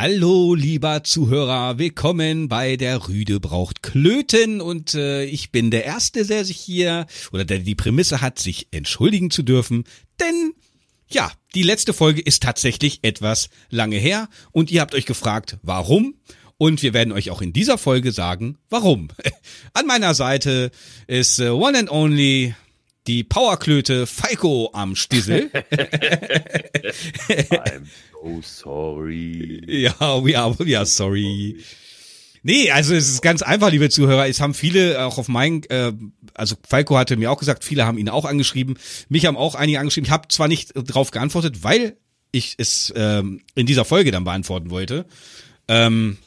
Hallo, lieber Zuhörer, willkommen bei der Rüde braucht Klöten und äh, ich bin der Erste, der sich hier oder der die Prämisse hat, sich entschuldigen zu dürfen, denn ja, die letzte Folge ist tatsächlich etwas lange her und ihr habt euch gefragt, warum? Und wir werden euch auch in dieser Folge sagen, warum. An meiner Seite ist äh, One and Only die Powerklöte Falco am Stissel. I'm so sorry. Ja, we are, we are sorry. Nee, also es ist ganz einfach, liebe Zuhörer. Es haben viele auch auf meinen, äh, also Falco hatte mir auch gesagt, viele haben ihn auch angeschrieben. Mich haben auch einige angeschrieben. Ich habe zwar nicht drauf geantwortet, weil ich es ähm, in dieser Folge dann beantworten wollte. Ähm,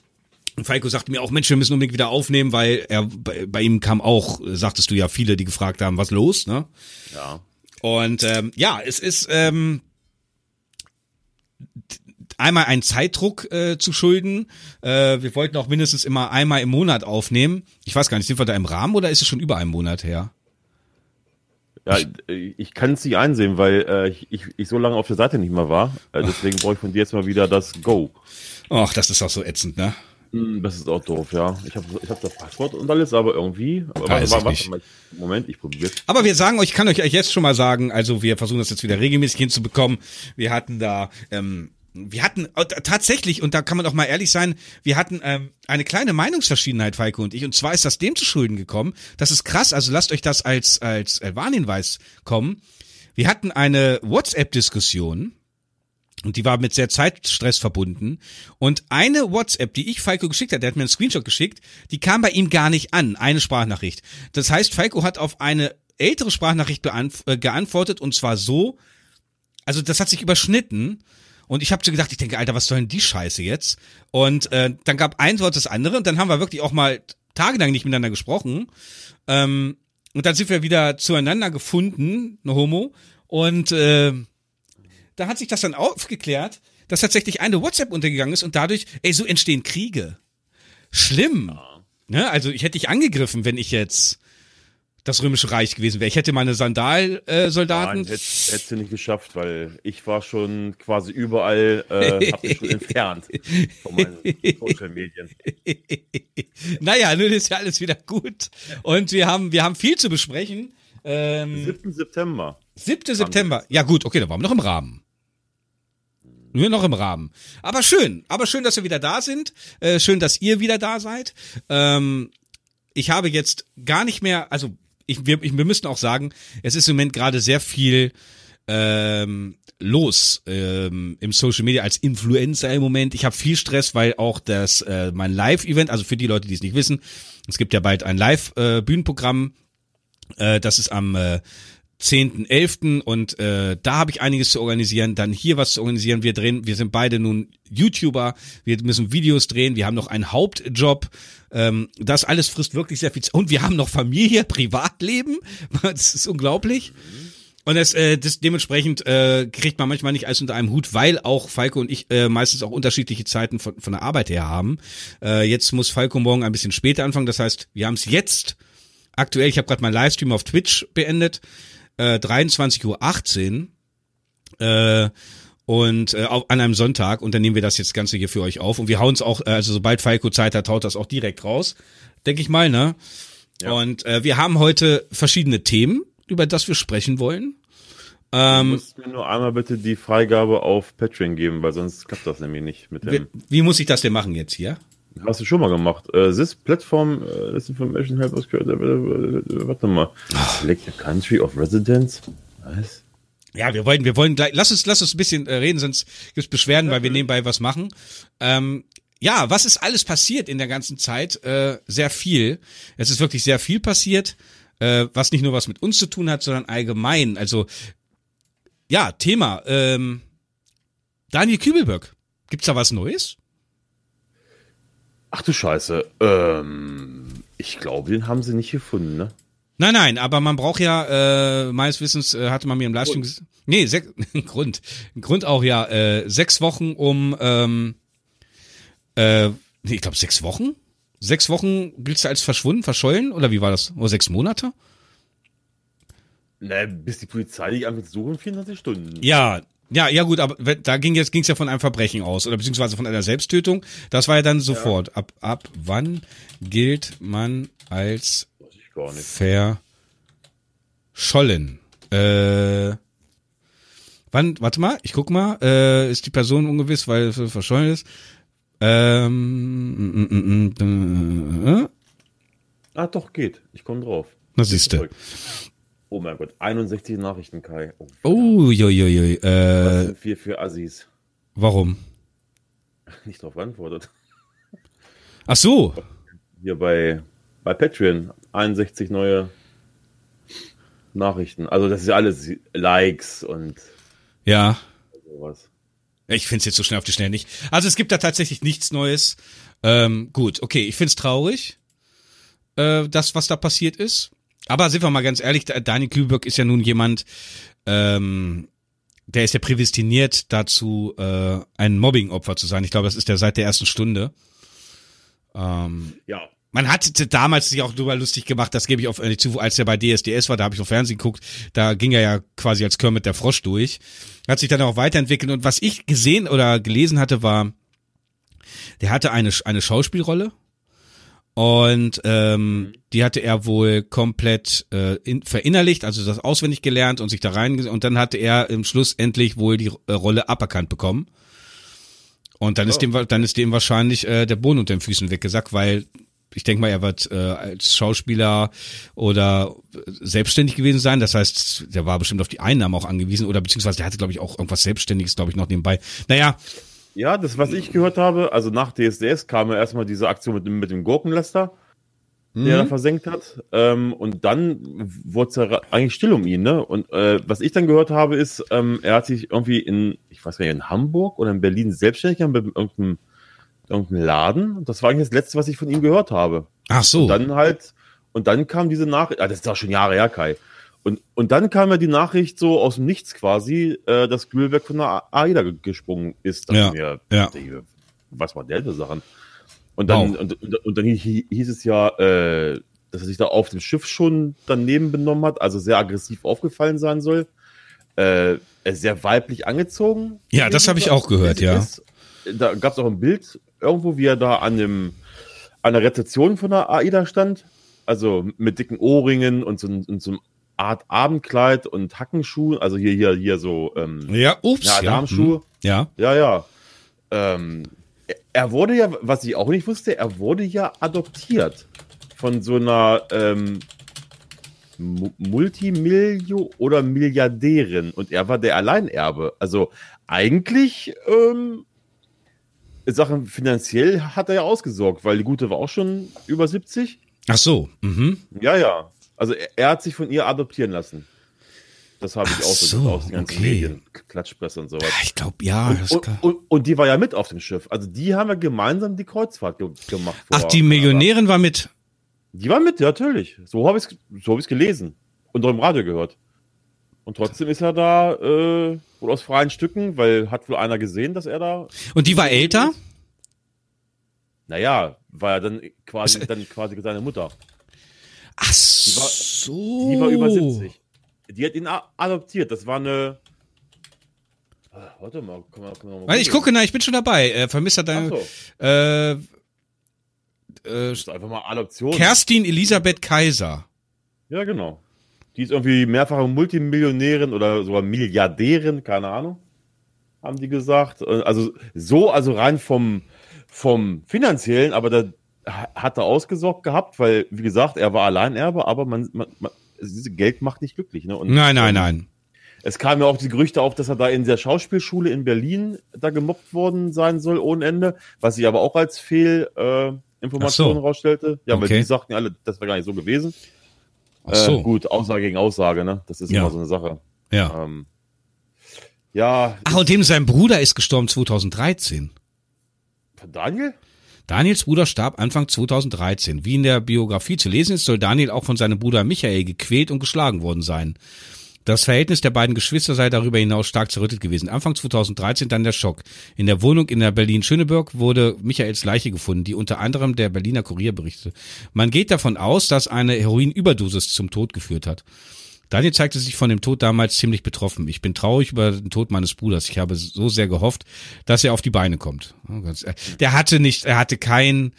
Falco sagte mir auch, Mensch, wir müssen unbedingt wieder aufnehmen, weil er bei, bei ihm kam auch, sagtest du ja, viele, die gefragt haben, was los, ne? Ja. Und ähm, ja, es ist ähm, einmal ein Zeitdruck äh, zu schulden. Äh, wir wollten auch mindestens immer einmal im Monat aufnehmen. Ich weiß gar nicht, sind wir da im Rahmen oder ist es schon über einen Monat her? Ja, ich, ich kann es nicht einsehen, weil äh, ich, ich, ich so lange auf der Seite nicht mehr war. Äh, deswegen brauche ich von dir jetzt mal wieder das Go. Ach, das ist auch so ätzend, ne? Hm, Das ist auch doof, ja. Ich habe ich hab das Passwort und alles, aber irgendwie. Aber Weiß warte, ich warte, mal, Moment, ich probiere. Aber wir sagen euch, ich kann euch jetzt schon mal sagen, also wir versuchen das jetzt wieder regelmäßig hinzubekommen. Wir hatten da, ähm, wir hatten äh, tatsächlich, und da kann man doch mal ehrlich sein, wir hatten ähm, eine kleine Meinungsverschiedenheit, Falco und ich. Und zwar ist das dem zu Schulden gekommen. Das ist krass, also lasst euch das als, als äh, Warnhinweis kommen. Wir hatten eine WhatsApp-Diskussion. Und die war mit sehr Zeitstress verbunden. Und eine WhatsApp, die ich Falco geschickt hat, der hat mir einen Screenshot geschickt, die kam bei ihm gar nicht an, eine Sprachnachricht. Das heißt, Falco hat auf eine ältere Sprachnachricht äh, geantwortet und zwar so, also das hat sich überschnitten. Und ich habe so gedacht, ich denke, Alter, was soll denn die Scheiße jetzt? Und äh, dann gab ein Wort das andere und dann haben wir wirklich auch mal tagelang nicht miteinander gesprochen. Ähm, und dann sind wir wieder zueinander gefunden, ne Homo. Und äh, da hat sich das dann aufgeklärt, dass tatsächlich eine WhatsApp untergegangen ist und dadurch, ey, so entstehen Kriege. Schlimm. Ne? Also ich hätte dich angegriffen, wenn ich jetzt das Römische Reich gewesen wäre. Ich hätte meine Sandalsoldaten. Nein, hätte hättest du nicht geschafft, weil ich war schon quasi überall, äh, hab mich schon entfernt von meinen Social Medien. naja, nun ist ja alles wieder gut. Und wir haben, wir haben viel zu besprechen. Ähm, 7. September. 7. September. Ja gut, okay, da waren wir noch im Rahmen. Nur noch im Rahmen. Aber schön, aber schön, dass wir wieder da sind. Äh, schön, dass ihr wieder da seid. Ähm, ich habe jetzt gar nicht mehr, also ich, wir, ich, wir müssten auch sagen, es ist im Moment gerade sehr viel ähm, los ähm, im Social Media als Influencer im Moment. Ich habe viel Stress, weil auch das äh, mein Live-Event, also für die Leute, die es nicht wissen, es gibt ja bald ein Live-Bühnenprogramm. Äh, das ist am äh, 10.11. und äh, da habe ich einiges zu organisieren, dann hier was zu organisieren. Wir drehen, wir sind beide nun YouTuber, wir müssen Videos drehen, wir haben noch einen Hauptjob. Ähm, das alles frisst wirklich sehr viel Zeit. Und wir haben noch Familie, Privatleben. Das ist unglaublich. Und das, äh, das dementsprechend äh, kriegt man manchmal nicht alles unter einem Hut, weil auch Falco und ich äh, meistens auch unterschiedliche Zeiten von, von der Arbeit her haben. Äh, jetzt muss Falco morgen ein bisschen später anfangen. Das heißt, wir haben es jetzt aktuell, ich habe gerade meinen Livestream auf Twitch beendet, äh, 23.18 Uhr äh, und äh, auf, an einem Sonntag und dann nehmen wir das jetzt Ganze hier für euch auf und wir hauen es auch, äh, also sobald Falco Zeit hat, haut das auch direkt raus, denke ich mal, ne? Ja. Und äh, wir haben heute verschiedene Themen, über das wir sprechen wollen. Du Ähm, musst mir nur einmal bitte die Freigabe auf Patreon geben, weil sonst klappt das nämlich nicht mit wie, dem. wie muss ich das denn machen jetzt hier? Hast du schon mal gemacht. Äh, this platform, äh, this information help us create, äh, äh, warte mal. Select the country of residence? Was? Ja, wir wollen, wir wollen gleich, lass uns, lass uns ein bisschen reden, sonst gibt's Beschwerden, weil wir nebenbei was machen. Ähm, ja, was ist alles passiert in der ganzen Zeit? Äh, sehr viel. Es ist wirklich sehr viel passiert, äh, was nicht nur was mit uns zu tun hat, sondern allgemein. Also, ja, Thema. Ähm, Daniel Kübelberg. Gibt's da was Neues? Ach du Scheiße. Ähm, ich glaube, den haben sie nicht gefunden, ne? Nein, nein, aber man braucht ja, äh, meines Wissens äh, hatte man mir im Livestream gesagt, nee, sech, Grund, Grund auch ja, äh, sechs Wochen um, ähm, äh, nee, ich glaube sechs Wochen? Sechs Wochen gilt's da als verschwunden, verschollen oder wie war das? Oder sechs Monate? Ne, bis die Polizei dich zu suchen, 24 Stunden. Ja, Ja, ja gut, aber da ging jetzt ging's ja von einem Verbrechen aus oder beziehungsweise von einer Selbsttötung. Das war ja dann sofort. Ab ab wann gilt man als verschollen? Äh, wann? Warte mal, ich guck mal. Äh, ist die Person ungewiss, weil es verschollen ist? Ähm, mm, mm, äh, Ah, doch, geht. Ich komme drauf. na siehste. Oh mein Gott, 61 Nachrichten, Kai. Oh, Oh, joi, joi. was Äh, sind wir für Assis? warum? Nicht drauf geantwortet. Ach so. Hier bei, bei Patreon 61 neue Nachrichten. Also das ist ja alles Likes und Ja. sowas. Ich find's jetzt so schnell auf die Schnelle nicht. Also es gibt da tatsächlich nichts Neues. Ähm, gut, okay, ich find's traurig, äh, das, was da passiert ist. Aber sind wir mal ganz ehrlich, da- Daniel Kühlberg ist ja nun jemand, ähm, der ist ja prädestiniert dazu, äh, ein Mobbing-Opfer zu sein. Ich glaube, das ist ja seit der ersten Stunde. Ähm, Ja, man hat damals sich auch drüber lustig gemacht, das gebe ich auch ehrlich zu, als er bei DSDS war, da habe ich auf Fernsehen geguckt, da ging er ja quasi als Kermit der Frosch durch. Hat sich dann auch weiterentwickelt und was ich gesehen oder gelesen hatte, war, der hatte eine, eine Schauspielrolle und ähm, die hatte er wohl komplett äh, in, verinnerlicht, also das auswendig gelernt und sich da rein und dann hatte er im Schluss endlich wohl die äh, Rolle aberkannt bekommen. Und dann ist Oh. dem wa- dann ist dem wahrscheinlich äh, der Boden unter den Füßen weggesackt, weil ich denke mal, er wird äh, als Schauspieler oder selbstständig gewesen sein. Das heißt, der war bestimmt auf die Einnahmen auch angewiesen oder beziehungsweise der hatte, glaube ich, auch irgendwas Selbstständiges, glaube ich, noch nebenbei. Naja, ja, das, was ich gehört habe, also nach DSDS kam ja erstmal diese Aktion mit, dem- mit dem Gurkenläster, der er mhm. versenkt hat. Ähm, und dann wurde es ja eigentlich still um ihn, ne? Und äh, was ich dann gehört habe, ist, ähm, er hat sich irgendwie in, ich weiß gar nicht, in Hamburg oder in Berlin selbstständig gemacht mit irgendeinem, irgendeinem Laden. Und das war eigentlich das Letzte, was ich von ihm gehört habe. ach so. Und dann halt, und dann kam diese Nachricht, ah, das ist auch schon Jahre her, Kai. Und, und dann kam ja die Nachricht so aus dem Nichts quasi, äh, dass Gülberg von der AIDA ge- gesprungen ist. Ja, Mir, ja. dachte, Was war der für Sachen? Und dann, Wow. und, und, und dann hi- hieß es ja, äh, dass er sich da auf dem Schiff schon daneben benommen hat, also sehr aggressiv aufgefallen sein soll. Äh, ist sehr weiblich angezogen. Ja, das habe ich auch gehört, ja. Ist. Da gab es auch ein Bild irgendwo, wie er da an dem an der Rezeption von der AIDA stand. Also mit dicken Ohrringen und so, und so Art Abendkleid und Hackenschuhen. Also hier, hier, hier so ähm, Ja, ups. ja, ja, Darmschuhe. hm, Ja. ja, ja. Ähm, er- wurde ja, was ich auch nicht wusste, er wurde ja adoptiert von so einer ähm, Mu- Multimilio- oder Milliardärin und er war der Alleinerbe. Also eigentlich ähm, Sachen finanziell hat er ja ausgesorgt, weil die Gute war auch schon über 70. Ach so. Mhm. Ja, ja. Also er, er hat sich von ihr adoptieren lassen. Das habe ich Ach auch so, so, aus den ganzen okay. Medien, Klatschpresse und sowas. Ich glaube, ja. Und, kann- und, und die war ja mit auf dem Schiff. Also die haben ja gemeinsam die Kreuzfahrt ge gemacht. Ach, die Millionärin war mit. Die war mit, ja, natürlich. So habe ich es so hab gelesen und auch im Radio gehört. Und trotzdem ist er da äh, wohl aus freien Stücken, weil hat wohl einer gesehen, dass er da. Und die war älter? Naja, war ja dann quasi, dann quasi seine Mutter. Ach war- so. Die war über 70. Die hat ihn adoptiert. Das war eine. Ah, Warte mal, komm mal, komm mal. Warte, Ich gucke, na, ich bin schon dabei. Äh, vermisst Ach dein, so, äh, äh, einfach mal Adoption. Kerstin Elisabeth Kaiser. Ja, genau. Die ist irgendwie mehrfache Multimillionärin oder sogar Milliardärin, keine Ahnung, haben die gesagt. Also so, also rein vom, vom finanziellen, aber da hat er ausgesorgt gehabt, weil, wie gesagt, er war Alleinerbe, aber man, man, man dieses Geld macht nicht glücklich. Ne? Und, Nein, nein, ähm, nein. Es kamen ja auch die Gerüchte auf, dass er da in der Schauspielschule in Berlin da gemobbt worden sein soll ohne Ende, was sich aber auch als Fehlinformation äh, Information so. rausstellte. Ja, weil Okay. die sagten alle, das wäre gar nicht so gewesen. Ach so. Äh, gut, Aussage gegen Aussage, ne? Das ist Ja. immer so eine Sache. Ja. Ähm, ja, Ach, und dem sein Bruder ist gestorben 2013. Daniel? Daniels Bruder starb Anfang 2013. Wie in der Biografie zu lesen ist, soll Daniel auch von seinem Bruder Michael gequält und geschlagen worden sein. Das Verhältnis der beiden Geschwister sei darüber hinaus stark zerrüttet gewesen. Anfang 2013 dann der Schock. In der Wohnung in der Berlin-Schöneberg wurde Michaels Leiche gefunden, die unter anderem der Berliner Kurier berichtete. Man geht davon aus, dass eine Heroinüberdosis zum Tod geführt hat. Daniel zeigte sich von dem Tod damals ziemlich betroffen. Ich bin traurig über den Tod meines Bruders. Ich habe so sehr gehofft, dass er auf die Beine kommt. Der hatte nicht, er hatte kein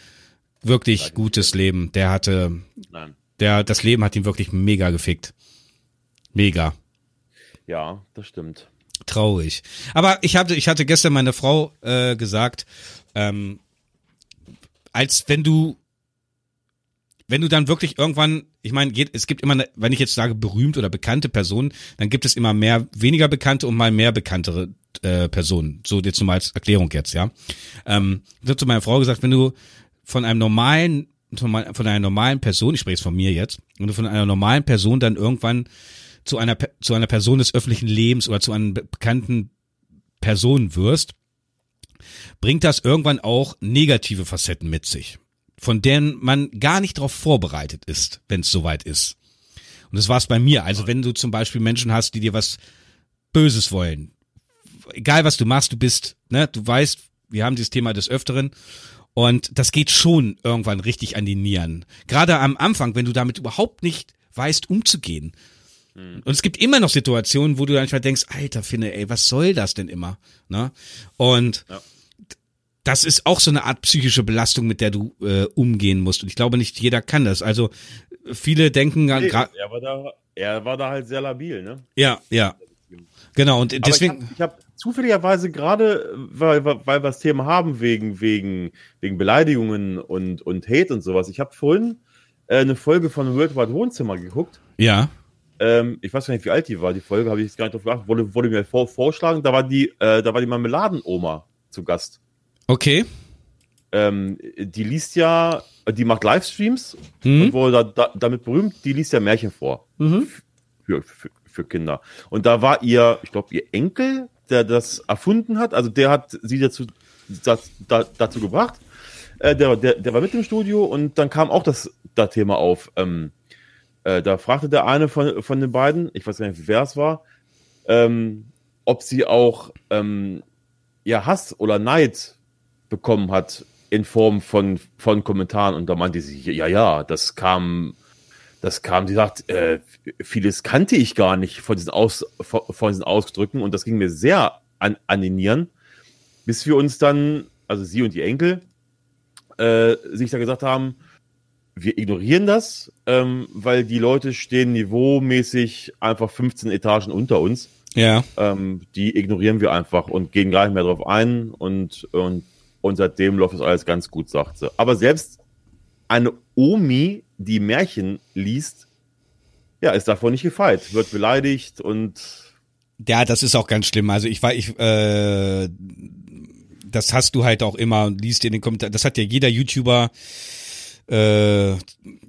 wirklich gutes Leben. Der hatte, Nein. der, das Leben hat ihn wirklich mega gefickt. Mega. Ja, das stimmt. Traurig. Aber ich hatte, ich hatte gestern meiner Frau äh, gesagt, ähm, als wenn du, wenn du dann wirklich irgendwann, ich meine, geht, es gibt immer, eine, wenn ich jetzt sage berühmt oder bekannte Personen, dann gibt es immer mehr weniger bekannte und mal mehr bekanntere äh, Personen. So jetzt nur mal als Erklärung jetzt, ja. Ähm, ich habe zu meiner Frau gesagt, wenn du von einem normalen, von einer normalen Person, ich spreche jetzt von mir jetzt, wenn du von einer normalen Person dann irgendwann zu einer zu einer Person des öffentlichen Lebens oder zu einer bekannten Person wirst, bringt das irgendwann auch negative Facetten mit sich, von denen man gar nicht darauf vorbereitet ist, wenn es soweit ist. Und das war es bei mir. Also wenn du zum Beispiel Menschen hast, die dir was Böses wollen, egal was du machst, du bist, ne, du weißt, wir haben dieses Thema des Öfteren und das geht schon irgendwann richtig an die Nieren. Gerade am Anfang, wenn du damit überhaupt nicht weißt, umzugehen. Und es gibt immer noch Situationen, wo du manchmal denkst, alter Finne, ey, was soll das denn immer? Ne? Und Ja. Das ist auch so eine Art psychische Belastung, mit der du äh, umgehen musst. Und ich glaube, nicht jeder kann das. Also viele denken Nee, gra- er, war da, er war da halt sehr labil, ne? ja, ja. Genau, und Aber deswegen, ich habe hab zufälligerweise gerade, weil, weil weil wir das Thema haben, wegen, wegen, wegen Beleidigungen und, und Hate und sowas. Ich habe vorhin äh, eine Folge von Worldwide Wohnzimmer geguckt. ja, Ähm, ich weiß gar nicht, wie alt die war. Die Folge habe ich jetzt gar nicht drauf geachtet. Wurde, wurde mir vor, vorschlagen. Da war die, äh, da war die Marmeladenoma zu Gast. Okay. Ähm, die liest ja, die macht Livestreams Hm? und wurde da, da, damit berühmt. Die liest ja Märchen vor Mhm. für, für, für Kinder. Und da war ihr, ich glaube, ihr Enkel, der das erfunden hat, also der hat sie dazu, das, da, dazu gebracht. Äh, der, der, der war mit im Studio und dann kam auch das, das Thema auf. Ähm, äh, da fragte der eine von, von den beiden, ich weiß gar nicht, wer es war, ähm, ob sie auch ähm, ja, Hass oder Neid bekommen hat in Form von, von Kommentaren. Und da meinte sie, ja, ja, das kam das kam, sie sagt, äh, vieles kannte ich gar nicht von diesen, Aus, von, von diesen Ausdrücken und das ging mir sehr an, an die Nieren, bis wir uns dann, also sie und die Enkel, äh, sich da gesagt haben, wir ignorieren das, ähm, weil die Leute stehen niveaumäßig einfach 15 Etagen unter uns. Ja. Ähm, die ignorieren wir einfach und gehen gar nicht mehr drauf ein und, und, und seitdem läuft das alles ganz gut, sagt sie. Aber selbst eine Omi, die Märchen liest, ja, ist davon nicht gefeit, wird beleidigt und Ja, das ist auch ganz schlimm. Also ich war, ich, äh, das hast du halt auch immer und liest in den Kommentaren. Das hat ja jeder YouTuber. Äh,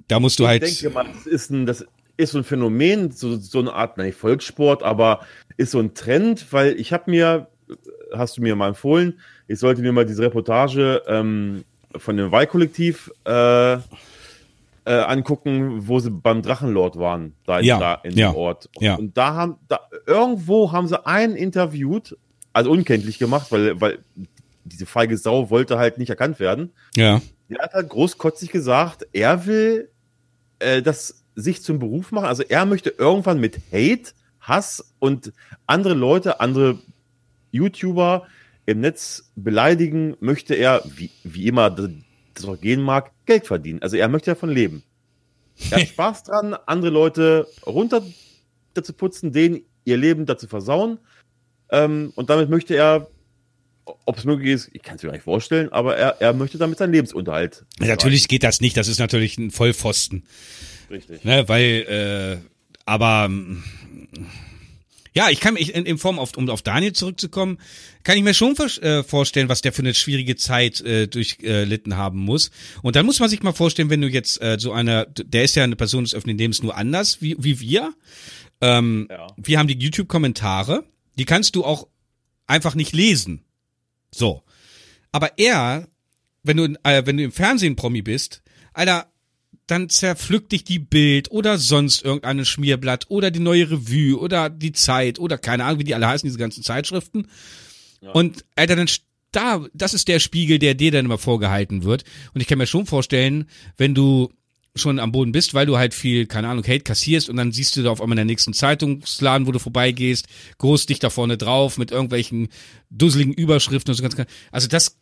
da musst du halt. ich denke mal, das ist ein, das ist so ein Phänomen, so, so eine Art, nicht Volkssport, aber ist so ein Trend, weil ich habe mir, hast du mir mal empfohlen, ich sollte mir mal diese Reportage ähm, von dem Weih-Kollektiv äh, äh, angucken, wo sie beim Drachenlord waren, da in, Ja, da in ja, dem Ort. ja. Und da haben, da, irgendwo haben sie einen interviewt, also unkenntlich gemacht, weil, weil diese feige Sau wollte halt nicht erkannt werden. ja. Der hat halt großkotzig gesagt, er will äh, das sich zum Beruf machen. Also er möchte irgendwann mit Hate, Hass und andere Leute, andere YouTuber im Netz beleidigen, möchte er, wie, wie immer das auch gehen mag, Geld verdienen. Also er möchte davon leben. Er hat Spaß dran, andere Leute runter zu putzen, denen ihr Leben dazu versauen. Ähm, und damit möchte er, ob es möglich ist, ich kann es mir gar nicht vorstellen, aber er, er möchte damit seinen Lebensunterhalt. Natürlich geht das nicht. Das ist natürlich ein Vollpfosten. Richtig. Ne, weil, äh, aber mm, ja, ich kann mich in, in Form auf, um auf Daniel zurückzukommen, kann ich mir schon äh, vorstellen, was der für eine schwierige Zeit äh, durchlitten haben muss. Und dann muss man sich mal vorstellen, wenn du jetzt äh, so einer, der ist ja eine Person des öffentlichen Lebens nur anders wie, wie wir. Ähm, Ja. Wir haben die YouTube-Kommentare, die kannst du auch einfach nicht lesen. So. Aber er, wenn du, äh, wenn du im Fernsehen Promi bist, Alter, dann zerpflückt dich die Bild oder sonst irgendein Schmierblatt oder die neue Revue oder die Zeit oder keine Ahnung, wie die alle heißen, diese ganzen Zeitschriften. Und Alter, dann da, das ist der Spiegel, der dir dann immer vorgehalten wird. Und ich kann mir schon vorstellen, wenn du schon am Boden bist, weil du halt viel, keine Ahnung, Hate kassierst und dann siehst du da auf einmal in der nächsten Zeitungsladen, wo du vorbeigehst, groß dich da vorne drauf mit irgendwelchen dusseligen Überschriften und so ganz, also das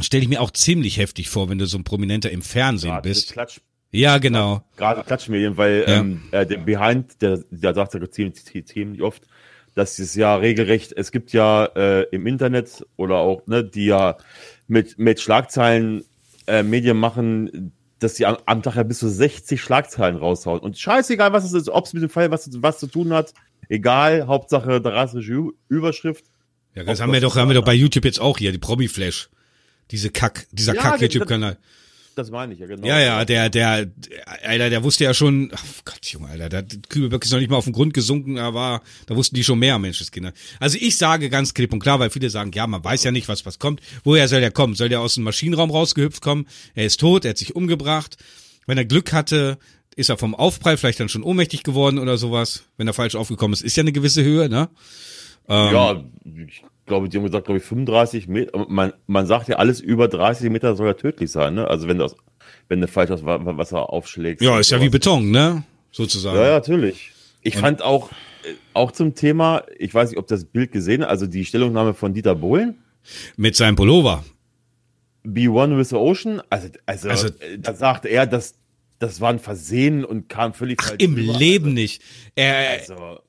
stelle ich mir auch ziemlich heftig vor, wenn du so ein Prominenter im Fernsehen Gerade bist. Klatsch, Ja, genau. gerade Klatschmedien, weil Ja. ähm, äh, der Behind, der, der sagt ja ziemlich, oft, dass es ja regelrecht, es gibt ja äh, im Internet oder auch, ne, die ja mit, mit Schlagzeilen äh, Medien machen, dass die am, am Tag ja bis zu 60 Schlagzeilen raushauen. Und scheißegal, was es ist, ob es mit dem Fall was, was zu tun hat, egal, Hauptsache drastische Überschrift. Ja, das haben wir doch, haben wir doch bei YouTube jetzt auch hier, die Promi Flash. Diese Kack, dieser Ja, Kack-YouTube-Kanal. Das meine ich ja, genau. Ja, ja, der, der, Alter, der wusste ja schon, ach Gott, Junge, Alter, der Kübelberg ist noch nicht mal auf den Grund gesunken, da war, da wussten die schon mehr, Menschenskinder. Also ich sage ganz klipp und klar, weil viele sagen, ja, man weiß ja nicht, was, was kommt. Woher soll der kommen? Soll der aus dem Maschinenraum rausgehüpft kommen? Er ist tot, er hat sich umgebracht. Wenn er Glück hatte, ist er vom Aufprall vielleicht dann schon ohnmächtig geworden oder sowas. Wenn er falsch aufgekommen ist, ist ja eine gewisse Höhe, ne? Ähm, Ja, ich glaube, die haben gesagt, glaube ich, 35 Meter. Man, man sagt ja, alles über 30 Meter soll ja tödlich sein, ne? Also wenn das, wenn du falsch aus Wa- Wasser aufschlägst. Ja, ist ja wie. Beton, ne? Sozusagen. Ja, ja, natürlich. Ich fand auch, äh, auch zum Thema, ich weiß nicht, ob das Bild gesehen, also die Stellungnahme von Dieter Bohlen, Mit seinem Pullover. Be One with the Ocean, also, also, Also- äh, da sagte er, dass das war ein Versehen und kam völlig Ach, im rüber. Leben nicht. Er, Also, Al-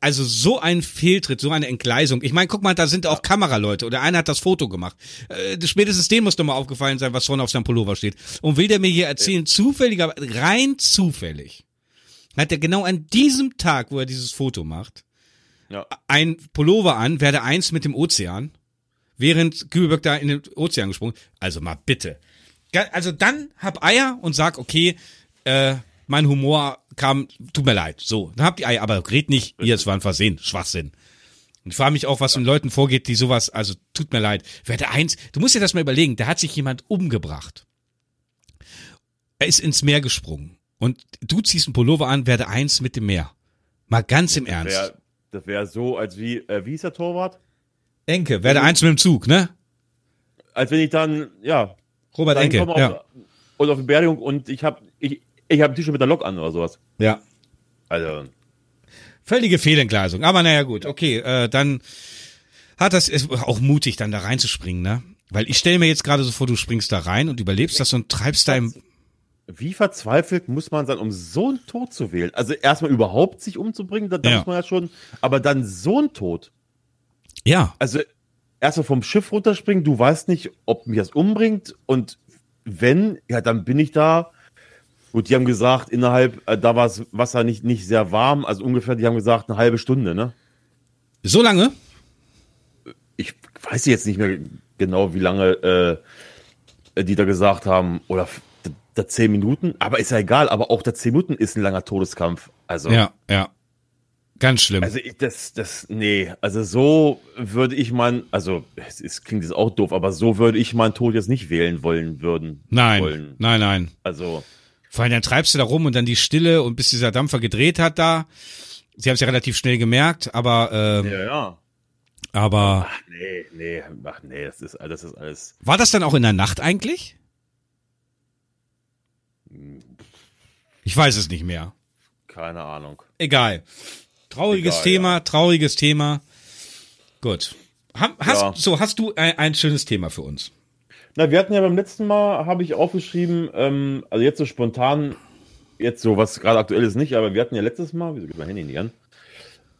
Also so ein Fehltritt, so eine Entgleisung. Ich meine, guck mal, da sind auch Kameraleute oder einer hat das Foto gemacht. Äh, spätestens dem muss doch mal aufgefallen sein, was vorne auf seinem Pullover steht. Und will der mir hier erzählen, zufällig, aber rein zufällig, hat er genau an diesem Tag, wo er dieses Foto macht, ja. ein Pullover an, werde eins mit dem Ozean, während Kübelberg da in den Ozean gesprungen. Also mal bitte. Also dann hab Eier und sag, okay, äh, mein Humor kam, tut mir leid. So, dann habt ihr Eier, aber red nicht, ihr, es war ein Versehen, Schwachsinn. Und ich frage mich auch, was mit Leuten vorgeht, die sowas, also tut mir leid. Werde eins, du musst dir das mal überlegen, da hat sich jemand umgebracht. Er ist ins Meer gesprungen. Und du ziehst einen Pullover an, werde eins mit dem Meer. Mal ganz im Ernst. Wär, das wäre so, als wie, äh, wie ist der Torwart? Enke, werde eins mit dem Zug, ne? Als wenn ich dann, ja, Robert dann Enke, komme ja. auf, und auf die Beerdigung und ich habe ich, ich hab ein T-Shirt mit der Lok an oder sowas. Ja. Also, Völlige Fehlentgleisung. Aber naja, gut, okay, äh, dann hat das ist auch mutig, dann da reinzuspringen, ne? Weil ich stelle mir jetzt gerade so vor, du springst da rein und überlebst das und treibst da im. wie verzweifelt muss man sein, um so einen Tod zu wählen? Also erstmal überhaupt sich umzubringen, da, da Ja. muss man ja schon, aber dann so ein Tod. Ja, Also erstmal vom Schiff runterspringen, du weißt nicht, ob mich das umbringt und wenn, ja, dann bin ich da. Gut, die haben gesagt, innerhalb, äh, da war das Wasser nicht, nicht sehr warm, also ungefähr, die haben gesagt, eine halbe Stunde, ne? so lange? Ich weiß jetzt nicht mehr genau, wie lange äh, die da gesagt haben, oder da, zehn Minuten, aber ist ja egal, aber auch da zehn Minuten ist ein langer Todeskampf. Also, Ja, ja. Ganz schlimm. also ich, das, das, nee, also so würde ich mein, also es, es klingt jetzt auch doof, aber so würde ich meinen Tod jetzt nicht wählen wollen würden. nein, Wollen. nein, nein. Also, Vor allem dann treibst du da rum und dann die Stille und bis dieser Dampfer gedreht hat da. Sie haben es ja relativ schnell gemerkt, aber, ähm, ja, ja. aber Ach nee, nee, ach nee, das ist, das ist alles. war das dann auch in der Nacht eigentlich? Ich weiß es nicht mehr. Keine Ahnung. Egal. Trauriges Egal, Thema, trauriges Thema. Gut. Ha- Hast, Ja. So, hast du ein, ein schönes Thema für uns? Na, wir hatten ja beim letzten Mal, habe ich aufgeschrieben, ähm, also jetzt so spontan, jetzt so, was gerade aktuell ist nicht, aber wir hatten ja letztes Mal, wieso geht mein Handy nicht an,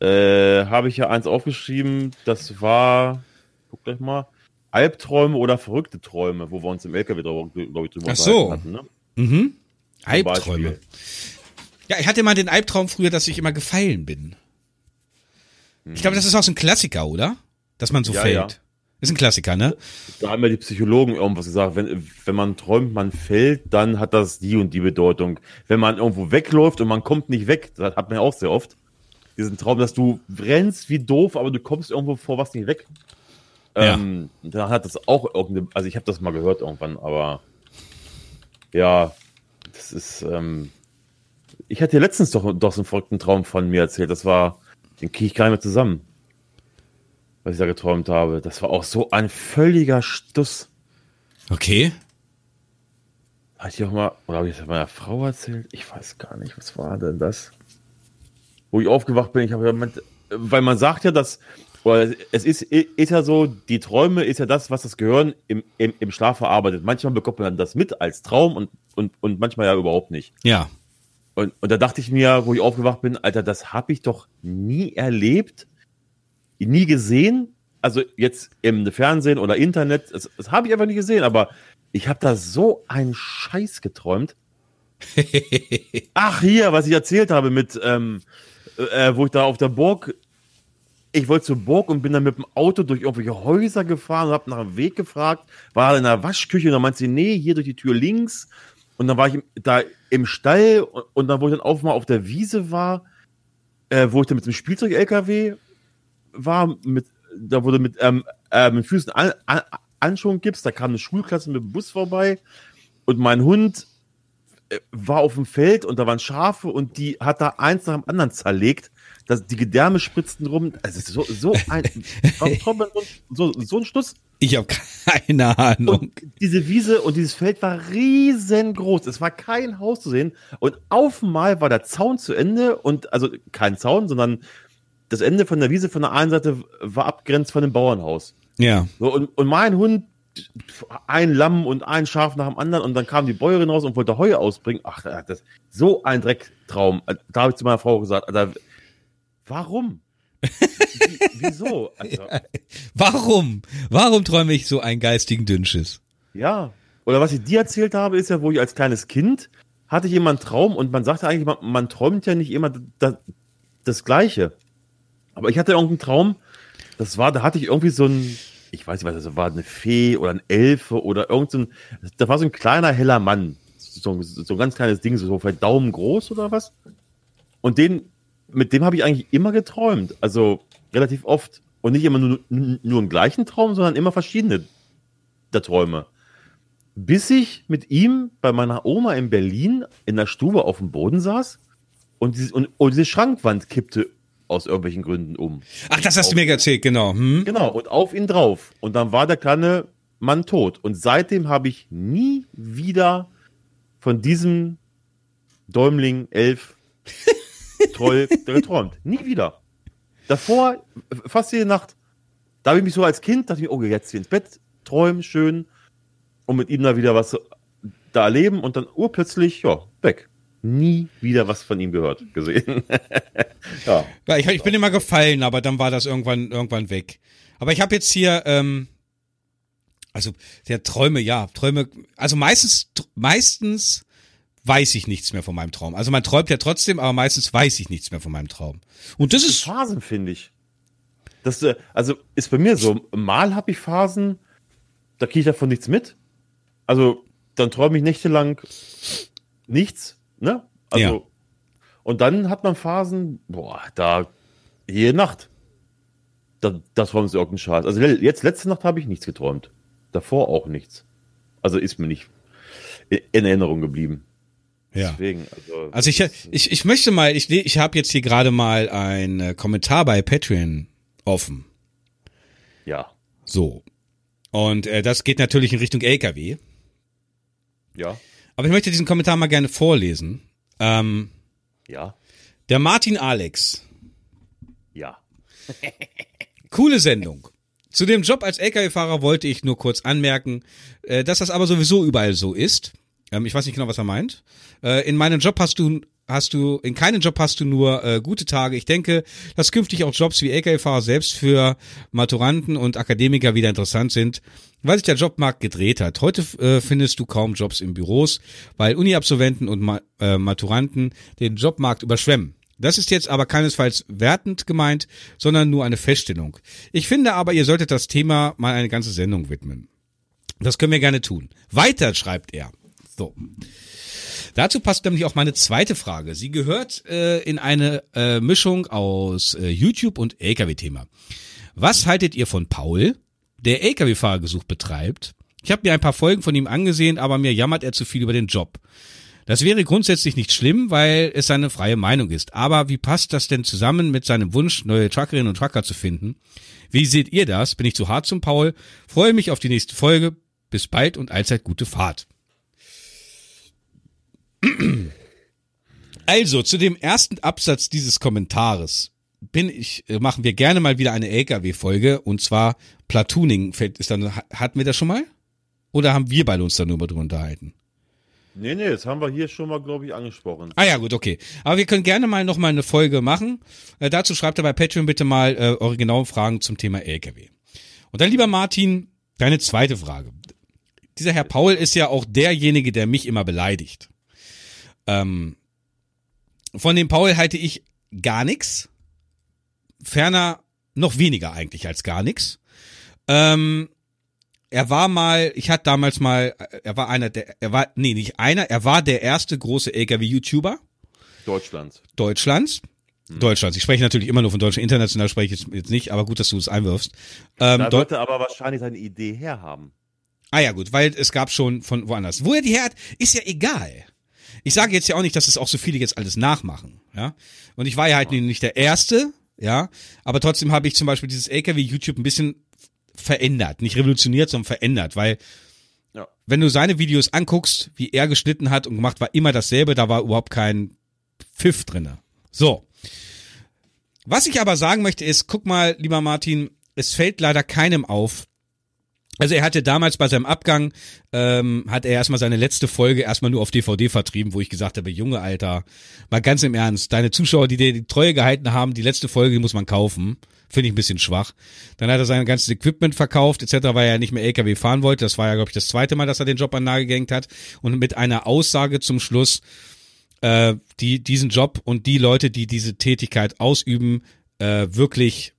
äh, habe ich ja eins aufgeschrieben, das war, guck gleich mal, Albträume oder verrückte Träume, wo wir uns im LKW, glaube ich, drüber Ach so. unterhalten hatten, ne? Mhm. Albträume. Ja, ich hatte mal den Albtraum früher, dass ich immer gefallen bin. Ich glaube, das ist auch so ein Klassiker, oder? Dass man so Ja, fällt. ja. Ist ein Klassiker, ne? Da haben ja die Psychologen irgendwas gesagt, wenn, wenn man träumt, man fällt, dann hat das die und die Bedeutung. Wenn man irgendwo wegläuft und man kommt nicht weg, das hat man ja auch sehr oft, diesen Traum, dass du rennst wie doof, aber du kommst irgendwo vor was nicht weg. Ja. Ähm, dann hat das auch irgendeine, also ich habe das mal gehört irgendwann, aber ja, das ist, ähm, ich hatte letztens doch, doch so einen verrückten Traum von mir erzählt, das war, den kriege ich gar nicht mehr zusammen, was ich da geträumt habe. Das war auch so ein völliger Stuss. Okay. Hatte ich auch mal, oder habe ich das meiner Frau erzählt? Ich weiß gar nicht, was war denn das? Wo ich aufgewacht bin, ich habe weil man sagt ja, dass, oder es ist, ist ja so, die Träume ist ja das, was das Gehirn im, im, im Schlaf verarbeitet. Manchmal bekommt man das mit als Traum und, und, und manchmal ja überhaupt nicht. Ja. Und, und da dachte ich mir, wo ich aufgewacht bin, Alter, das habe ich doch nie erlebt, nie gesehen. Also jetzt im Fernsehen oder Internet, das, das habe ich einfach nie gesehen, aber ich habe da so einen Scheiß geträumt. Ach, hier, was ich erzählt habe mit, ähm, äh, wo ich da auf der Burg, ich wollte zur Burg und bin dann mit dem Auto durch irgendwelche Häuser gefahren und habe nach dem Weg gefragt, war in der Waschküche und dann meinte sie, nee, hier durch die Tür links. Und dann war ich da im Stall und, und dann, wo ich dann auch mal auf der Wiese war, äh, wo ich dann mit dem Spielzeug-LKW war, mit, da wurde mit, ähm, äh, mit Füßen an, an, Anschwung gibst, da kam eine Schulklasse mit dem Bus vorbei und mein Hund äh, war auf dem Feld und da waren Schafe und die hat da eins nach dem anderen zerlegt. Das, die Gedärme spritzten rum. Also so, so ein, so, so ein Schluss. Ich habe keine Ahnung. Und diese Wiese und dieses Feld war riesengroß. Es war kein Haus zu sehen. Und auf einmal war der Zaun zu Ende und also kein Zaun, sondern das Ende von der Wiese von der einen Seite war abgrenzt von dem Bauernhaus. Ja. So, und, und mein Hund, ein Lamm und ein Schaf nach dem anderen und dann kam die Bäuerin raus und wollte Heu ausbringen. Ach, das so ein Drecktraum. Da habe ich zu meiner Frau gesagt, Alter, warum? wieso? Also, warum? Warum träume ich so einen geistigen Dünnschiss? Ja. Oder was ich dir erzählt habe, ist ja, wo ich als kleines Kind hatte ich immer einen Traum und man sagte eigentlich, man, man träumt ja nicht immer das, das Gleiche. Aber ich hatte irgendeinen Traum, das war, da hatte ich irgendwie so ein, ich weiß nicht, was das war, eine Fee oder ein Elfe oder irgendein, so da war so ein kleiner heller Mann, so, so ein ganz kleines Ding, so vielleicht Daumen groß oder was. Und den, mit dem habe ich eigentlich immer geträumt, also relativ oft. Und nicht immer nur, nur einen gleichen Traum, sondern immer verschiedene der Träume. Bis ich mit ihm bei meiner Oma in Berlin in der Stube auf dem Boden saß und, diese, und, und diese Schrankwand kippte aus irgendwelchen Gründen um. Ach, das hast auf, du mir erzählt, genau. Hm? Genau, und auf ihn drauf. Und dann war der kleine Mann tot. Und seitdem habe ich nie wieder von diesem Däumling, Elf, Troll geträumt. Nie wieder. Davor, fast jede Nacht, da habe ich mich so als Kind, dachte ich, okay, jetzt ins Bett, träumen, schön, und mit ihm da wieder was da erleben und dann urplötzlich, ja, weg nie wieder was von ihm gehört, gesehen. ja. ja ich, ich, bin immer gefallen, aber dann war das irgendwann, irgendwann weg. Aber ich habe jetzt hier, ähm, also der Träume, ja, Träume, also meistens, meistens weiß ich nichts mehr von meinem Traum. Also man träumt ja trotzdem, aber meistens weiß ich nichts mehr von meinem Traum. Und das ist. Phasen, finde ich. Das, äh, also ist bei mir so, mal habe ich Phasen, da kriege ich davon nichts mit. Also dann träume ich nächtelang nichts Ne? Also, ja. und dann hat man Phasen, boah, da jede Nacht. Da, das träumt sie irgendeinen Scheiß. Also jetzt, letzte Nacht habe ich nichts geträumt. Davor auch nichts. Also ist mir nicht in Erinnerung geblieben. Ja. Deswegen, also, also ich, ich, ich möchte mal, ich, ich habe jetzt hier gerade mal einen äh, Kommentar bei Patreon offen. Ja. So. Und äh, das geht natürlich in Richtung LKW. Ja. Aber ich möchte diesen Kommentar mal gerne vorlesen. Ähm, ja. Der Martin Alex. Ja. Coole Sendung. Zu dem Job als LKW-Fahrer wollte ich nur kurz anmerken, äh, dass das aber sowieso überall so ist. Ähm, ich weiß nicht genau, was er meint. Äh, in meinem Job hast du hast du, in keinem Job hast du nur äh, gute Tage. Ich denke, dass künftig auch Jobs wie LKW-Fahrer selbst für Maturanten und Akademiker wieder interessant sind, weil sich der Jobmarkt gedreht hat. Heute äh, findest du kaum Jobs in Büros, weil Uni-Absolventen und Ma äh, Maturanten den Jobmarkt überschwemmen. Das ist jetzt aber keinesfalls wertend gemeint, sondern nur eine Feststellung. Ich finde aber, ihr solltet das Thema mal eine ganze Sendung widmen. Das können wir gerne tun. Weiter schreibt er. So. Dazu passt nämlich auch meine zweite Frage. Sie gehört äh, in eine äh, Mischung aus äh, YouTube und LKW-Thema. Was haltet ihr von Paul, der LKW-Fahrergesuch betreibt? Ich habe mir ein paar Folgen von ihm angesehen, aber mir jammert er zu viel über den Job. Das wäre grundsätzlich nicht schlimm, weil es seine freie Meinung ist. Aber wie passt das denn zusammen mit seinem Wunsch, neue Truckerinnen und Trucker zu finden? Wie seht ihr das? Bin ich zu hart zum Paul? Freue mich auf die nächste Folge. Bis bald und allzeit gute Fahrt. Also, zu dem ersten Absatz dieses Kommentares bin ich, äh, machen wir gerne mal wieder eine LKW-Folge und zwar Platooning. Fällt- Ist dann, hatten wir das schon mal? Oder haben wir beide uns da nur mal drüber unterhalten? Nee, nee, das haben wir hier schon mal, glaube ich, angesprochen. Ah ja, gut, okay. Aber wir können gerne mal nochmal eine Folge machen. Äh, dazu schreibt ihr bei Patreon bitte mal äh, eure genauen Fragen zum Thema LKW. Und dann, lieber Martin, deine zweite Frage. Dieser Herr Paul ist ja auch derjenige, der mich immer beleidigt. Ähm, von dem Paul halte ich gar nichts. Ferner noch weniger eigentlich als gar nichts. Ähm, er war mal, ich hatte damals mal, er war einer der, er war, nee, nicht einer, er war der erste große LKW-YouTuber Deutschlands. Deutschlands. Deutschlands. Ich spreche natürlich immer nur von Deutschland, international spreche ich jetzt, nicht, aber gut, dass du es einwirfst. Ähm, Da sollte aber wahrscheinlich seine Idee herhaben. ah ja, gut, weil es gab schon von woanders. Wo er die her hat, ist ja egal. Ich sage jetzt ja auch nicht, dass es auch so viele jetzt alles nachmachen, ja. Und ich war ja halt nicht der Erste, ja. Aber trotzdem habe ich zum Beispiel dieses LKW-YouTube ein bisschen verändert. Nicht revolutioniert, sondern verändert, weil Ja. wenn du seine Videos anguckst, wie er geschnitten hat und gemacht, war immer dasselbe, da war überhaupt kein Pfiff drinne. So. Was ich aber sagen möchte ist, guck mal, lieber Martin, es fällt leider keinem auf. Also er hatte damals bei seinem Abgang, ähm, hat er erstmal seine letzte Folge erstmal nur auf DVD vertrieben, wo ich gesagt habe, Junge, Alter, mal ganz im Ernst, deine Zuschauer, die dir die Treue gehalten haben, die letzte Folge, die muss man kaufen. Finde ich ein bisschen schwach. Dann hat er sein ganzes Equipment verkauft, etc., weil er nicht mehr LKW fahren wollte. Das war ja, glaube ich, das zweite Mal, dass er den Job an Nagel gehängt hat. Und mit einer Aussage zum Schluss, äh, die diesen Job und die Leute, die diese Tätigkeit ausüben, äh, wirklich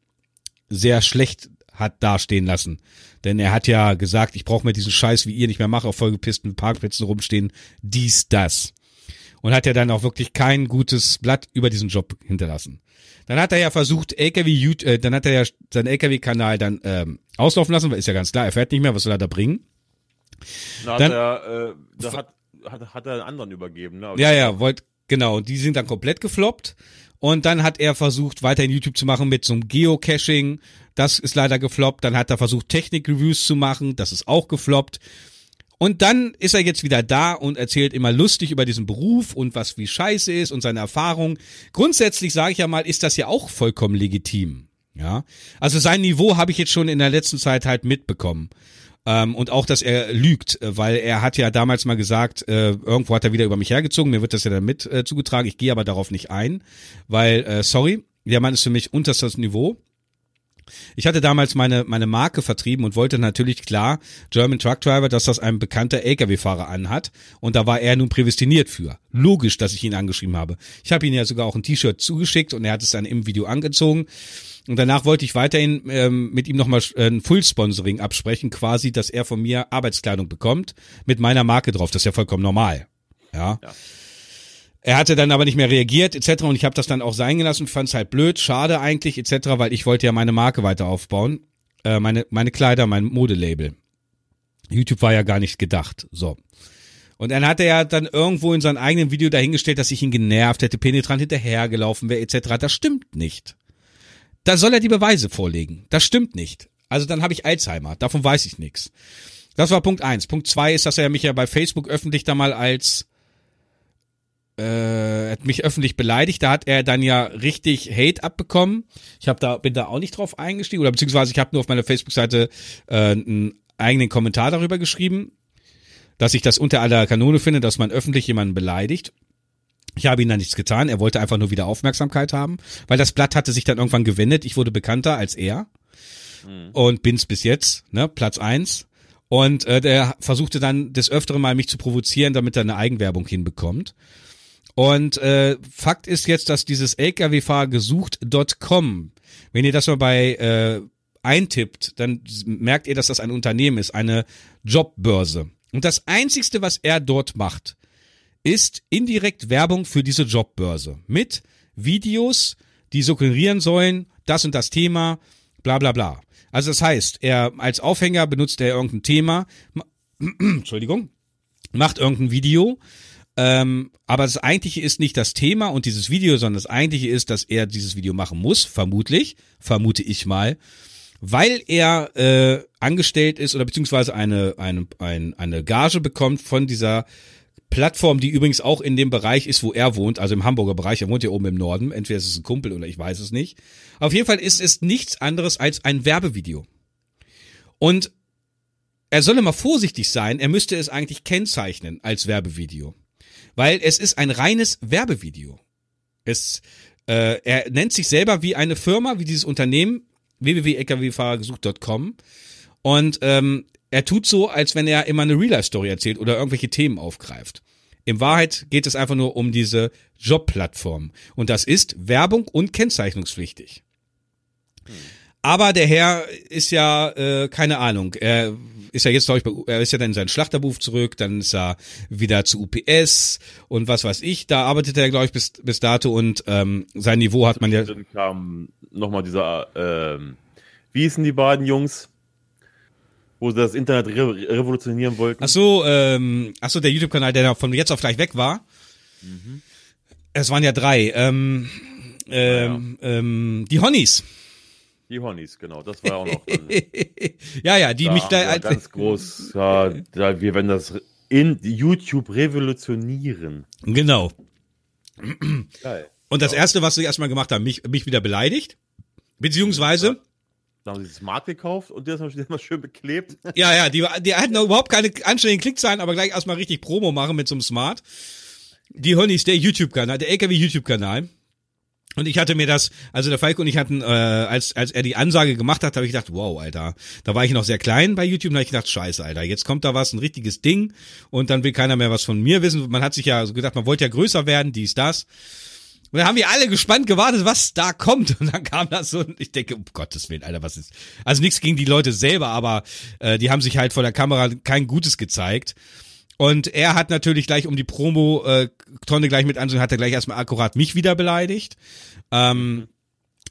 sehr schlecht hat dastehen lassen. Denn er hat ja gesagt, ich brauche mir diesen Scheiß wie ihr nicht mehr machen, auf vollgepissten Parkplätzen rumstehen, dies, das. Und hat ja dann auch wirklich kein gutes Blatt über diesen Job hinterlassen. Dann hat er ja versucht, LKW, äh, dann hat er ja seinen LKW-Kanal dann ähm, auslaufen lassen, weil ist ja ganz klar, er fährt nicht mehr, was soll er da bringen? Da Dann- hat er, äh, da hat, hat, hat er einen anderen übergeben, ne? Ja, ja, wollt, genau. Und die sind dann komplett gefloppt. Und dann hat er versucht, weiterhin YouTube zu machen mit so einem Geocaching. Das ist leider gefloppt. Dann hat er versucht, Technik-Reviews zu machen. Das ist auch gefloppt. Und dann ist er jetzt wieder da und erzählt immer lustig über diesen Beruf und was wie scheiße ist und seine Erfahrung. Grundsätzlich sage ich ja mal, ist das ja auch vollkommen legitim. Ja, also sein Niveau habe ich jetzt schon in der letzten Zeit halt mitbekommen. Ähm, und auch, dass er lügt, äh, weil er hat ja damals mal gesagt, äh, irgendwo hat er wieder über mich hergezogen, mir wird das ja dann mit äh, zugetragen, ich gehe aber darauf nicht ein, weil, äh, sorry, der Mann ist für mich unterstes Niveau. Ich hatte damals meine, meine Marke vertrieben und wollte natürlich klar, German Truck Driver, dass das ein bekannter LKW-Fahrer anhat. Und da war er nun prädestiniert für. Logisch, dass ich ihn angeschrieben habe. Ich habe ihm ja sogar auch ein T-Shirt zugeschickt und er hat es dann im Video angezogen. Und danach wollte ich weiterhin ähm, mit ihm nochmal äh, ein Full-Sponsoring absprechen, quasi, dass er von mir Arbeitskleidung bekommt mit meiner Marke drauf. Das ist ja vollkommen normal. Ja. Ja. Er hatte dann aber nicht mehr reagiert etc. Und ich habe das dann auch sein gelassen, fand es halt blöd, schade eigentlich etc., weil ich wollte ja meine Marke weiter aufbauen. Äh, meine, meine Kleider, mein Modelabel. YouTube war ja gar nicht gedacht. So. Und dann hat er ja dann irgendwo in seinem eigenen Video dahingestellt, dass ich ihn genervt hätte, penetrant hinterhergelaufen wäre etc. Das stimmt nicht. Da soll er die Beweise vorlegen. Das stimmt nicht. Also dann habe ich Alzheimer. Davon weiß ich nichts. Das war Punkt eins. Punkt zwei ist, dass er mich ja bei Facebook öffentlich da mal als äh, er hat mich öffentlich beleidigt. Da hat er dann ja richtig Hate abbekommen. Ich habe da bin da auch nicht drauf eingestiegen oder beziehungsweise ich habe nur auf meiner Facebook-Seite äh, einen eigenen Kommentar darüber geschrieben, dass ich das unter aller Kanone finde, dass man öffentlich jemanden beleidigt. Ich habe ihm dann nichts getan. Er wollte einfach nur wieder Aufmerksamkeit haben, weil das Blatt hatte sich dann irgendwann gewendet. Ich wurde bekannter als er und bin's bis jetzt, ne, Platz eins. Und äh, der versuchte dann des Öfteren mal mich zu provozieren, damit er eine Eigenwerbung hinbekommt. Und äh, Fakt ist jetzt, dass dieses lkw-fahrgesucht.com, wenn ihr das mal bei äh, eintippt, dann merkt ihr, dass das ein Unternehmen ist, eine Jobbörse. Und das Einzigste, was er dort macht, ist indirekt Werbung für diese Jobbörse mit Videos, die suggerieren sollen, das und das Thema, bla bla bla. Also das heißt, er als Aufhänger benutzt er irgendein Thema, ma- Entschuldigung, macht irgendein Video, ähm, aber das eigentliche ist nicht das Thema und dieses Video, sondern das eigentliche ist, dass er dieses Video machen muss, vermutlich, vermute ich mal, weil er äh, angestellt ist oder beziehungsweise eine, eine, ein, eine Gage bekommt von dieser Plattform, die übrigens auch in dem Bereich ist, wo er wohnt, also im Hamburger Bereich. Er wohnt ja oben im Norden. Entweder ist es ein Kumpel oder ich weiß es nicht. Auf jeden Fall ist es nichts anderes als ein Werbevideo. Und er solle mal vorsichtig sein. Er müsste es eigentlich kennzeichnen als Werbevideo. Weil es ist ein reines Werbevideo. Es, äh, er nennt sich selber wie eine Firma, wie dieses Unternehmen, www.lkwfahrergesucht.com. Und ähm, er tut so, als wenn er immer eine Real-Life-Story erzählt oder irgendwelche Themen aufgreift. In Wahrheit geht es einfach nur um diese Jobplattform. Und das ist Werbung und kennzeichnungspflichtig. Aber der Herr ist ja, äh, keine Ahnung, er ist ja jetzt, glaube ich, er ist ja dann in seinen Schlachterberuf zurück, dann ist er wieder zu UPS und was weiß ich. Da arbeitet er, glaube ich, bis, bis dato und ähm, sein Niveau hat man ja. Dann kam nochmal dieser, ähm, wie hießen die beiden Jungs? wo sie das Internet re revolutionieren wollten. Ach so, ähm, ach so, der YouTube-Kanal, der von jetzt auf gleich weg war. Mhm. Es waren ja drei. Ähm, ähm, ja. ähm, die Honnies. Die Honnies, genau, das war auch noch. ja, ja, die da mich da als ganz groß. Ja, da, wir werden das in YouTube revolutionieren. Genau. Geil. Und das erste, was sie erstmal gemacht haben, mich, mich wieder beleidigt. Beziehungsweise, da haben sie Smart gekauft und das haben sie mal schön beklebt. Ja, ja, die, die hatten überhaupt keine anständigen Klickzahlen, aber gleich erstmal richtig Promo machen mit so einem Smart. Die Honnies, der YouTube-Kanal, der LKW-YouTube-Kanal. Und ich hatte mir das, also der Falk und ich hatten, äh, als, als er die Ansage gemacht hat, habe ich gedacht, wow, Alter, da war ich noch sehr klein bei YouTube und habe ich gedacht, scheiße, Alter, jetzt kommt da was, ein richtiges Ding und dann will keiner mehr was von mir wissen. Man hat sich ja so gedacht, man wollte ja größer werden, dies, das. Und dann haben wir alle gespannt gewartet, was da kommt. Und dann kam das so, und ich denke, um Gottes Willen, Alter, was ist. Also nichts gegen die Leute selber, aber äh, die haben sich halt vor der Kamera kein Gutes gezeigt. Und er hat natürlich gleich um die Promo-Tonne äh, gleich mit ansehen, hat er gleich erstmal akkurat mich wieder beleidigt. Ähm,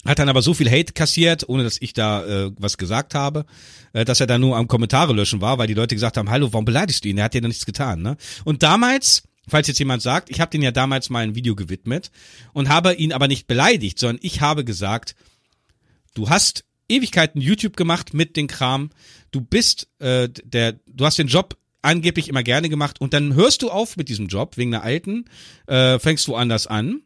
hat dann aber so viel Hate kassiert, ohne dass ich da äh, was gesagt habe, äh, dass er da nur am Kommentare löschen war, weil die Leute gesagt haben, hallo, warum beleidigst du ihn? Er hat ja noch nichts getan. Ne? Und damals Falls jetzt jemand sagt, ich habe den ja damals mal ein Video gewidmet und habe ihn aber nicht beleidigt, sondern ich habe gesagt, du hast Ewigkeiten YouTube gemacht mit dem Kram, du bist äh, der, du hast den Job angeblich immer gerne gemacht und dann hörst du auf mit diesem Job wegen der alten, äh, fängst woanders an.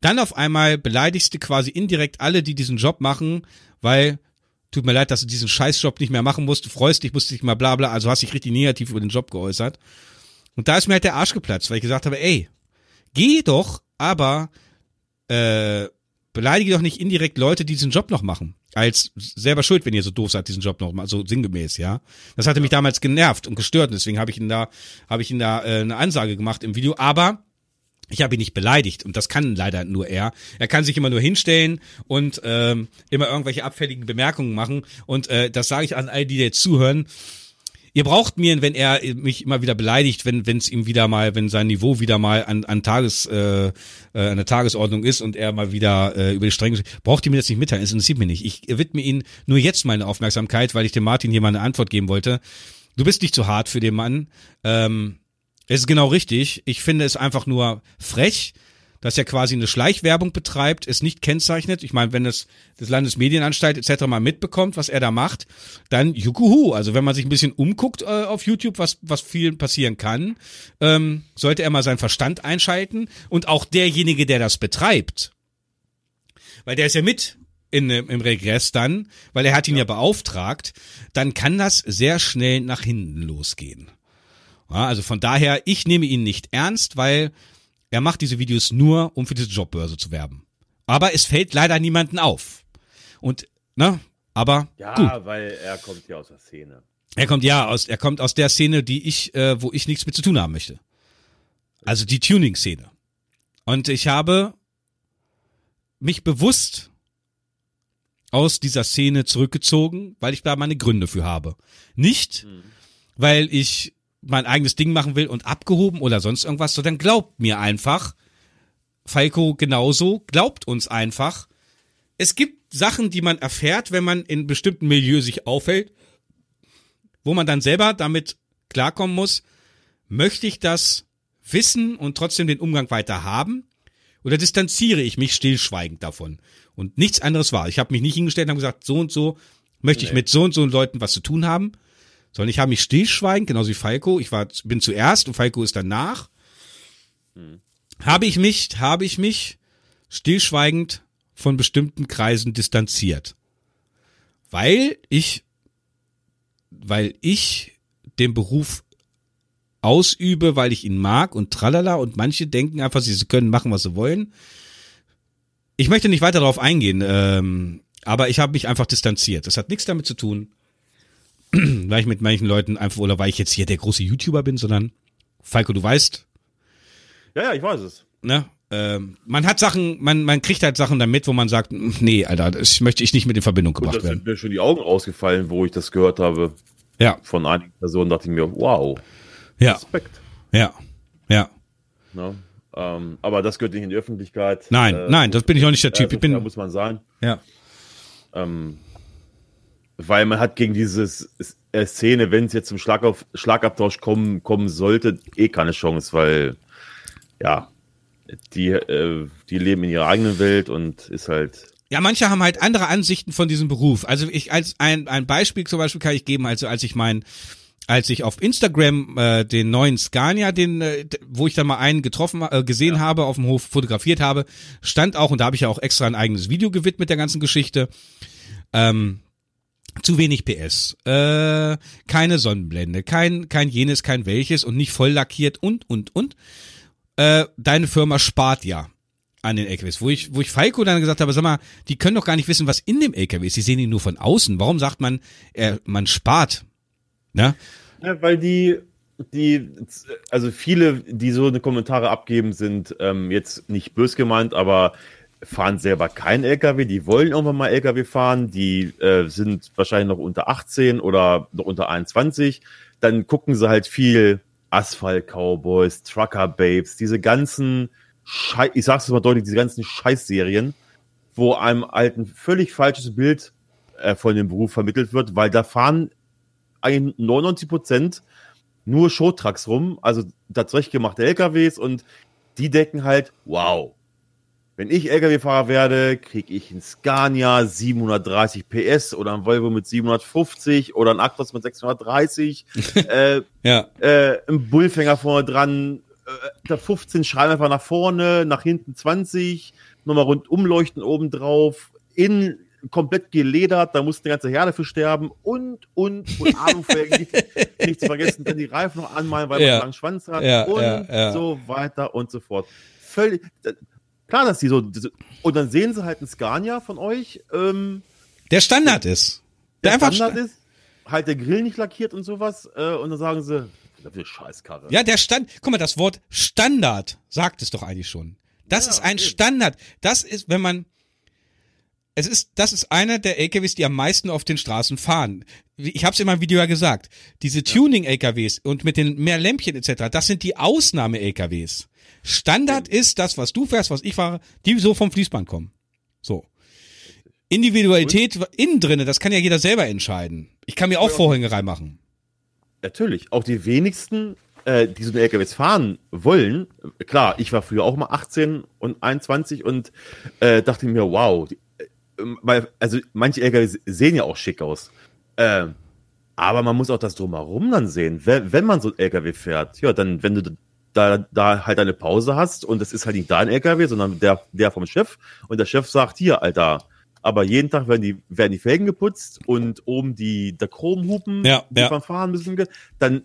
Dann auf einmal beleidigst du quasi indirekt alle, die diesen Job machen, weil tut mir leid, dass du diesen Scheißjob nicht mehr machen musst, du freust dich, musst dich mal bla bla, also hast dich richtig negativ über den Job geäußert. Und da ist mir halt der Arsch geplatzt, weil ich gesagt habe, ey, geh doch, aber äh, beleidige doch nicht indirekt Leute, die diesen Job noch machen. Als selber schuld, wenn ihr so doof seid, diesen Job noch mal, so sinngemäß, ja. Das hatte mich damals genervt und gestört und deswegen habe ich ihn da, habe ich ihn da äh, eine Ansage gemacht im Video. Aber ich habe ihn nicht beleidigt und das kann leider nur er. Er kann sich immer nur hinstellen und ähm, immer irgendwelche abfälligen Bemerkungen machen und äh, das sage ich an all die, die jetzt zuhören. Ihr braucht mir, wenn er mich immer wieder beleidigt, wenn es ihm wieder mal, wenn sein Niveau wieder mal an, an Tages äh, äh, an der Tagesordnung ist und er mal wieder äh, über die Stränge braucht ihr mir das nicht mitteilen. Es interessiert mich nicht. Ich widme ihn nur jetzt meine Aufmerksamkeit, weil ich dem Martin hier mal eine Antwort geben wollte. Du bist nicht zu hart für den Mann. Ähm, es ist genau richtig. Ich finde es einfach nur frech, dass er quasi eine Schleichwerbung betreibt, es nicht kennzeichnet. Ich meine, wenn es das Landesmedienanstalt etc. mal mitbekommt, was er da macht, dann jukuhu. Also wenn man sich ein bisschen umguckt äh, auf YouTube, was, was viel passieren kann, ähm, sollte er mal seinen Verstand einschalten und auch derjenige, der das betreibt, weil der ist ja mit in, im Regress dann, weil er hat ihn ja. ja beauftragt, dann kann das sehr schnell nach hinten losgehen. Ja, also von daher, ich nehme ihn nicht ernst, weil er macht diese Videos nur, um für diese Jobbörse zu werben. Aber es fällt leider niemanden auf. Und, ne, aber. Ja, gut. weil er kommt ja aus der Szene. Er kommt ja aus, er kommt aus der Szene, die ich, äh, wo ich nichts mit zu tun haben möchte. Also die Tuning-Szene. Und ich habe mich bewusst aus dieser Szene zurückgezogen, weil ich da meine Gründe für habe. Nicht, hm. weil ich mein eigenes Ding machen will und abgehoben oder sonst irgendwas, so dann glaubt mir einfach, Falco genauso, glaubt uns einfach. Es gibt Sachen, die man erfährt, wenn man in bestimmten Milieu sich aufhält, wo man dann selber damit klarkommen muss, möchte ich das wissen und trotzdem den Umgang weiter haben? Oder distanziere ich mich stillschweigend davon? Und nichts anderes war. Ich habe mich nicht hingestellt und habe gesagt, so und so möchte nee. ich mit so und so Leuten was zu tun haben, sondern ich habe mich stillschweigend, genauso wie Falco, ich war, bin zuerst und Falco ist danach, habe ich mich, habe ich mich stillschweigend von bestimmten Kreisen distanziert. Weil ich, weil ich den Beruf ausübe, weil ich ihn mag und tralala und manche denken einfach, sie können machen, was sie wollen. Ich möchte nicht weiter darauf eingehen, ähm, aber ich habe mich einfach distanziert. Das hat nichts damit zu tun, weil ich mit manchen Leuten einfach oder weil ich jetzt hier der große YouTuber bin, sondern Falco, du weißt, Ja, ja, ich weiß es. ne? Ähm, man hat Sachen, man, man kriegt halt Sachen damit, wo man sagt, nee, Alter, das möchte ich nicht mit in Verbindung gebracht das werden. sind mir schon die Augen ausgefallen, wo ich das gehört habe. Ja, Von einigen Personen dachte ich mir, wow, ja, Respekt. ja, ja. Ne? Ähm, aber das gehört nicht in die Öffentlichkeit. Nein, Äh, nein, das bin ich auch nicht der äh, Typ. Ich bin, fair muss man sein. ja, Ähm, weil man hat gegen diese äh, Szene, wenn es jetzt zum Schlagauf, Schlagabtausch kommen, kommen sollte, eh keine Chance, weil ja, die, äh, die leben in ihrer eigenen Welt und ist halt. Ja, manche haben halt andere Ansichten von diesem Beruf. Also ich als ein, ein Beispiel zum Beispiel kann ich geben, also als ich mein, als ich auf Instagram äh, den neuen Scania, den, äh, wo ich dann mal einen getroffen, äh, gesehen habe, auf dem Hof fotografiert habe, stand auch, und da habe ich ja auch extra ein eigenes Video gewidmet der ganzen Geschichte, ähm, zu wenig PS, äh, keine Sonnenblende, kein, kein jenes, kein welches und nicht voll lackiert und, und, und. Äh, deine Firma spart ja an den LKWs, wo ich, wo ich Falco dann gesagt habe, sag mal, die können doch gar nicht wissen, was in dem LKW ist. Die sehen ihn nur von außen. Warum sagt man, äh, man spart? Ne? Ja, weil die, die, also viele, die so eine Kommentare abgeben, sind ähm, jetzt nicht bös gemeint, aber fahren selber kein LKW, die wollen irgendwann mal LKW fahren, die äh, sind wahrscheinlich noch unter 18 oder noch unter 21. Dann gucken sie halt viel Asphalt Cowboys, Trucker Babes, diese ganzen Schei ich sag's mal deutlich, diese ganzen Scheißserien, wo einem halt ein völlig falsches Bild äh, von dem Beruf vermittelt wird, weil da fahren eigentlich 99 Prozent nur Showtrucks rum, also zurechtgemachte LKWs und die decken halt, wow, wenn ich LKW-Fahrer werde, kriege ich einen Scania 730 PS oder ein Volvo mit 750 oder ein Actros mit 630, äh, Ja. äh, ein Bullfänger vorne dran, äh, da 15 schreiben einfach nach vorne, nach hinten 20, nochmal rundum leuchten oben drauf, innen komplett geledert, da muss eine ganze Herde für sterben und, und, und Alufelgen, nicht, nicht zu vergessen, dann die Reifen noch anmalen, weil man Ja. einen langen Schwanz hat Ja, und ja, so weiter und so fort. Völlig, klar, dass die so, und dann sehen sie halt einen Scania von euch, ähm, Der Standard ist. Der, der einfach Standard ist, halt der Grill nicht lackiert und sowas, äh, und dann sagen sie, das ist Scheißkarre. Ja, der Stand, guck mal, das Wort Standard sagt es doch eigentlich schon. Das Ja, ist ein eben. Standard. Das ist, wenn man, es ist, das ist einer der LKWs, die am meisten auf den Straßen fahren. Ich habe es in meinem Video ja gesagt. Diese Tuning-LKWs und mit den mehr Lämpchen etc., das sind die Ausnahme-LKWs. Standard ist das, was du fährst, was ich fahre, die so vom Fließband kommen. So. Individualität innen drinne, das kann ja jeder selber entscheiden. Ich kann mir auch Vorhänge reinmachen. Natürlich, auch die wenigsten, äh, die so eine LKWs fahren wollen, klar, ich war früher auch mal 18 und 21 und äh, dachte mir, wow, die, äh, also manche LKWs sehen ja auch schick aus. Äh, aber man muss auch das drumherum dann sehen. Wenn, wenn man so ein LKW fährt, ja, dann, wenn du da, da halt eine Pause hast und das ist halt nicht dein LKW, sondern der, der vom Chef und der Chef sagt, hier, Alter, aber jeden Tag werden die, werden die Felgen geputzt und oben die, der Chromhupen, Ja, die ja. beim Fahren müssen, dann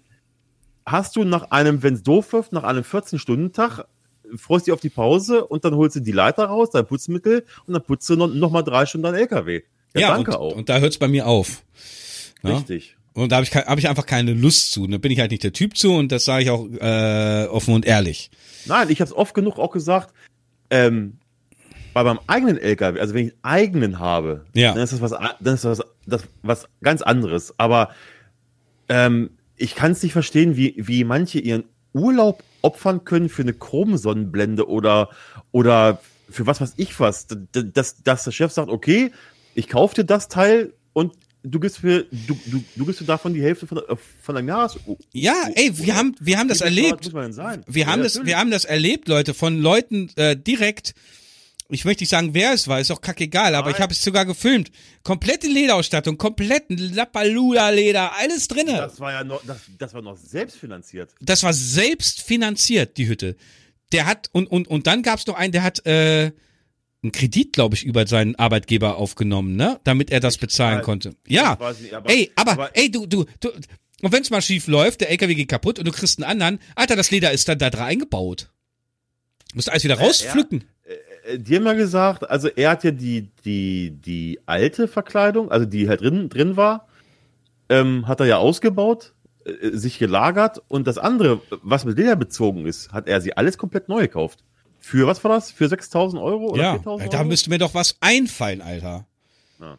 hast du nach einem, wenn es doof wird, nach einem 14-Stunden-Tag, freust dich auf die Pause und dann holst du die Leiter raus, dein Putzmittel und dann putzt du noch, noch mal drei Stunden dein LKW. Ja, danke und, auch. und da hört's bei mir auf. Ja? Richtig. Und da habe ich, hab ich einfach keine Lust zu. Da bin ich halt nicht der Typ zu und das sage ich auch äh, offen und ehrlich. Nein, ich habe es oft genug auch gesagt, ähm, bei meinem eigenen LKW, also wenn ich einen eigenen habe, Ja. dann ist das was, dann ist das, das was ganz anderes. Aber ähm, ich kann es nicht verstehen, wie, wie manche ihren Urlaub opfern können für eine Chromsonnenblende oder, oder für was weiß ich was. Dass, dass der Chef sagt, okay, ich kaufe dir das Teil und du gibst mir, du, du, du gibst mir davon die Hälfte von, der- von deinem Jahres. Ja, ey, wir haben, wir haben das erlebt. Muss man denn sein? Wir Ja, haben das, wir haben das erlebt, Leute, von Leuten äh, direkt ich möchte nicht sagen, wer es war, ist auch kackegal, aber ich habe es sogar gefilmt. Komplette Lederausstattung, kompletten Lappaluda-Leder, alles drinne. Das war ja noch, das, das war noch selbstfinanziert. Das war selbst finanziert, die Hütte. Der hat, und, und, und dann gab's noch einen, der hat äh, einen Kredit, glaube ich, über seinen Arbeitgeber aufgenommen, ne? Damit er das bezahlen weiß- konnte. Ja. ich nicht, aber- ey, aber, aber- ey, du, du, du. Und wenn's mal schief läuft, der LKW geht kaputt und du kriegst einen anderen, Alter, das Leder ist dann da drin eingebaut. Du musst alles wieder rauspflücken. Äh, Die haben ja gesagt, also er hat ja die, die, die alte Verkleidung, also die halt drin, drin war, ähm, hat er ja ausgebaut, äh, sich gelagert und das andere, was mit Leder bezogen ist, hat er sie alles komplett neu gekauft. Für, was war das? Für 6000 Euro oder Ja, 4000 da Euro? müsste mir doch was einfallen, Alter. Ja.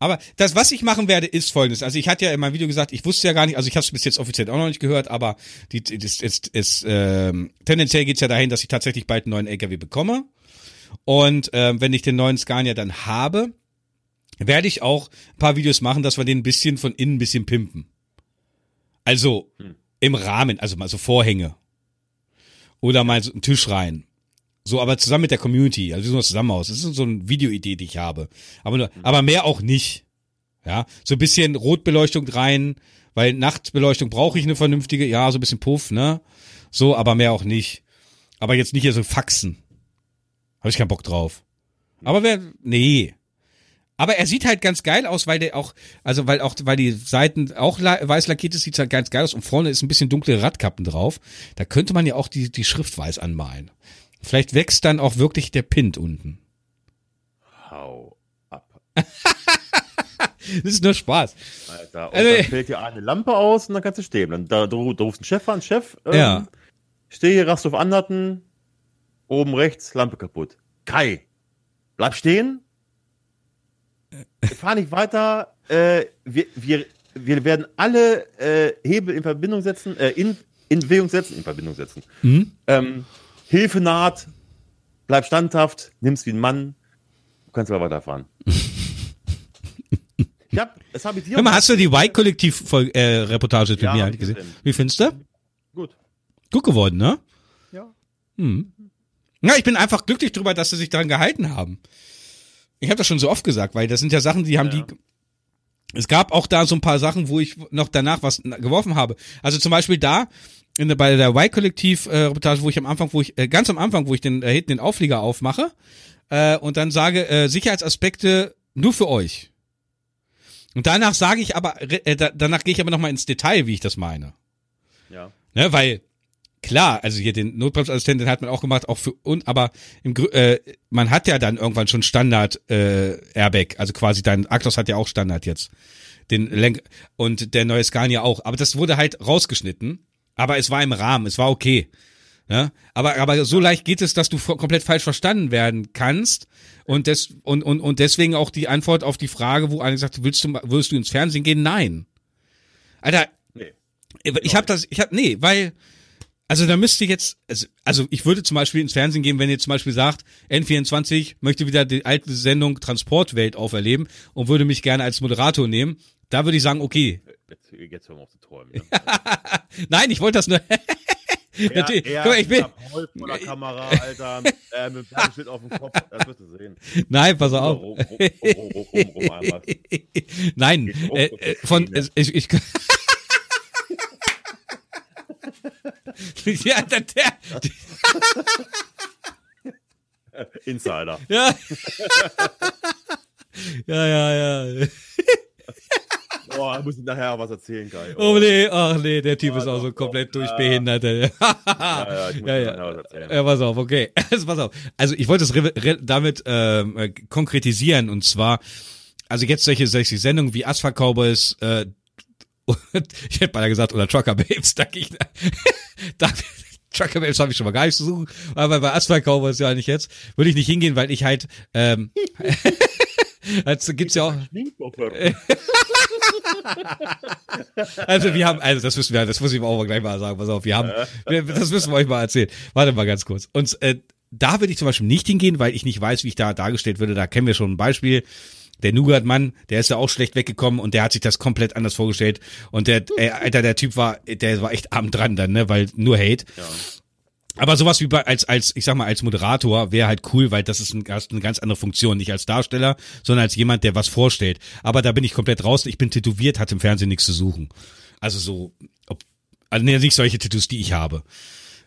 Aber das, was ich machen werde, ist folgendes. Also ich hatte ja in meinem Video gesagt, ich wusste ja gar nicht, also ich habe es bis jetzt offiziell auch noch nicht gehört, aber die, die, das ist, ist, ähm, tendenziell geht's ja dahin, dass ich tatsächlich bald einen neuen LKW bekomme. Und ähm, wenn ich den neuen Scania dann habe, werde ich auch ein paar Videos machen, dass wir den ein bisschen von innen ein bisschen pimpen. Also im Rahmen, also mal so Vorhänge. Oder mal so einen Tisch rein. So, aber zusammen mit der Community. Also wir sind zusammen aus. Das ist so eine Videoidee, die ich habe. Aber nur, aber mehr auch nicht. Ja, so ein bisschen Rotbeleuchtung rein, weil Nachtbeleuchtung brauche ich eine vernünftige. Ja, so ein bisschen Puff, ne? So, aber mehr auch nicht. Aber jetzt nicht hier so Faxen. Habe ich keinen Bock drauf. Aber wer, nee. Aber er sieht halt ganz geil aus, weil der auch, also weil auch, weil die Seiten auch weiß lackiert ist, sieht halt ganz geil aus und vorne ist ein bisschen dunkle Radkappen drauf. Da könnte man ja auch die, die Schrift weiß anmalen. Vielleicht wächst dann auch wirklich der Pint unten. Hau ab. Das ist nur Spaß. Alter. Und Also- dann fällt dir eine Lampe aus und dann kannst du stehen. Dann da, du, du rufst einen Chef an, Chef, ähm, Ja. steh hier, rast auf Anderten, oben rechts, Lampe kaputt. Kai, bleib stehen. Fahr nicht weiter. Äh, wir, wir, wir werden alle äh, Hebel in Verbindung setzen, äh, in, in Bewegung setzen, in Verbindung setzen. Mhm. Ähm, Hilfe naht, bleib standhaft, nimm's wie ein Mann, du kannst aber weiterfahren. ich hab, das habe ich dir Hör mal, hast du die Y-Kollektiv-Reportage mit Ja, mir hab halt gesehen? gesehen. Wie findest du? Gut. Gut geworden, ne? Ja. Hm. Ja, ich bin einfach glücklich drüber, dass sie sich daran gehalten haben. Ich habe das schon so oft gesagt, weil das sind ja Sachen, die haben Ja. die. Es gab auch da so ein paar Sachen, wo ich noch danach was geworfen habe. Also zum Beispiel da in der, bei der Y-Kollektiv-Reportage, wo ich am Anfang, wo ich äh, ganz am Anfang, wo ich den äh, hinten den Auflieger aufmache äh, und dann sage äh, Sicherheitsaspekte nur für euch. Und danach sage ich aber, äh, da, danach gehe ich aber noch mal ins Detail, wie ich das meine. Ja. Ne, weil klar, also hier den Notbremsassistenten hat man auch gemacht, auch für und aber im äh, man hat ja dann irgendwann schon Standard äh, Airbag, also quasi dein Actos hat ja auch Standard jetzt. Den Lenk und der neue Scania auch, aber das wurde halt rausgeschnitten, aber es war im Rahmen, es war okay. Ne? Aber aber so leicht geht es, dass du komplett falsch verstanden werden kannst und des und und und deswegen auch die Antwort auf die Frage, wo einer sagt, willst du würdest du ins Fernsehen gehen? Nein. Alter, Nee. ich habe das, ich habe, nee, weil, also da müsste jetzt, also, also ich würde zum Beispiel ins Fernsehen gehen, wenn ihr zum Beispiel sagt, N24 möchte wieder die alte Sendung Transportwelt auferleben und würde mich gerne als Moderator nehmen. Da würde ich sagen, okay. Jetzt, jetzt hören wir auf zu träumen. Ne? Nein, ich wollte das nur. Natürlich. Er, Guck mal, ich bin, Paul vor der Kamera, Alter, äh, mit dem Fernsehschild auf dem Kopf, das wirst du sehen. nein, pass auf. rum, rum, rum. Nein, äh, äh, von, ich, ich, ja, der, der, Insider. ja. ja, ja, ja. Boah, da muss ich nachher was erzählen, Kai. Oh nee, ach nee, der Typ Ja, ist auch so doch. komplett durchbehindert. Ja, ja, ja, ich muss ja, ja. was erzählen. Ja, pass auf, okay. Also, pass auf. Also ich wollte es damit ähm, äh, konkretisieren und zwar, also jetzt solche, solche Sendungen wie Asphalt Cowboys, äh, und, ich hätte beinahe gesagt, oder Trucker Babes, da ich, da, Trucker Babes habe ich schon mal gar nicht zu suchen, aber bei Asphalt Cowboys ja nicht jetzt, würde ich nicht hingehen, weil ich halt, ähm, also gibt's ja auch. Also wir haben, also das müssen wir, das muss ich auch mal gleich mal sagen, pass auf, wir haben, wir, das müssen wir euch mal erzählen. Warte mal ganz kurz. Und äh, da würde ich zum Beispiel nicht hingehen, weil ich nicht weiß, wie ich da dargestellt würde. Da kennen wir schon ein Beispiel. Der Nougat-Mann, der ist ja auch schlecht weggekommen und der hat sich das komplett anders vorgestellt. Und der, ey, Alter, der Typ war, der war echt arm dran dann, ne, weil nur Hate. Ja. Aber sowas wie bei, als, als, ich sag mal, als Moderator wäre halt cool, weil das ist ein, eine ganz andere Funktion. Nicht als Darsteller, sondern als jemand, der was vorstellt. Aber da bin ich komplett raus. Ich bin tätowiert, hat im Fernsehen nichts zu suchen. Also so, ob, also nicht solche Tattoos, die ich habe.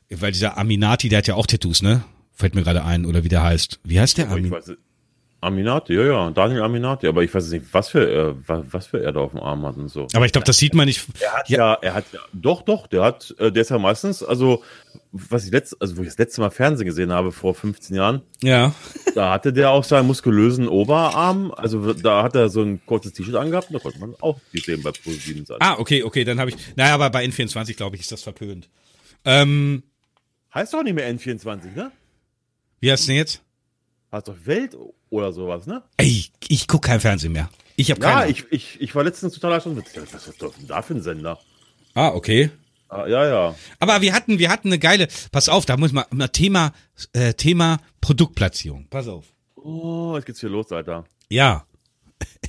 Weil dieser Aminati, der hat ja auch Tattoos, ne? Fällt mir gerade ein, oder wie der heißt. Wie heißt der? Aber ich Amin weiß, Aminati, ja, ja, Daniel Aminati, aber ich weiß nicht, was für, äh, was, für er da auf dem Arm hat und so. Aber ich glaube, das sieht man nicht. Er hat Ja. ja, er hat ja, doch, doch, der hat, äh, der ist ja meistens, also, was ich letzt, also wo ich das letzte Mal Fernsehen gesehen habe, vor 15 Jahren, Ja. da hatte der auch seinen muskulösen Oberarm, also da hat er so ein kurzes T-Shirt angehabt da konnte man auch die sehen bei ProSieben sein. Ah, okay, okay, dann habe ich. Naja, aber bei N24, glaube ich, ist das verpönt. Ähm, Heißt doch nicht mehr N24, ne? wie heißt denn jetzt? Heißt doch Welt oder sowas, ne? Ey, ich guck kein Fernsehen mehr. Ich habe Ja, keine. ich, ich, ich war letztens total erstaunt. Was ist doch denn da für ein Sender? ah, okay. Ah, ja, ja. Aber wir hatten, wir hatten eine geile. Pass auf, da muss man Thema, äh, Thema Produktplatzierung. Pass auf. Oh, jetzt geht's hier los, Alter. Ja.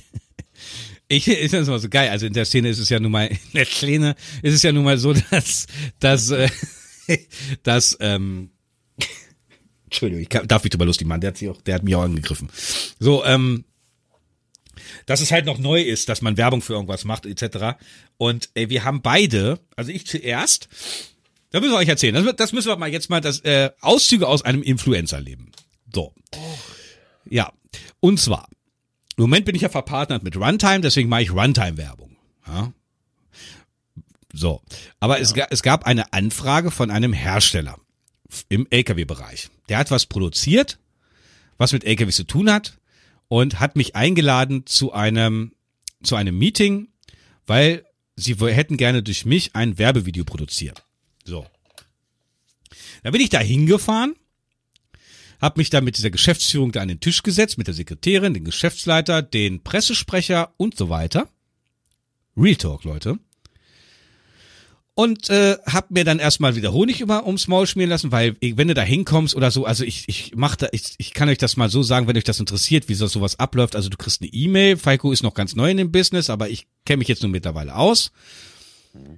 Ich ist das mal so geil. Also in der Szene ist es ja nun mal, in der Szene ist es ja nun mal so, dass, dass, äh, dass, ähm, Entschuldigung, ich kann, darf mich drüber lustig machen. Der hat sich auch, der hat mich auch angegriffen. So, ähm, dass es halt noch neu ist, dass man Werbung für irgendwas macht, etc. Und ey, wir haben beide, also ich zuerst, da müssen wir euch erzählen. Das, das müssen wir mal jetzt mal das äh, Auszüge aus einem Influencer-Leben. So. Ja. Und zwar, im Moment bin ich ja verpartnert mit Runtime, deswegen mache ich Runtime-Werbung. Ja. So. Aber es, ga, es gab eine Anfrage von einem Hersteller im LKW-Bereich. Der hat was produziert, was mit LKWs zu tun hat und hat mich eingeladen zu einem, zu einem Meeting, weil sie hätten gerne durch mich ein Werbevideo produziert. So. Da bin ich da hingefahren, habe mich dann mit dieser Geschäftsführung da an den Tisch gesetzt, mit der Sekretärin, den Geschäftsleiter, den Pressesprecher und so weiter. Real Talk, Leute. Und äh, hab mir dann erstmal wieder Honig über ums Maul schmieren lassen, weil wenn du da hinkommst oder so, also ich ich mach da ich, ich kann euch das mal so sagen, wenn euch das interessiert, wie so sowas abläuft. Also du kriegst eine E-Mail, Falco ist noch ganz neu in dem Business, aber ich kenne mich jetzt nur mittlerweile aus.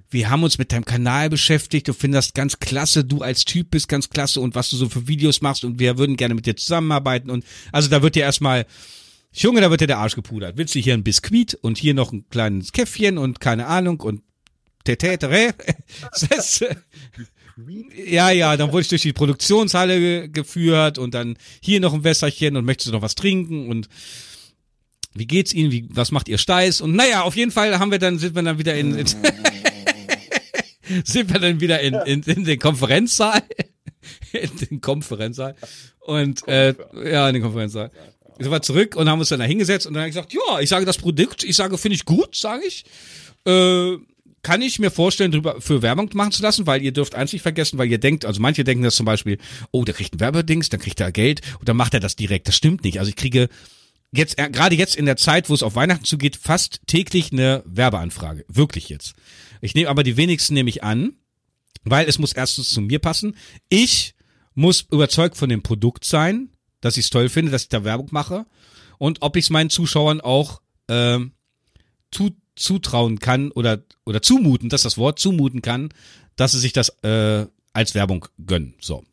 Wir haben uns mit deinem Kanal beschäftigt, du findest ganz klasse, du als Typ bist ganz klasse und was du so für Videos machst und wir würden gerne mit dir zusammenarbeiten und also da wird dir erstmal Junge, da wird dir der Arsch gepudert. Willst du hier ein Biskuit und hier noch ein kleines Käffchen und keine Ahnung und Tetetere. Das, äh, ja, ja, dann wurde ich durch die Produktionshalle ge geführt und dann hier noch ein Wässerchen und möchtest du noch was trinken und wie geht's Ihnen? Wie, was macht Ihr Steiß? Und naja, auf jeden Fall haben wir dann, sind wir dann wieder in, in sind wir dann wieder in, in, in den Konferenzsaal. In den Konferenzsaal. Und äh, ja, in den Konferenzsaal. Sind wir zurück und haben uns dann da hingesetzt und dann gesagt, ja, ich sage das Produkt, ich sage, finde ich gut, sage ich. Äh, kann ich mir vorstellen, drüber für Werbung machen zu lassen, weil ihr dürft eins nicht vergessen, weil ihr denkt, also manche denken das zum Beispiel, oh, der kriegt ein Werbedings, dann kriegt er Geld und dann macht er das direkt. Das stimmt nicht. Also ich kriege jetzt, äh, gerade jetzt in der Zeit, wo es auf Weihnachten zugeht, fast täglich eine Werbeanfrage. Wirklich jetzt. Ich nehme aber die wenigsten nehme ich an, weil es muss erstens zu mir passen. Ich muss überzeugt von dem Produkt sein, dass ich es toll finde, dass ich da Werbung mache und ob ich es meinen Zuschauern auch ähm, zu, zutrauen kann oder oder zumuten, das ist das Wort, zumuten kann, dass sie sich das äh, als Werbung gönnen. So.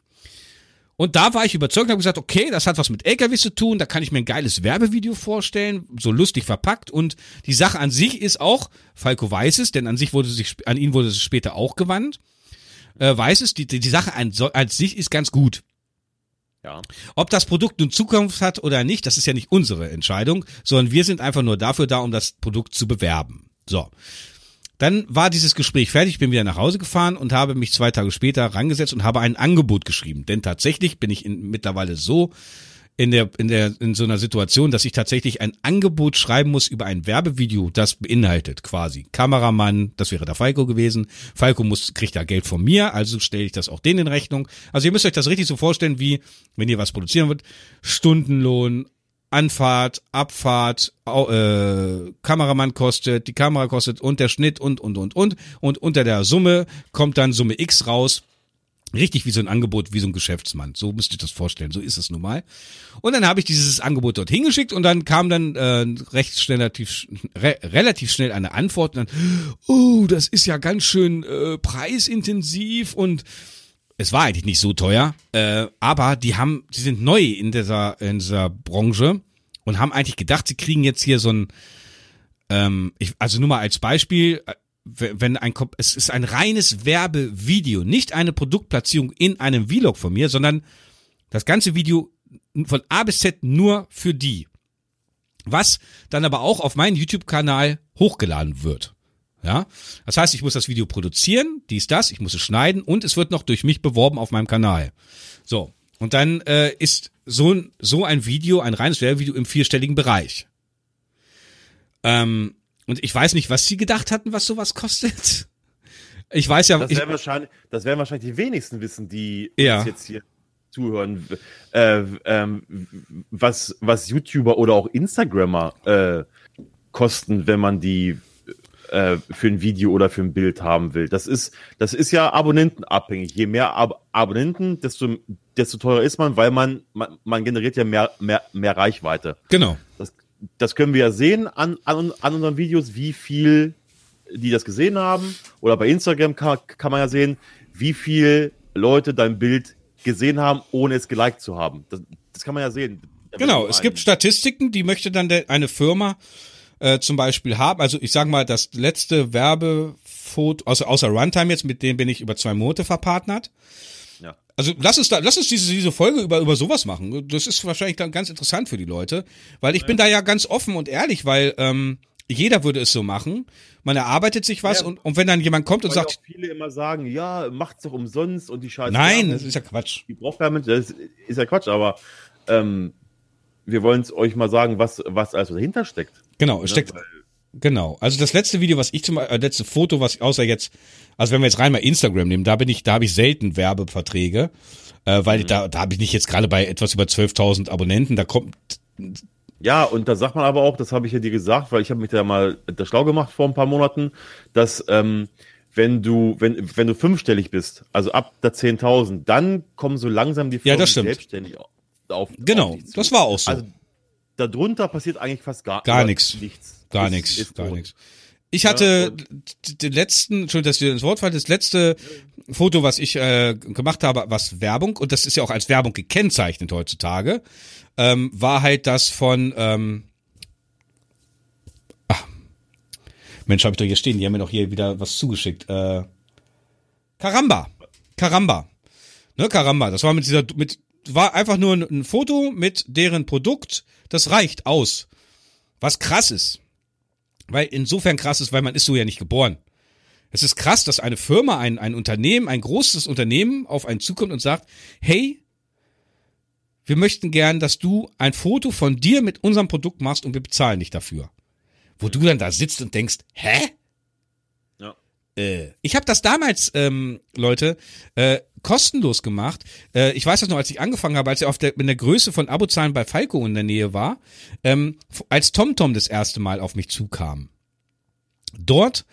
Und da war ich überzeugt und habe gesagt, okay, das hat was mit LKWs zu tun, da kann ich mir ein geiles Werbevideo vorstellen, so lustig verpackt und die Sache an sich ist auch, Falco weiß es, denn an sich wurde sich, an ihn wurde es später auch gewandt, äh, weiß es, die, die, Sache an, an sich ist ganz gut. Ja. Ob das Produkt nun Zukunft hat oder nicht, das ist ja nicht unsere Entscheidung, sondern wir sind einfach nur dafür da, um das Produkt zu bewerben. So. Dann war dieses Gespräch fertig, bin wieder nach Hause gefahren und habe mich zwei Tage später rangesetzt und habe ein Angebot geschrieben. Denn tatsächlich bin ich in, mittlerweile so in der, in der, in so einer Situation, dass ich tatsächlich ein Angebot schreiben muss über ein Werbevideo, das beinhaltet quasi Kameramann, das wäre der Falco gewesen. Falco muss, kriegt da Geld von mir, also stelle ich das auch denen in Rechnung. Also ihr müsst euch das richtig so vorstellen, wie, wenn ihr was produzieren wollt, Stundenlohn, Anfahrt, Abfahrt, äh, Kameramann kostet, die Kamera kostet und der Schnitt und, und, und, und. Und unter der Summe kommt dann Summe X raus. Richtig wie so ein Angebot, wie so ein Geschäftsmann. So müsst ihr das vorstellen. So ist es nun mal. Und dann habe ich dieses Angebot dort hingeschickt und dann kam dann äh, recht schnell, relativ, re, relativ schnell eine Antwort. Und dann, oh, das ist ja ganz schön äh, preisintensiv und es war eigentlich nicht so teuer, äh, aber die haben, sie sind neu in dieser, in dieser Branche und haben eigentlich gedacht, sie kriegen jetzt hier so ein, ähm, ich, also nur mal als Beispiel, äh, wenn ein, es ist ein reines Werbevideo, nicht eine Produktplatzierung in einem Vlog von mir, sondern das ganze Video von A bis Z nur für die. Was dann aber auch auf meinen YouTube-Kanal hochgeladen wird. Ja, das heißt, ich muss das Video produzieren, dies, das, ich muss es schneiden und es wird noch durch mich beworben auf meinem Kanal. So. Und dann äh, ist so, so ein Video, ein reines Werbevideo im vierstelligen Bereich. Ähm, und ich weiß nicht, was sie gedacht hatten, was sowas kostet. Ich weiß ja, das werden wahrscheinlich, das werden wahrscheinlich die wenigsten wissen, die ja. uns jetzt hier zuhören, äh, ähm, was, was YouTuber oder auch Instagrammer äh, kosten, wenn man die äh, für ein Video oder für ein Bild haben will. Das ist, das ist ja abonnentenabhängig. Je mehr Ab Abonnenten, desto, desto teurer ist man, weil man, man, man generiert ja mehr, mehr, mehr Reichweite. Genau. Das, können wir ja sehen an, an, an unseren Videos, wie viel die das gesehen haben. Oder bei Instagram kann, kann man ja sehen, wie viel Leute dein Bild gesehen haben, ohne es geliked zu haben. Das, das kann man ja sehen. Genau, es gibt Statistiken, die möchte dann eine Firma äh, zum Beispiel haben. Also ich sag mal, das letzte Werbefoto, außer, außer Runtime jetzt, mit dem bin ich über zwei Monate verpartnert. Also lass uns da, lass uns diese, diese Folge über, über sowas machen. Das ist wahrscheinlich dann ganz interessant für die Leute, weil ich ja. bin da ja ganz offen und ehrlich, weil ähm, jeder würde es so machen. Man erarbeitet sich was ja. und, und wenn dann jemand kommt und sagt. viele immer sagen, ja, macht's doch umsonst und die Scheiße. Nein, das ist ja Quatsch. Die braucht kein Mensch, das ist ja Quatsch, aber ähm, wir wollen es euch mal sagen, was, was also dahinter steckt. Genau, es steckt. Genau. Also das letzte Video, was ich zum äh, letzte Foto, was außer jetzt, also wenn wir jetzt rein mal Instagram nehmen, da bin ich, da habe ich selten Werbeverträge, äh, weil mhm. da, da habe ich nicht jetzt gerade bei etwas über 12.000 Abonnenten, da kommt ja, und da sagt man aber auch, das habe ich ja dir gesagt, weil ich habe mich da mal da schlau gemacht vor ein paar Monaten, dass ähm, wenn du wenn wenn du fünfstellig bist, also ab der 10.000, dann kommen so langsam die Firmen ja, das stimmt. selbstständig auf. Genau, auf das war auch so. Also darunter passiert eigentlich fast gar, gar nichts. nichts. Gar nichts, gar nichts. Ich hatte ja, den letzten, schon dass du ins Wort fallst, das letzte Foto, was ich äh, gemacht habe, was Werbung, und das ist ja auch als Werbung gekennzeichnet heutzutage, ähm, war halt das von, ähm, ach, Mensch, habe ich doch hier stehen, die haben mir doch hier wieder was zugeschickt. Äh, Karamba. Karamba. Ne, Karamba. Das war mit dieser, mit, war einfach nur ein, ein Foto mit deren Produkt. Das reicht aus. Was krass ist. Weil insofern krass ist, weil man ist so ja nicht geboren. Es ist krass, dass eine Firma, ein, ein Unternehmen, ein großes Unternehmen auf einen zukommt und sagt, hey, wir möchten gern, dass du ein Foto von dir mit unserem Produkt machst und wir bezahlen dich dafür. Wo du dann da sitzt und denkst, hä? Ja. Äh, ich habe das damals, ähm, Leute, äh, kostenlos gemacht. Äh, ich weiß das noch, als ich angefangen habe, als er auf der, in der Größe von Abozahlen bei Falco in der Nähe war, ähm, als TomTom das erste Mal auf mich zukam. Dort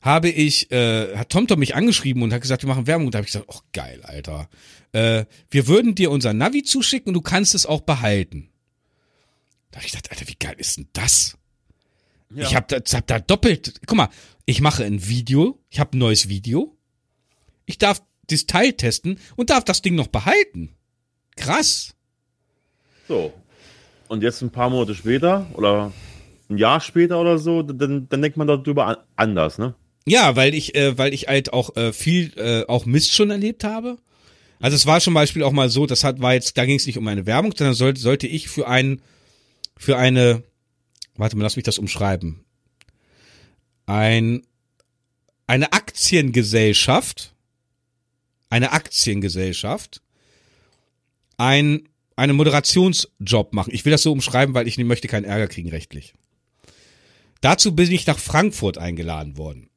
habe ich, äh, hat TomTom mich angeschrieben und hat gesagt, wir machen Werbung. Und da habe ich gesagt, oh geil, Alter. Äh, wir würden dir unser Navi zuschicken und du kannst es auch behalten. Da habe ich gedacht, Alter, wie geil ist denn das? Ja. Ich habe da, hab da doppelt, guck mal, ich mache ein Video, ich habe ein neues Video. Ich darf das Teil testen und darf das Ding noch behalten. Krass. So. Und jetzt ein paar Monate später oder ein Jahr später oder so, dann, dann denkt man darüber anders, ne? Ja, weil ich, äh, weil ich halt auch äh, viel äh, auch Mist schon erlebt habe. Also es war zum Beispiel auch mal so, das hat war jetzt, da ging es nicht um eine Werbung, sondern sollte, sollte ich für ein, für eine, warte mal, lass mich das umschreiben. Ein, eine Aktiengesellschaft, eine Aktiengesellschaft, ein, einen Moderationsjob machen. Ich will das so umschreiben, weil ich möchte keinen Ärger kriegen rechtlich. Dazu bin ich nach Frankfurt eingeladen worden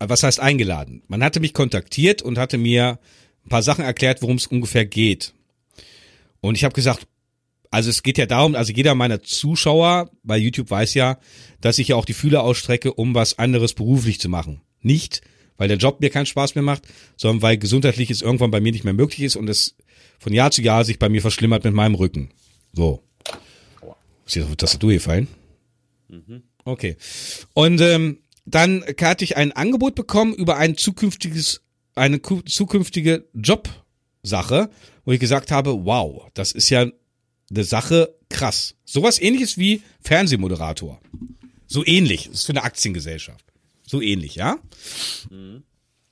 was heißt eingeladen? Man hatte mich kontaktiert und hatte mir ein paar Sachen erklärt, worum es ungefähr geht. Und ich habe gesagt, also es geht ja darum, also jeder meiner Zuschauer bei YouTube weiß ja, dass ich ja auch die Fühler ausstrecke, um was anderes beruflich zu machen. Nicht, weil der Job mir keinen Spaß mehr macht, sondern weil gesundheitliches irgendwann bei mir nicht mehr möglich ist und es von Jahr zu Jahr sich bei mir verschlimmert mit meinem Rücken. So. Ist dir auf die Tastatur gefallen? Mhm. Okay. Und ähm, dann hatte ich ein Angebot bekommen über ein zukünftiges eine zukünftige Jobsache, wo ich gesagt habe, wow, das ist ja eine Sache krass. Sowas ähnliches wie Fernsehmoderator. So ähnlich. Das ist für eine Aktiengesellschaft. So ähnlich, ja? Mhm.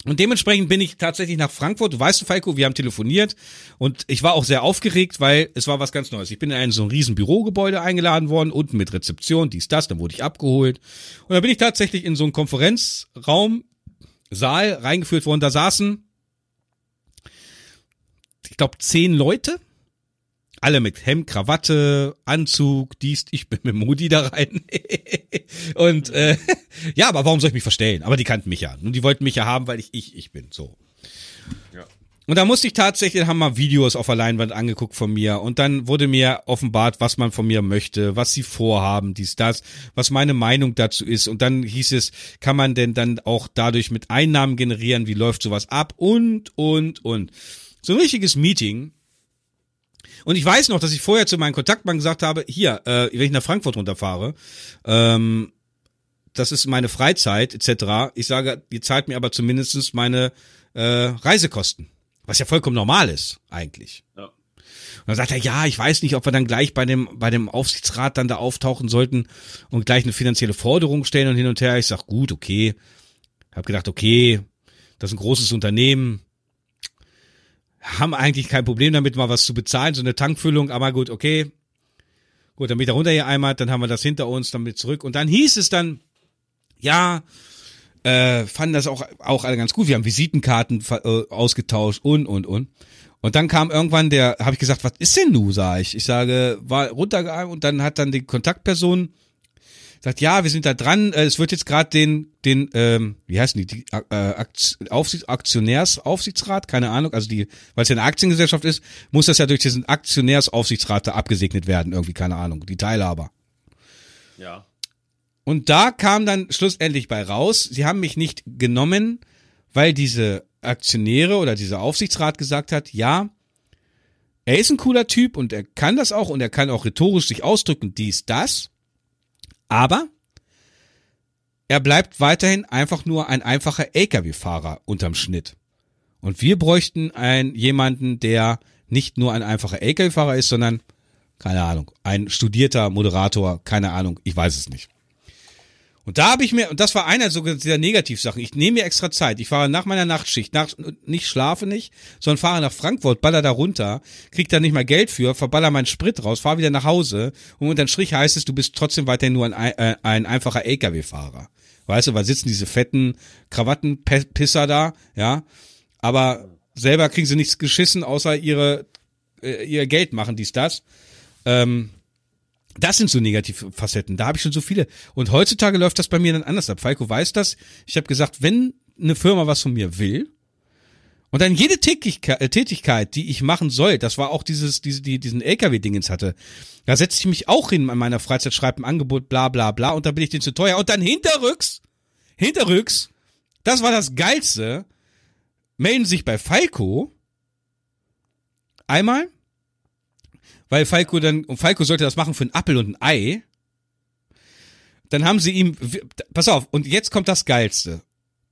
Und dementsprechend bin ich tatsächlich nach Frankfurt. Du weißt, Falco, wir haben telefoniert und ich war auch sehr aufgeregt, weil es war was ganz Neues. Ich bin in ein so ein riesen Bürogebäude eingeladen worden, unten mit Rezeption, dies, das, dann wurde ich abgeholt. Und da bin ich tatsächlich in so einen Konferenzraum, Saal reingeführt worden. Da saßen, ich glaube, zehn Leute alle mit Hemd, Krawatte, Anzug, dies, ich bin mit Moody da rein. und äh, ja, aber warum soll ich mich verstellen? Aber die kannten mich ja. Und die wollten mich ja haben, weil ich ich, ich bin. So. Ja. Und da musste ich tatsächlich, haben mal Videos auf der Leinwand angeguckt von mir und dann wurde mir offenbart, was man von mir möchte, was sie vorhaben, dies, das, was meine Meinung dazu ist. Und dann hieß es, kann man denn dann auch dadurch mit Einnahmen generieren, wie läuft sowas ab und, und, und. So ein richtiges Meeting und ich weiß noch, dass ich vorher zu meinen Kontaktmann gesagt habe, hier, äh, wenn ich nach Frankfurt runterfahre, ähm, das ist meine Freizeit etc. Ich sage, ihr zahlt mir aber zumindestens meine äh, Reisekosten. Was ja vollkommen normal ist, eigentlich. Ja. Und dann sagt er, ja, ich weiß nicht, ob wir dann gleich bei dem, bei dem Aufsichtsrat dann da auftauchen sollten und gleich eine finanzielle Forderung stellen und hin und her. Ich sag, gut, okay. Hab gedacht, okay, das ist ein großes Unternehmen haben eigentlich kein Problem damit, mal was zu bezahlen, so eine Tankfüllung, aber gut, okay. Gut, dann ich da runter hier einmal, dann haben wir das hinter uns, dann mit zurück. Und dann hieß es dann, ja, äh, fanden das auch, auch alle ganz gut. Wir haben Visitenkarten äh, ausgetauscht und, und, und. Und dann kam irgendwann der, habe ich gesagt, was ist denn du, sag ich. Ich sage, war runtergegangen und dann hat dann die Kontaktperson sagt, ja, wir sind da dran, äh, es wird jetzt gerade den, den, ähm, wie heißen die, die äh, Aufsicht, Aktionärsaufsichtsrat, keine Ahnung, also die, weil es ja eine Aktiengesellschaft ist, muss das ja durch diesen Aktionärsaufsichtsrat da abgesegnet werden, irgendwie, keine Ahnung, die Teilhaber. Ja. Und da kam dann schlussendlich bei raus, sie haben mich nicht genommen, weil diese Aktionäre oder dieser Aufsichtsrat gesagt hat, ja, er ist ein cooler Typ und er kann das auch und er kann auch rhetorisch sich ausdrücken, dies, das. Aber er bleibt weiterhin einfach nur ein einfacher Lkw-Fahrer unterm Schnitt. Und wir bräuchten einen jemanden, der nicht nur ein einfacher Lkw-Fahrer ist, sondern keine Ahnung, ein studierter Moderator, keine Ahnung, ich weiß es nicht. Und da habe ich mir, und das war einer sogar dieser Negativsachen, ich nehme mir extra Zeit. Ich fahre nach meiner Nachtschicht, nach, nicht schlafe nicht, sondern fahre nach Frankfurt, baller da runter, krieg da nicht mal Geld für, verballer meinen Sprit raus, fahre wieder nach Hause und unterm Strich heißt es, du bist trotzdem weiterhin nur ein, äh, ein einfacher LKW-Fahrer. Weißt du, weil sitzen diese fetten Krawattenpisser da, ja, aber selber kriegen sie nichts geschissen, außer ihre, äh, ihr Geld machen, dies, das. Ähm, das sind so negative Facetten. Da habe ich schon so viele. Und heutzutage läuft das bei mir dann anders ab. Falco weiß das. Ich habe gesagt, wenn eine Firma was von mir will, und dann jede Tätigkeit, äh, die ich machen soll, das war auch dieses, diese, die, diesen LKW-Dingens hatte. Da setze ich mich auch hin an meiner Freizeit, schreibe ein Angebot, bla bla bla, und dann bin ich den zu teuer. Und dann hinterrücks, hinterrücks, das war das Geilste, melden sich bei Falco einmal weil Falco dann, und Falco sollte das machen für einen Appel und ein Ei. Dann haben sie ihm, pass auf, und jetzt kommt das Geilste.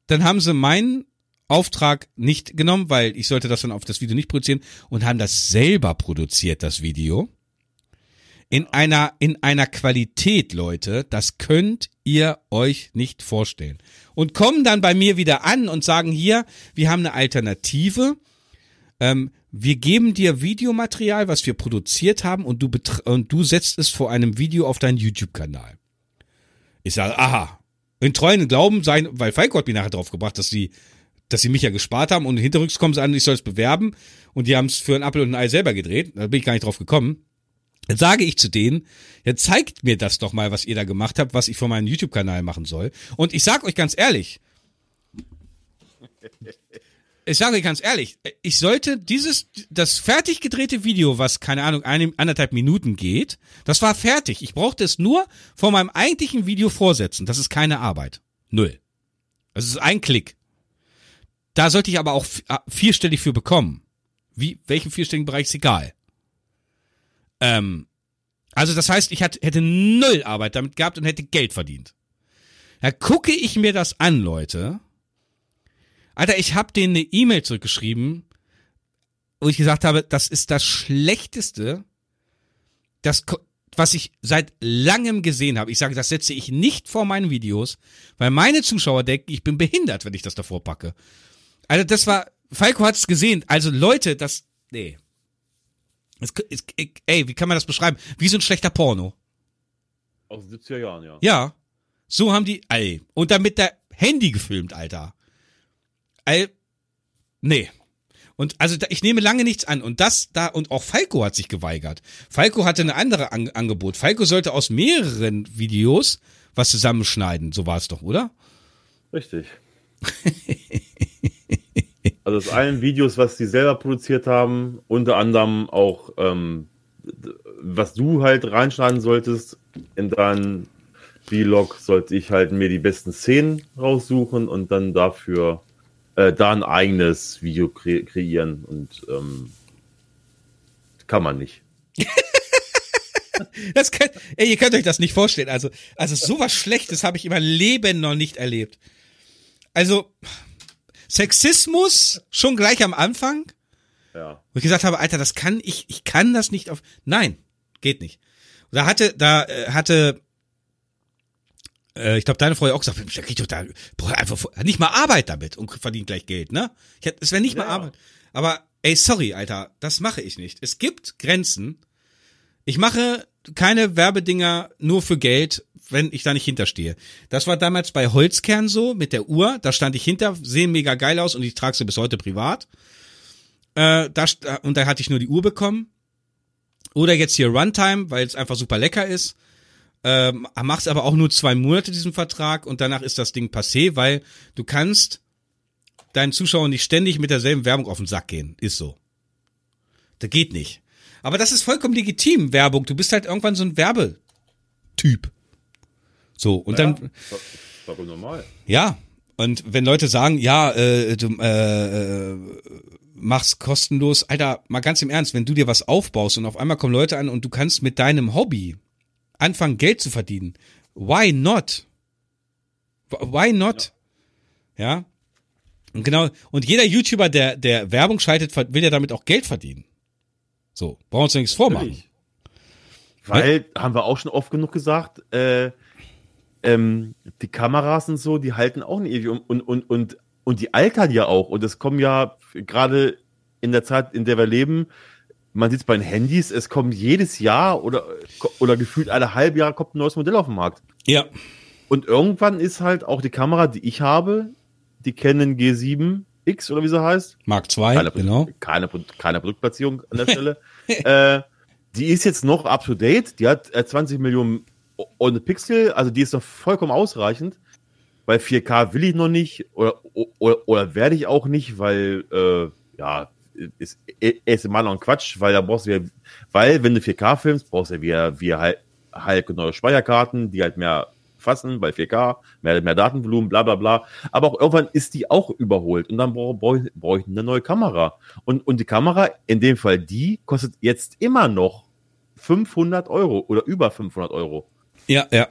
Dann haben sie meinen Auftrag nicht genommen, weil ich sollte das dann auf das Video nicht produzieren und haben das selber produziert, das Video. In einer, in einer Qualität, Leute, das könnt ihr euch nicht vorstellen. Und kommen dann bei mir wieder an und sagen hier, wir haben eine Alternative. Ähm, wir geben dir Videomaterial, was wir produziert haben und du, und du setzt es vor einem Video auf deinen YouTube-Kanal. Ich sage, aha. In treuen Glauben sein, weil Falco mich nachher drauf gebracht, dass sie, dass sie mich ja gespart haben und hinterrücks kommen sie an, ich soll es bewerben und die haben es für ein Apfel und ein Ei selber gedreht. Da bin ich gar nicht drauf gekommen. Jetzt sage ich zu denen, ja zeigt mir das doch mal, was ihr da gemacht habt, was ich vor meinem YouTube-Kanal machen soll. Und ich sag euch ganz ehrlich, ich sage ganz ehrlich, ich sollte dieses, das fertig gedrehte Video, was, keine Ahnung, eine, anderthalb Minuten geht, das war fertig. Ich brauchte es nur vor meinem eigentlichen Video vorsetzen. Das ist keine Arbeit. Null. Das ist ein Klick. Da sollte ich aber auch äh, vierstellig für bekommen. Wie, welchen vierstelligen Bereich ist egal. Ähm, also das heißt, ich hätte null Arbeit damit gehabt und hätte Geld verdient. Da gucke ich mir das an, Leute Alter, ich habe denen eine E-Mail zurückgeschrieben, wo ich gesagt habe, das ist das Schlechteste, das, was ich seit langem gesehen habe. Ich sage, das setze ich nicht vor meinen Videos, weil meine Zuschauer denken, ich bin behindert, wenn ich das davor packe. Also das war, Falco hat es gesehen. Also Leute, das, nee. Es, es, ey, wie kann man das beschreiben? Wie so ein schlechter Porno. Aus den 70er Jahren, ja. Ja. So haben die, ey. Und dann mit der Handy gefilmt, Alter. Ey, nee. Und also ich nehme lange nichts an. Und das da, und auch Falco hat sich geweigert. Falco hatte eine andere an Angebot. Falco sollte aus mehreren Videos was zusammenschneiden. So war es doch, oder? Richtig. also aus allen Videos, was die selber produziert haben, unter anderem auch, ähm, was du halt reinschneiden solltest in deinen Vlog, sollte ich halt mir die besten Szenen raussuchen und dann dafür äh, da ein eigenes Video kre kreieren und ähm, kann man nicht. Das kann, ey, ihr könnt euch das nicht vorstellen. Also, also sowas Schlechtes habe ich in meinem Leben noch nicht erlebt. Also, Sexismus schon gleich am Anfang. Ja. Wo ich gesagt habe, Alter, das kann ich, ich kann das nicht auf. Nein, geht nicht. Da hatte, da äh, hatte, äh, ich glaube, deine Frau ja auch gesagt, geht doch da, boah, einfach nicht mal Arbeit damit und verdient gleich Geld, ne? Ich hätte, es wäre nicht mal Ja. Arbeit. Aber, ey, sorry, Alter, das mache ich nicht. Es gibt Grenzen. Ich mache keine Werbedinger nur für Geld, wenn ich da nicht hinterstehe. Das war damals bei Holzkern so mit der Uhr. Da stand ich hinter, sehen mega geil aus und ich trage sie bis heute privat. Äh, da, st- und da hatte ich nur die Uhr bekommen. Oder jetzt hier Runtime, weil es einfach super lecker ist. Ähm, machst aber auch nur zwei Monate diesen Vertrag und danach ist das Ding passé, weil du kannst deinen Zuschauern nicht ständig mit derselben Werbung auf den Sack gehen. Ist so. Das geht nicht. Aber das ist vollkommen legitim, Werbung. Du bist halt irgendwann so ein Werbetyp. So, und dann, ja, vollkommen normal. ja, und wenn Leute sagen, ja, äh, du äh, äh, mach's kostenlos, Alter, mal ganz im Ernst, wenn du dir was aufbaust und auf einmal kommen Leute an und du kannst mit deinem Hobby anfangen, Geld zu verdienen, why not? Why not? Ja. Und genau, und jeder YouTuber, der, der Werbung schaltet, will ja damit auch Geld verdienen. So, brauchen wir uns ja nichts vormachen. Natürlich. Weil, haben wir auch schon oft genug gesagt, äh, ähm, die Kameras und so, die halten auch nicht ewig und, und, und, und, und die altern ja auch. Und es kommen ja gerade in der Zeit, in der wir leben, man sieht es bei den Handys, es kommt jedes Jahr oder, oder gefühlt alle halbe Jahre kommt ein neues Modell auf den Markt. Ja. Und irgendwann ist halt auch die Kamera, die ich habe, die Canon G7X oder wie sie heißt, Mark 2, keine, genau. keine, keine Produktplatzierung an der Stelle. äh, die ist jetzt noch up to date. Die hat äh, 20 Millionen o- ohne Pixel, also die ist noch vollkommen ausreichend. Bei 4K will ich noch nicht oder, oder, oder werde ich auch nicht, weil äh, ja, ist, ist immer noch ein Quatsch, weil da brauchst du ja, weil wenn du 4K filmst, brauchst du ja wieder, wieder halt, neue Speicherkarten, die halt mehr fassen, bei 4K, mehr, mehr Datenvolumen, bla bla bla. Aber auch irgendwann ist die auch überholt und dann brauche brauch, brauch ich eine neue Kamera. Und, und die Kamera, in dem Fall die, kostet jetzt immer noch 500 Euro oder über 500 Euro. Ja, ja.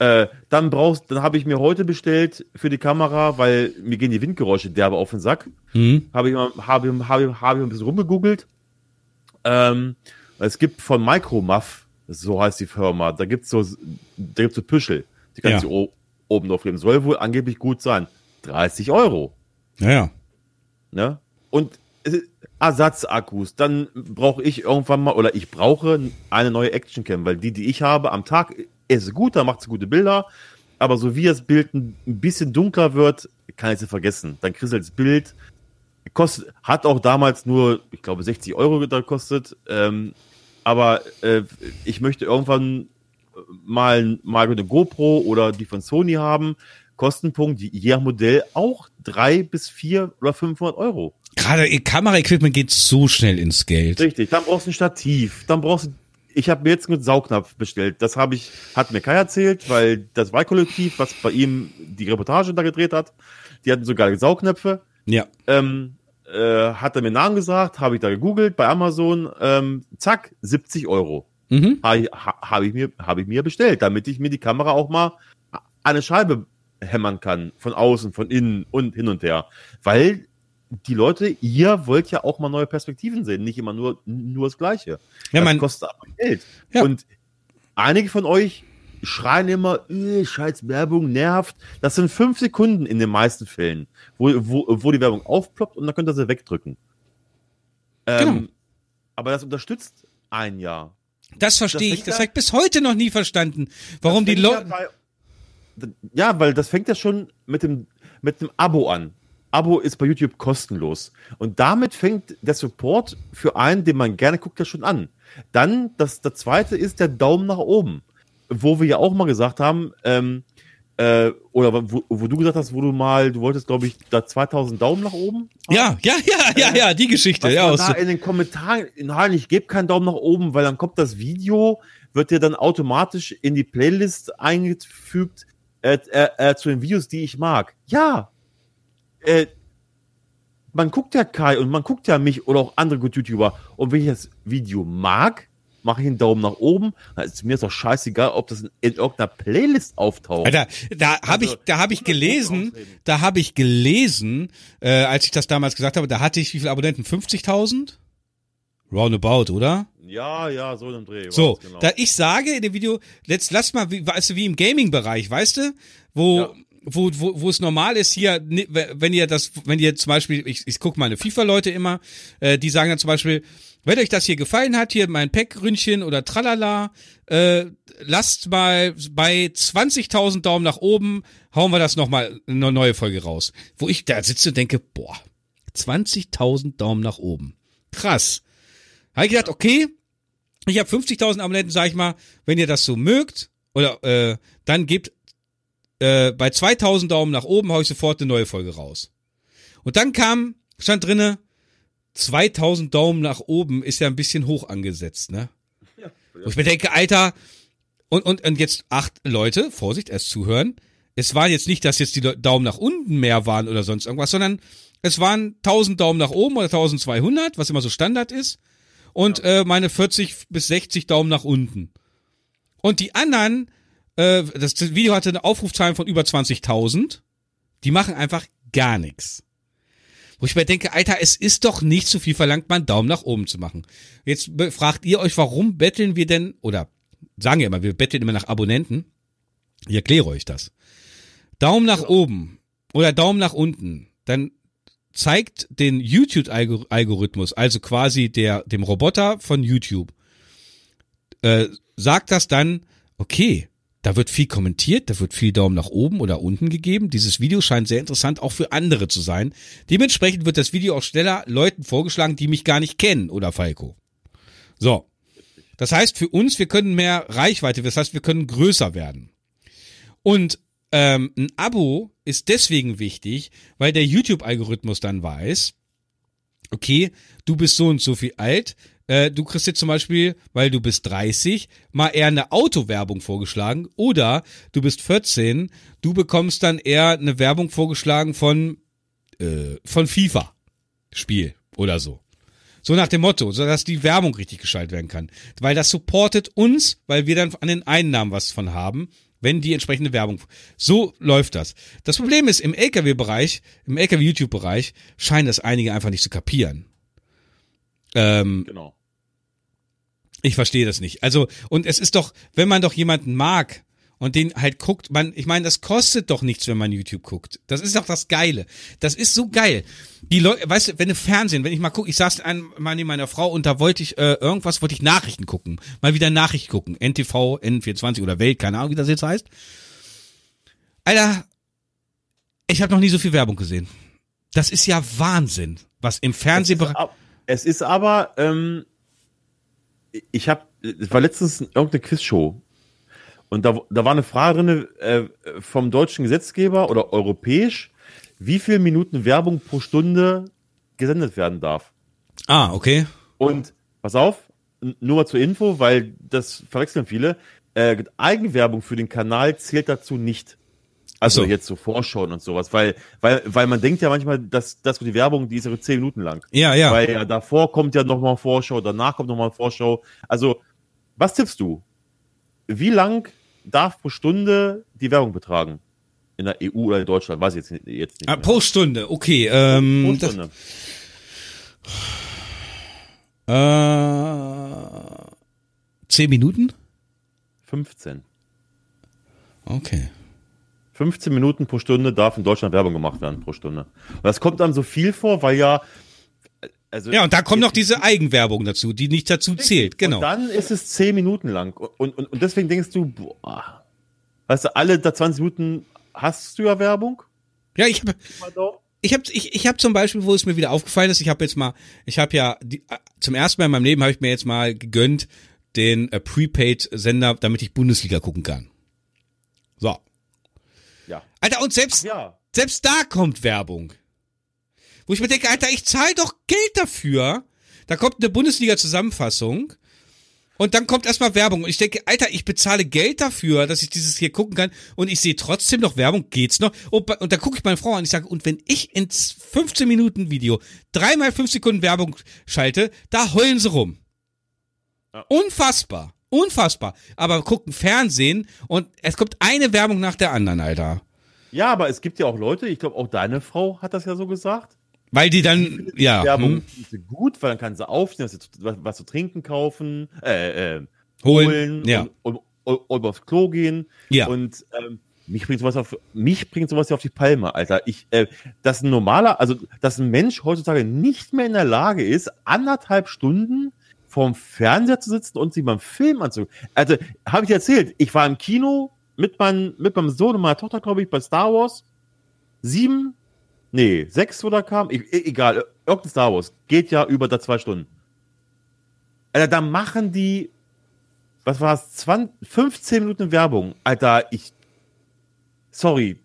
Äh, dann brauchst, dann habe ich mir heute bestellt für die Kamera, weil mir gehen die Windgeräusche derbe auf den Sack. Mhm. Habe ich mal, habe, habe, habe ich ein bisschen rumgegoogelt. Ähm, es gibt von Micromuff, so heißt die Firma, da gibt's so, da gibt's so Püschel. Die kannst Ja. du oben drauf geben. Soll wohl angeblich gut sein. 30 Euro. Ja, ja. Ne? Und ist Ersatzakkus. Dann brauche ich irgendwann mal, oder ich brauche eine neue Actioncam, weil die, die ich habe am Tag, ist gut, da macht sie gute Bilder. Aber so wie das Bild ein bisschen dunkler wird, kann ich sie vergessen. Dann kriegst du das Bild. Kostet, hat auch damals nur, ich glaube, 60 Euro gekostet. Ähm, aber äh, ich möchte irgendwann mal, mal eine GoPro oder die von Sony haben. Kostenpunkt, je nach Modell auch drei bis vier oder 500 Euro. Gerade Kameraequipment geht so schnell ins Geld. Richtig, dann brauchst du ein Stativ, dann brauchst du, ich habe mir jetzt einen Saugnapf bestellt. Das habe ich, hat mir Kai erzählt, weil das Wahlkollektiv, was bei ihm die Reportage da gedreht hat, die hatten sogar Saugnäpfe. Ja. Ähm, äh, hat er mir Namen gesagt, habe ich da gegoogelt bei Amazon, ähm, zack, 70 Euro. Mhm. Habe ich, ha, hab ich, mir, hab ich mir bestellt, damit ich mir die Kamera auch mal an eine Scheibe hämmern kann. Von außen, von innen und hin und her. Weil die Leute, ihr wollt ja auch mal neue Perspektiven sehen, nicht immer nur, nur das Gleiche. Ja, das mein- kostet aber Geld. Ja. Und einige von euch schreien immer, äh, scheiß Werbung nervt. Das sind fünf Sekunden in den meisten Fällen, wo, wo, wo die Werbung aufploppt und dann könnt ihr sie wegdrücken. Ähm, Genau. Aber das unterstützt ein Jahr. Das verstehe Das ich. Das habe ich bis heute noch nie verstanden. Warum die ja, Leute. bei- ja, weil das fängt ja schon mit dem, mit dem Abo an. Abo ist bei YouTube kostenlos. Und damit fängt der Support für einen, den man gerne guckt, ja schon an. Dann, das, das zweite ist der Daumen nach oben. Wo wir ja auch mal gesagt haben, ähm, äh, oder wo, wo du gesagt hast, wo du mal, du wolltest, glaube ich, da 2000 Daumen nach oben. Ja, ja, ja, ja, ja, die Geschichte. Ja, da in den Kommentaren, nein, ich gebe keinen Daumen nach oben, weil dann kommt das Video, wird dir dann automatisch in die Playlist eingefügt äh, äh, äh, zu den Videos, die ich mag. Ja, äh, man guckt ja Kai und man guckt ja mich oder auch andere gut YouTuber und wenn ich das Video mag, mache ich einen Daumen nach oben. Dann ist mir ist doch scheißegal, ob das in, in irgendeiner Playlist auftaucht. Alter, da habe Also, ich, da habe ich gelesen, da habe ich gelesen, äh, als ich das damals gesagt habe, da hatte ich wie viele Abonnenten? 50.000? Roundabout, oder? Ja, ja, so in dem Dreh. So, genau. da ich sage in dem Video, let's lass mal, wie, weißt du, wie im Gaming-Bereich, weißt du, wo, Ja. Wo, wo, wo es normal ist hier, wenn ihr das, wenn ihr zum Beispiel, ich, ich gucke meine FIFA-Leute immer, äh, die sagen dann zum Beispiel, wenn euch das hier gefallen hat, hier mein Pack-Ründchen oder Tralala, äh, lasst mal bei 20.000 Daumen nach oben, hauen wir das nochmal eine neue Folge raus. Wo ich da sitze und denke, boah, 20.000 Daumen nach oben. Krass. Habe ich gedacht, okay, ich habe 50.000 Abonnenten, sag ich mal, wenn ihr das so mögt, oder äh, dann gebt äh, bei 2.000 Daumen nach oben, hau ich sofort eine neue Folge raus. Und dann kam, stand drinne, 2.000 Daumen nach oben ist ja ein bisschen hoch angesetzt, ne? Wo ich mir denke, Alter, und, und, und jetzt acht Leute, Vorsicht, erst zuhören. Es war jetzt nicht, dass jetzt die Daumen nach unten mehr waren oder sonst irgendwas, sondern es waren 1000 Daumen nach oben oder 1200, was immer so Standard ist. Und äh, meine 40 bis 60 Daumen nach unten. Und die anderen, äh, das Video hatte eine Aufrufzahlen von über 20.000. Die machen einfach gar nichts. Wo ich mir denke, Alter, es ist doch nicht zu viel verlangt, mal einen Daumen nach oben zu machen. Jetzt fragt ihr euch, warum betteln wir denn, oder sagen ja immer, wir betteln immer nach Abonnenten. Ich erkläre euch das. Daumen nach oben oder Daumen nach unten, dann zeigt den YouTube-Algorithmus, also quasi der, dem Roboter von YouTube, äh, sagt das dann, okay, da wird viel kommentiert, da wird viel Daumen nach oben oder unten gegeben. Dieses Video scheint sehr interessant auch für andere zu sein. Dementsprechend wird das Video auch schneller Leuten vorgeschlagen, die mich gar nicht kennen oder Falco. So. Das heißt für uns, wir können mehr Reichweite, das heißt, wir können größer werden. Und ähm, ein Abo ist deswegen wichtig, weil der YouTube-Algorithmus dann weiß, okay, du bist so und so viel alt, äh, du kriegst jetzt zum Beispiel, weil du bist 30, mal eher eine Autowerbung vorgeschlagen oder du bist 14, du bekommst dann eher eine Werbung vorgeschlagen von, äh, von FIFA Spiel oder so. So nach dem Motto, so dass die Werbung richtig geschaltet werden kann. Weil das supportet uns, weil wir dann an den Einnahmen was von haben, wenn die entsprechende Werbung. So läuft das. Das Problem ist, im LKW-Bereich, im LKW-YouTube-Bereich, scheinen das einige einfach nicht zu kapieren. Ähm, Genau. Ich verstehe das nicht. Also, und es ist doch, wenn man doch jemanden mag und den halt guckt, man, ich meine, das kostet doch nichts, wenn man YouTube guckt. Das ist doch das Geile. Das ist so geil. Die Leute, weißt du, wenn du Fernsehen, wenn ich mal gucke, ich saß einmal neben meiner Frau und da wollte ich äh, irgendwas, wollte ich Nachrichten gucken. Mal wieder Nachrichten gucken. NTV, N24 oder Welt, keine Ahnung, wie das jetzt heißt. Alter, ich habe noch nie so viel Werbung gesehen. Das ist ja Wahnsinn, was im Fernsehbereich. Es ist aber, ähm, ich habe, es war letztens irgendeine Quizshow und da, da war eine Frage drin äh, vom deutschen Gesetzgeber oder europäisch, wie viel Minuten Werbung pro Stunde gesendet werden darf. Ah, okay. Und pass auf, nur mal zur Info, weil das verwechseln viele. Äh, Eigenwerbung für den Kanal zählt dazu nicht. Also jetzt so Vorschauen und sowas, weil, weil, weil man denkt ja manchmal, dass, dass die Werbung, die ist ja zehn Minuten lang. Ja, ja. Weil ja davor kommt ja nochmal Vorschau, danach kommt nochmal Vorschau. Also, was tippst du? Wie lang darf pro Stunde die Werbung betragen? in der EU oder in Deutschland, weiß ich jetzt, jetzt nicht. Ah, pro Stunde, okay. Ähm, Pro das, Stunde. äh, zehn Minuten? 15. Okay. 15 Minuten pro Stunde darf in Deutschland Werbung gemacht werden pro Stunde. Und das kommt dann so viel vor, weil ja, also Ja, und da kommt noch diese Eigenwerbung dazu, die nicht dazu zählt, genau. Und dann ist es 10 Minuten lang. Und, und, und deswegen denkst du, boah, weißt du, alle da 20 Minuten hast du ja Werbung. Ja, ich habe ich habe ich, ich hab zum Beispiel, wo es mir wieder aufgefallen ist, ich habe jetzt mal, ich habe ja die, äh, zum ersten Mal in meinem Leben habe ich mir jetzt mal gegönnt den äh, Prepaid-Sender, damit ich Bundesliga gucken kann. So. Alter, und selbst Ja. selbst da kommt Werbung, wo ich mir denke, Alter, ich zahle doch Geld dafür. Da kommt eine Bundesliga-Zusammenfassung. Und dann kommt erstmal Werbung. Und ich denke, Alter, ich bezahle Geld dafür, dass ich dieses hier gucken kann. Und ich sehe trotzdem noch Werbung. Geht's noch? Und, und da gucke ich meine Frau an. Ich sage, und wenn ich ins 15 Minuten Video dreimal 5 Sekunden Werbung schalte, da heulen sie rum. Ja. Unfassbar. Unfassbar. Aber gucken Fernsehen und es kommt eine Werbung nach der anderen, Alter. Ja, aber es gibt ja auch Leute, ich glaube auch deine Frau hat das ja so gesagt. Weil die dann, ja. Werbung hm, gut, weil dann kann sie aufstehen, was, zu- was, zu trinken kaufen, äh, äh, holen. holen Ja. und, und, und, aufs Klo gehen. Ja. Und ähm, mich bringt sowas auf mich bringt sowas ja auf die Palme, Alter. Ich, äh, dass ein normaler, also dass ein Mensch heutzutage nicht mehr in der Lage ist, anderthalb Stunden vorm Fernseher zu sitzen und sich beim Film anzugucken. Also, habe ich dir erzählt, ich war im Kino mit, mein, mit meinem Sohn und meiner Tochter, glaube ich, bei Star Wars. Sieben, nee, sechs oder kam, e egal, irgendein Star Wars. Geht ja über da zwei Stunden. Alter, da machen die, was war es, 20, 15 Minuten Werbung. Alter, ich, sorry,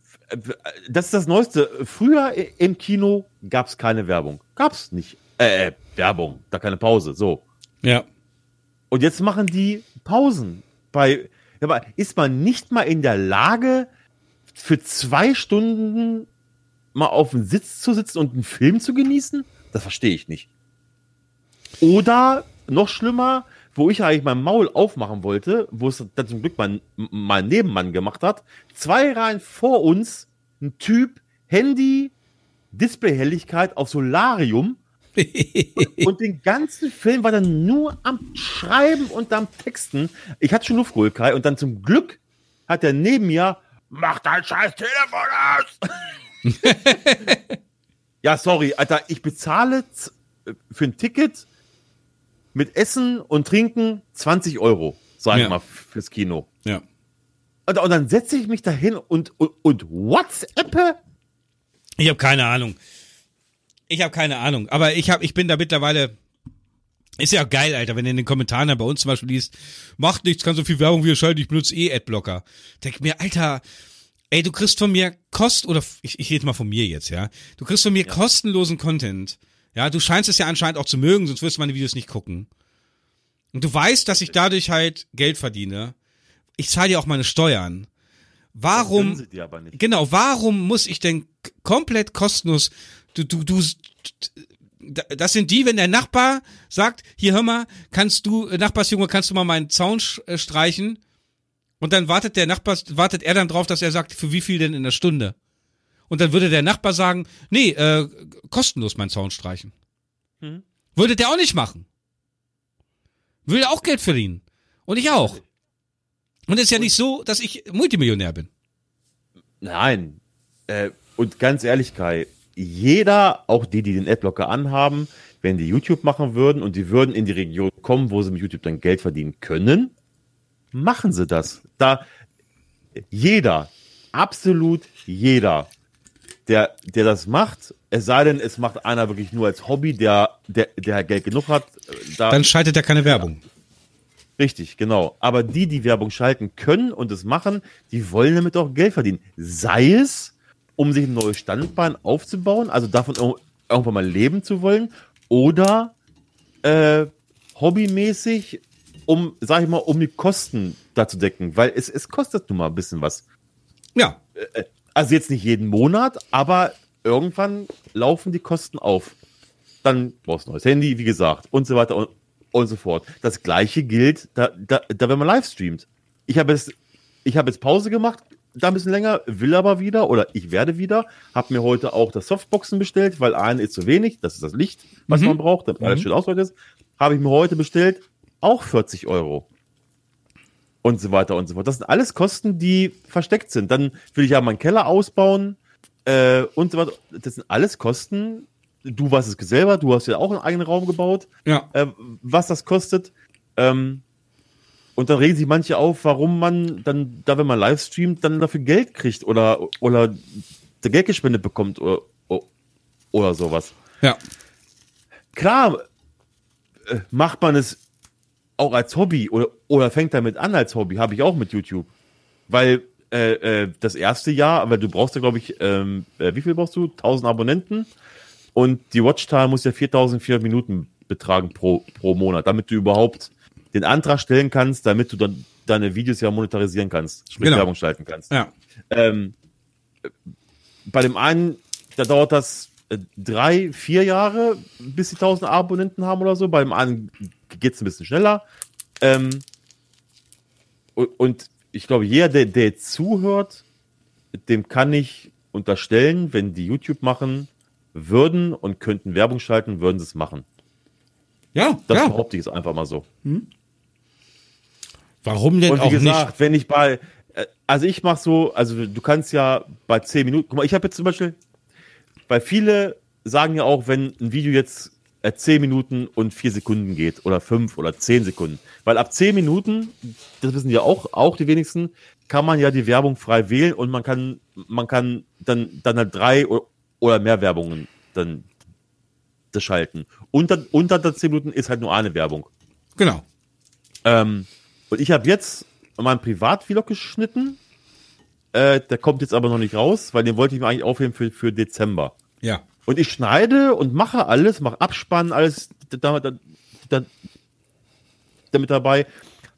das ist das Neueste. Früher im Kino gab es keine Werbung. Gab's nicht. Äh, äh, Werbung, da keine Pause, so. Ja. Und jetzt machen die Pausen. Bei, aber ist man nicht mal in der Lage, für zwei Stunden mal auf dem Sitz zu sitzen und einen Film zu genießen? Das verstehe ich nicht. Oder noch schlimmer, wo ich eigentlich mein Maul aufmachen wollte, wo es dann zum Glück mein, mein Nebenmann gemacht hat. Zwei Reihen vor uns ein Typ, Handy, Displayhelligkeit auf Solarium und den ganzen Film war dann nur am Schreiben und am Texten. Ich hatte schon Luft Kai, und dann zum Glück hat er neben mir, mach dein scheiß Telefon aus! ja, sorry, Alter, ich bezahle z- für ein Ticket mit Essen und Trinken 20 Euro, sag ich Ja. mal, fürs Kino. Ja. Und, und dann setze ich mich dahin und, und, und WhatsAppe? Ich habe keine Ahnung. Ich habe keine Ahnung. Aber ich hab, ich bin da mittlerweile. Ist ja auch geil, Alter, wenn du in den Kommentaren da bei uns zum Beispiel liest, macht nichts, kann so viel Werbung wie ihr schaltet, ich benutze eh Adblocker. Denk mir, Alter, ey, du kriegst von mir Kost, oder ich, ich rede mal von mir jetzt, ja. Du kriegst von mir kostenlosen Content. Ja, du scheinst es ja anscheinend auch zu mögen, sonst wirst du meine Videos nicht gucken. Und du weißt, dass ich dadurch halt Geld verdiene. Ich zahle dir auch meine Steuern. Warum? Sie dir aber nicht. Genau, warum muss ich denn komplett kostenlos, du, du, du, das sind die, wenn der Nachbar sagt, hier hör mal, kannst du, äh, Nachbarsjunge, kannst du mal meinen Zaun äh, streichen? Und dann wartet der Nachbar, wartet er dann drauf, dass er sagt, für wie viel denn in der Stunde? Und dann würde der Nachbar sagen, nee, äh, kostenlos meinen Zaun streichen. Hm. Würde der auch nicht machen. Will auch Geld verdienen. Und ich auch. Und es ist ja nicht so, dass ich Multimillionär bin. Nein. Äh, und ganz ehrlich, Kai, jeder, auch die, die den Adblocker anhaben, wenn die YouTube machen würden und die würden in die Region kommen, wo sie mit YouTube dann Geld verdienen können, machen sie das. Da jeder, absolut jeder, der, der das macht, es sei denn, es macht einer wirklich nur als Hobby, der, der, der Geld genug hat, da, Dann schaltet er keine Werbung. Richtig, genau. Aber die, die Werbung schalten können und es machen, die wollen damit auch Geld verdienen. Sei es, um sich ein neues Standbein aufzubauen, also davon ir- irgendwann mal leben zu wollen, oder äh, hobbymäßig, um, sag ich mal, um die Kosten da zu decken, weil es, es kostet nun mal ein bisschen was. Ja, Also jetzt nicht jeden Monat, aber irgendwann laufen die Kosten auf. Dann brauchst du ein neues Handy, wie gesagt, und so weiter und, und so fort. Das gleiche gilt, da, da, da wenn man live streamt. Ich habe jetzt, ich habe jetzt Pause gemacht, da ein bisschen länger, will aber wieder oder ich werde wieder. Habe mir heute auch das Softboxen bestellt, weil ein ist zu wenig. Das ist das Licht, was Mhm. man braucht, damit alles Mhm. schön ausgeleuchtet ist. Habe ich mir heute bestellt, auch 40 Euro. Und so weiter und so fort. Das sind alles Kosten, die versteckt sind. Dann will ich ja meinen Keller ausbauen äh, und so weiter. Das sind alles Kosten. Du weißt es selber, du hast ja auch einen eigenen Raum gebaut Ja. äh, was das kostet. Ähm, und dann regen sich manche auf, warum man dann, da wenn man live streamt, dann dafür Geld kriegt oder, oder der Geld gespendet bekommt oder, oder sowas. Ja. Klar äh, macht man es auch als Hobby oder, oder fängt damit an als Hobby, habe ich auch mit YouTube. Weil äh, äh, das erste Jahr, weil du brauchst ja, glaube ich, ähm, äh, wie viel brauchst du? 1000 Abonnenten und die Watchtime muss ja 4400 Minuten betragen pro, pro Monat, damit du überhaupt den Antrag stellen kannst, damit du dann deine Videos ja monetarisieren kannst, sprich Genau. Werbung schalten kannst. Ja. Ähm, bei dem einen, da dauert das äh, drei, vier Jahre, bis sie 1000 Abonnenten haben oder so. Bei dem anderen geht es ein bisschen schneller. Ähm, und, ich glaube, jeder, der, der zuhört, dem kann ich unterstellen, wenn die YouTube machen würden und könnten Werbung schalten, würden sie es machen. Ja, Das ja. behaupte ich jetzt einfach mal so. Warum denn Und wie auch gesagt, nicht? wenn ich bei, äh, also ich mache so, also du kannst ja bei 10 Minuten, guck mal, ich habe jetzt zum Beispiel, weil viele sagen ja auch, wenn ein Video jetzt äh, 10 Minuten und 4 Sekunden geht oder 5 oder 10 Sekunden, weil ab 10 Minuten, das wissen ja auch, auch die wenigsten, kann man ja die Werbung frei wählen und man kann, man kann dann, dann halt drei oder mehr Werbungen dann das schalten. Unter, unter der 10 Minuten ist halt nur eine Werbung. Genau. Ähm, und ich habe jetzt meinen Privatvlog geschnitten. Äh, der kommt jetzt aber noch nicht raus, weil den wollte ich mir eigentlich aufheben für, für Dezember. Ja. Und ich schneide und mache alles, mache Abspannen, alles da, da, da, damit dabei.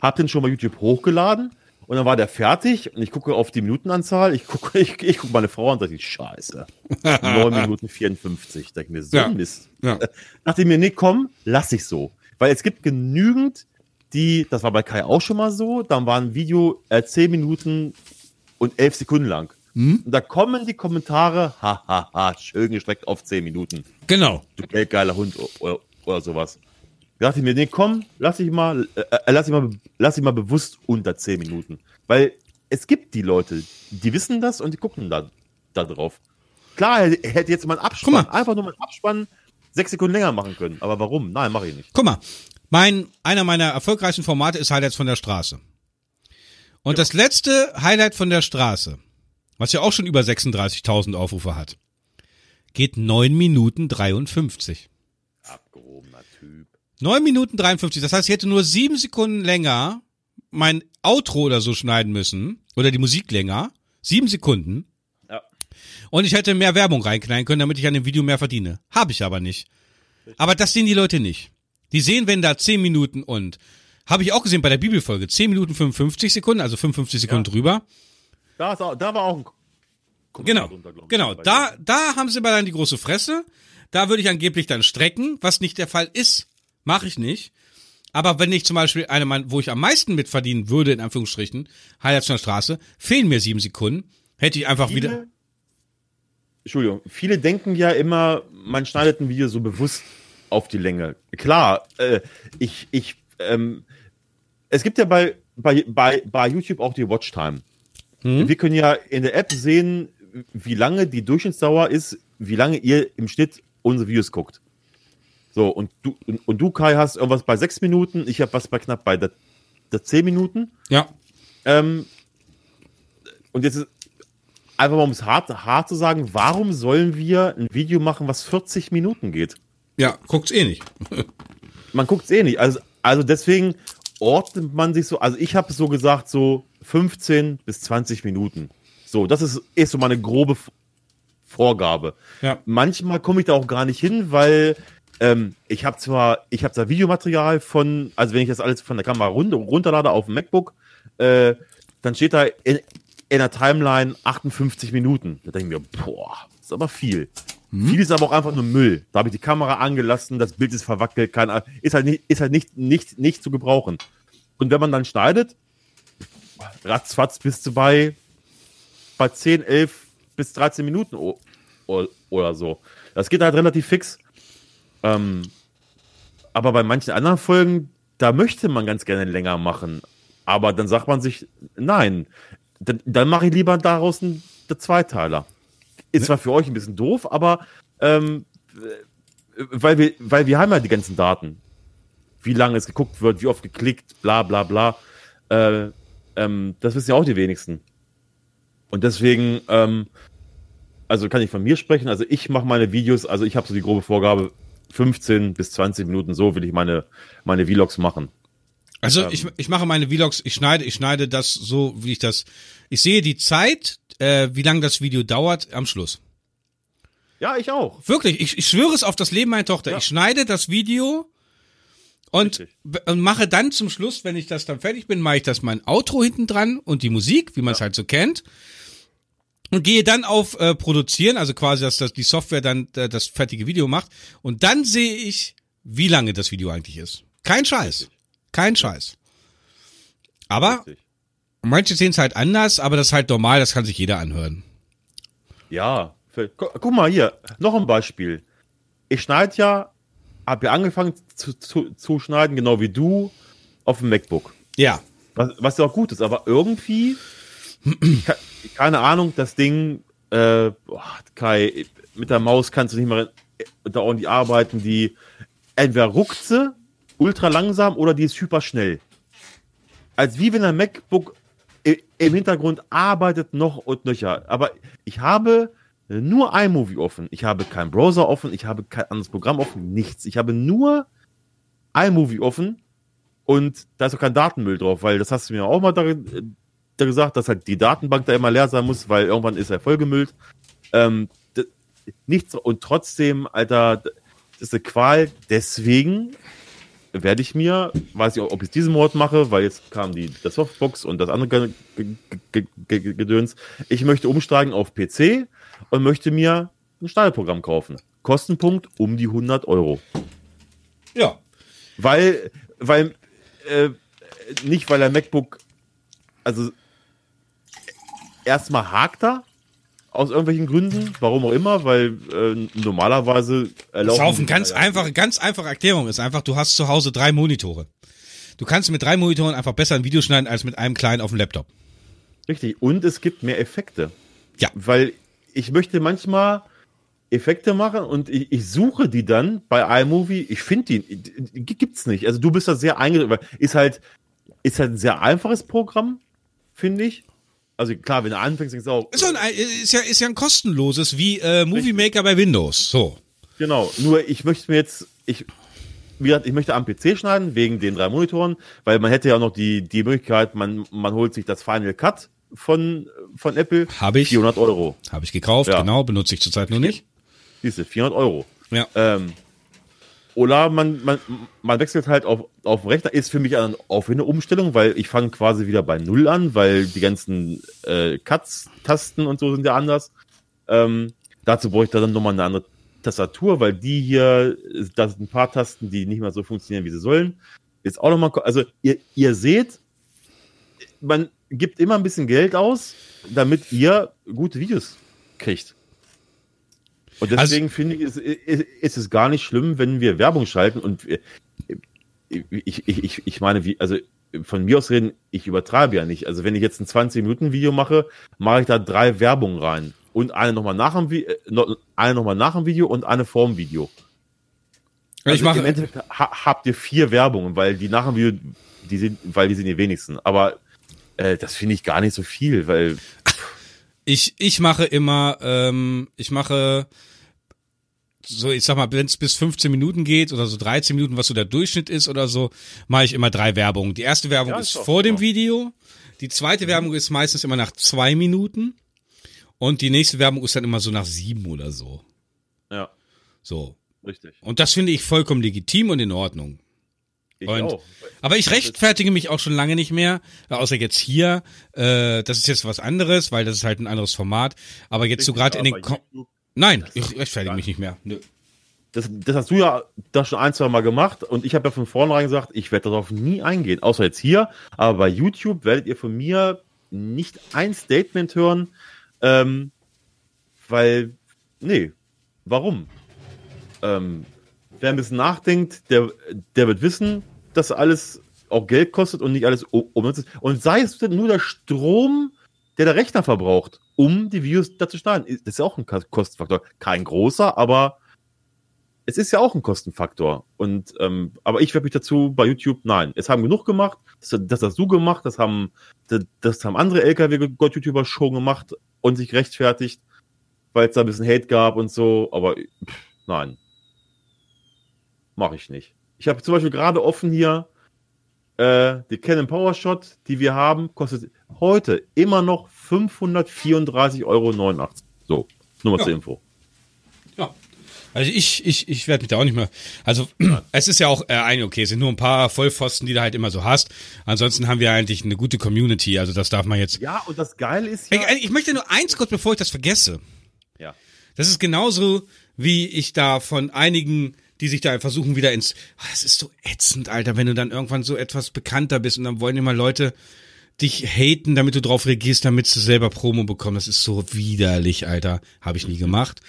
Hab den schon bei YouTube hochgeladen und dann war der fertig und ich gucke auf die Minutenanzahl. Ich gucke ich, ich guck meine Frau an und sage, scheiße. 9 Minuten 54. Da denk ich mir, so Ja. Mist. Ja. Dachte mir, nee, komm, lass ich so. Weil es gibt genügend, die, das war bei Kai auch schon mal so, dann war ein Video äh, 10 Minuten und 11 Sekunden lang. Und da kommen die Kommentare, hahaha, ha, ha, schön gestreckt auf 10 Minuten. Genau. Du geldgeiler Hund oder, oder sowas. Da dachte ich mir, nee, komm, lass ich mal, äh, äh, lass ich mal, lass ich mal bewusst unter 10 Minuten. Weil es gibt die Leute, die wissen das und die gucken da, da drauf. Klar, hätte jetzt mal einen Abspann, mal. einfach nur mal einen Abspann sechs Sekunden länger machen können. Aber warum? Nein, mache ich nicht. Guck mal, mein, einer meiner erfolgreichsten Formate ist Highlights von der Straße. Und das letzte Highlight von der Straße, was ja auch schon über 36.000 Aufrufe hat, geht 9 Minuten 53. Abgehobener Typ. 9 Minuten 53. Das heißt, ich hätte nur 7 Sekunden länger mein Outro oder so schneiden müssen. Oder die Musik länger. 7 Sekunden. Ja. Und ich hätte mehr Werbung reinknallen können, damit ich an dem Video mehr verdiene. Habe ich aber nicht. Aber das sehen die Leute nicht. Die sehen, wenn da 10 Minuten und habe ich auch gesehen bei der Bibelfolge, 10 Minuten 55 Sekunden, also 55 Sekunden drüber. Da, ist auch, da war auch ein Kommentar Genau, ich, genau. Da, da haben sie mal dann die große Fresse. Da würde ich angeblich dann strecken, was nicht der Fall ist. Mache ich nicht. Aber wenn ich zum Beispiel eine, wo ich am meisten mit verdienen würde, in Anführungsstrichen, Highlights von der Straße, fehlen mir sieben Sekunden, hätte ich einfach wieder. Viele, Entschuldigung, viele denken ja immer, man schneidet ein Video so bewusst auf die Länge. Klar, äh, ich, ich, ähm, es gibt ja bei, bei, bei, bei YouTube auch die Watchtime. Hm? Wir können ja in der App sehen, wie lange die Durchschnittsdauer ist, wie lange ihr im Schnitt unsere Videos guckt. So, und du, und, und du, Kai, hast irgendwas bei sechs Minuten, ich habe was bei knapp bei der, der zehn Minuten. Ja, Ähm, und jetzt ist einfach mal, um es hart, hart zu sagen, warum sollen wir ein Video machen, was 40 Minuten geht? Ja, guckt's eh nicht. Man guckt es eh nicht. Also, also deswegen ordnet man sich so, also ich habe so gesagt, so 15 bis 20 Minuten. So, das ist, ist so meine grobe Vorgabe. Ja. Manchmal komme ich da auch gar nicht hin, weil ähm, ich habe zwar, ich habe zwar Videomaterial von, also wenn ich das alles von der Kamera runter, runterlade auf dem MacBook, äh, dann steht da in, in der Timeline 58 Minuten. Da denke ich mir, boah, das ist aber viel. Viel ist aber auch einfach nur Müll. Da habe ich die Kamera angelassen, das Bild ist verwackelt, kein, ist halt nicht, ist halt nicht, nicht, nicht zu gebrauchen. Und wenn man dann schneidet, ratzfatz bist du bei bei 10, 11 bis 13 Minuten oder so. Das geht halt relativ fix. Ähm, aber bei manchen anderen Folgen, da möchte man ganz gerne länger machen. Aber dann sagt man sich, nein, dann, dann mache ich lieber daraus einen Zweiteiler. Ist zwar für euch ein bisschen doof, aber ähm, weil, wir, weil wir haben ja die ganzen Daten. Wie lange es geguckt wird, wie oft geklickt, bla bla bla. Äh, ähm, das wissen ja auch die wenigsten. Und deswegen, ähm, also kann ich von mir sprechen, also ich mache meine Videos, also ich habe so die grobe Vorgabe, 15 bis 20 Minuten, so will ich meine, meine Vlogs machen. Also ähm, ich, ich mache meine Vlogs, ich schneide, ich schneide das so, wie ich das. Ich sehe die Zeit, äh, wie lange das Video dauert, am Schluss. Ja, ich auch. Wirklich, ich, ich schwöre es auf das Leben meiner Tochter. Ja. Ich schneide das Video und, und mache dann zum Schluss, wenn ich das dann fertig bin, mache ich das mein Outro hinten dran und die Musik, wie man es ja. halt so kennt. Und gehe dann auf äh, Produzieren, also quasi, dass, dass die Software dann äh, das fertige Video macht. Und dann sehe ich, wie lange das Video eigentlich ist. Kein Scheiß. Richtig. Kein Scheiß. Aber Richtig. Manche sehen es halt anders, aber das ist halt normal, das kann sich jeder anhören. Ja, guck mal hier, noch ein Beispiel. Ich schneide ja, habe ja angefangen zu, zu, zu schneiden, genau wie du, auf dem MacBook. Ja. Was, was ja auch gut ist, aber irgendwie, keine Ahnung, das Ding, äh, boah, Kai, mit der Maus kannst du nicht mehr da ordentlich arbeiten, die entweder ruckt sie ultra langsam oder die ist hyper schnell. Als wie wenn ein MacBook im Hintergrund arbeitet noch und nöcher. Aber ich habe nur iMovie offen. Ich habe keinen Browser offen, ich habe kein anderes Programm offen, nichts. Ich habe nur iMovie offen und da ist auch kein Datenmüll drauf, weil das hast du mir auch mal da, da gesagt, dass halt die Datenbank da immer leer sein muss, weil irgendwann ist er vollgemüllt. Ähm, nichts und trotzdem, Alter, das ist eine Qual. Deswegen werde ich mir, weiß ich auch, ob ich diesen Mord mache, weil jetzt kam die der Softbox und das andere Gedöns. Ich möchte umsteigen auf PC und möchte mir ein Stahlprogramm kaufen. Kostenpunkt um die 100 Euro. Ja. Weil, weil, äh, nicht weil der MacBook, also erstmal hakt er, aus irgendwelchen Gründen, warum auch immer, weil äh, normalerweise erlauben. Das ist eine ganz einfache, ganz einfache Erklärung ist einfach, du hast zu Hause drei Monitore. Du kannst mit drei Monitoren einfach besser ein Video schneiden als mit einem kleinen auf dem Laptop. Richtig. Und es gibt mehr Effekte. Ja. Weil ich möchte manchmal Effekte machen und ich, ich suche die dann bei iMovie. Ich finde die, die gibt's nicht. Also du bist da sehr eingeschränkt, ist halt, ist halt ein sehr einfaches Programm, finde ich. Also klar, wenn du anfängst, denkst du auch. Ist, ein, ist, ja, ist ja ein kostenloses, wie äh, Movie Maker bei Windows. So. Genau, nur ich möchte mir jetzt, ich, wie gesagt, ich möchte am PC schneiden, wegen den drei Monitoren, weil man hätte ja auch noch die, die Möglichkeit, man, man holt sich das Final Cut von, von Apple. Habe ich. 400 Euro. Habe ich gekauft, ja. genau, benutze ich zurzeit nur nicht. Siehste, 400 Euro. Ja. Ähm, oder man, man, man wechselt halt auf, auf Rechner. Ist für mich auch eine Umstellung, weil ich fange quasi wieder bei Null an, weil die ganzen äh, Cuts-Tasten und so sind ja anders. Ähm, dazu brauche ich dann nochmal eine andere Tastatur, weil die hier, da sind ein paar Tasten, die nicht mehr so funktionieren, wie sie sollen. Ist auch nochmal, also ihr, ihr seht, man gibt immer ein bisschen Geld aus, damit ihr gute Videos kriegt. Und also deswegen also, finde ich, ist, ist, es gar nicht schlimm, wenn wir Werbung schalten und ich, ich, ich, ich meine, wie, also von mir aus reden, ich übertreibe ja nicht. Also wenn ich jetzt ein 20-Minuten-Video mache, mache ich da drei Werbungen rein. Und eine nochmal nach dem, äh, eine noch mal nach dem Video und eine vorm Video. Also ich mache, Im Endeffekt habt ihr vier Werbungen, weil die nach dem Video, die sind, weil die sind die wenigsten. Aber äh, das finde ich gar nicht so viel, weil ich, ich mache immer, ähm, ich mache so, ich sag mal, wenn es bis 15 Minuten geht oder so 13 Minuten, was so der Durchschnitt ist oder so, mache ich immer drei Werbungen. Die erste Werbung ja, ist, ist vor dem Video, die zweite mhm. Werbung ist meistens immer nach zwei Minuten und die nächste Werbung ist dann immer so nach sieben oder so. Ja. So. Richtig. Und das finde ich vollkommen legitim und in Ordnung. Ich und, auch. Aber ich rechtfertige mich auch schon lange nicht mehr, außer jetzt hier. Äh, das ist jetzt was anderes, weil das ist halt ein anderes Format. Aber jetzt so gerade in den... Ko Nein, ich rechtfertige mich nicht mehr. Nö. Das, das hast du ja das schon ein, zwei Mal gemacht und ich habe ja von vornherein gesagt, ich werde darauf nie eingehen, außer jetzt hier. Aber bei YouTube werdet ihr von mir nicht ein Statement hören, Ähm, weil, nee, warum? Ähm, wer ein bisschen nachdenkt, der, der wird wissen, dass alles auch Geld kostet und nicht alles umsonst. Und sei es nur der Strom, der der Rechner verbraucht, um die Videos da zu starten. Das ist ja auch ein Kostenfaktor. Kein großer, aber es ist ja auch ein Kostenfaktor. Und ähm, aber ich werde mich dazu bei YouTube, nein, es haben genug gemacht, das, das hast du gemacht, das haben, das haben andere LKW-Gott-YouTuber schon gemacht und sich rechtfertigt, weil es da ein bisschen Hate gab und so, aber pff, nein. Mache ich nicht. Ich habe zum Beispiel gerade offen hier äh, die Canon PowerShot, die wir haben, kostet heute immer noch 534,89 Euro. So, nur mal Ja. zur Info. Ja. Also ich, ich, ich werde mich da auch nicht mehr. Also es ist ja auch äh, ein, okay, es sind nur ein paar Vollpfosten, die du halt immer so hast. Ansonsten haben wir eigentlich eine gute Community, also das darf man jetzt. Ja, und das Geile ist ja. Ich, ich möchte nur eins kurz, bevor ich das vergesse. ja. Das ist genauso, wie ich da von einigen, die sich da versuchen, wieder ins. Ah, Das ist so ätzend, Alter, wenn du dann irgendwann so etwas bekannter bist und dann wollen immer Leute dich haten, damit du drauf reagierst, damit du selber Promo bekommst. Das ist so widerlich, Alter. Habe ich nie gemacht.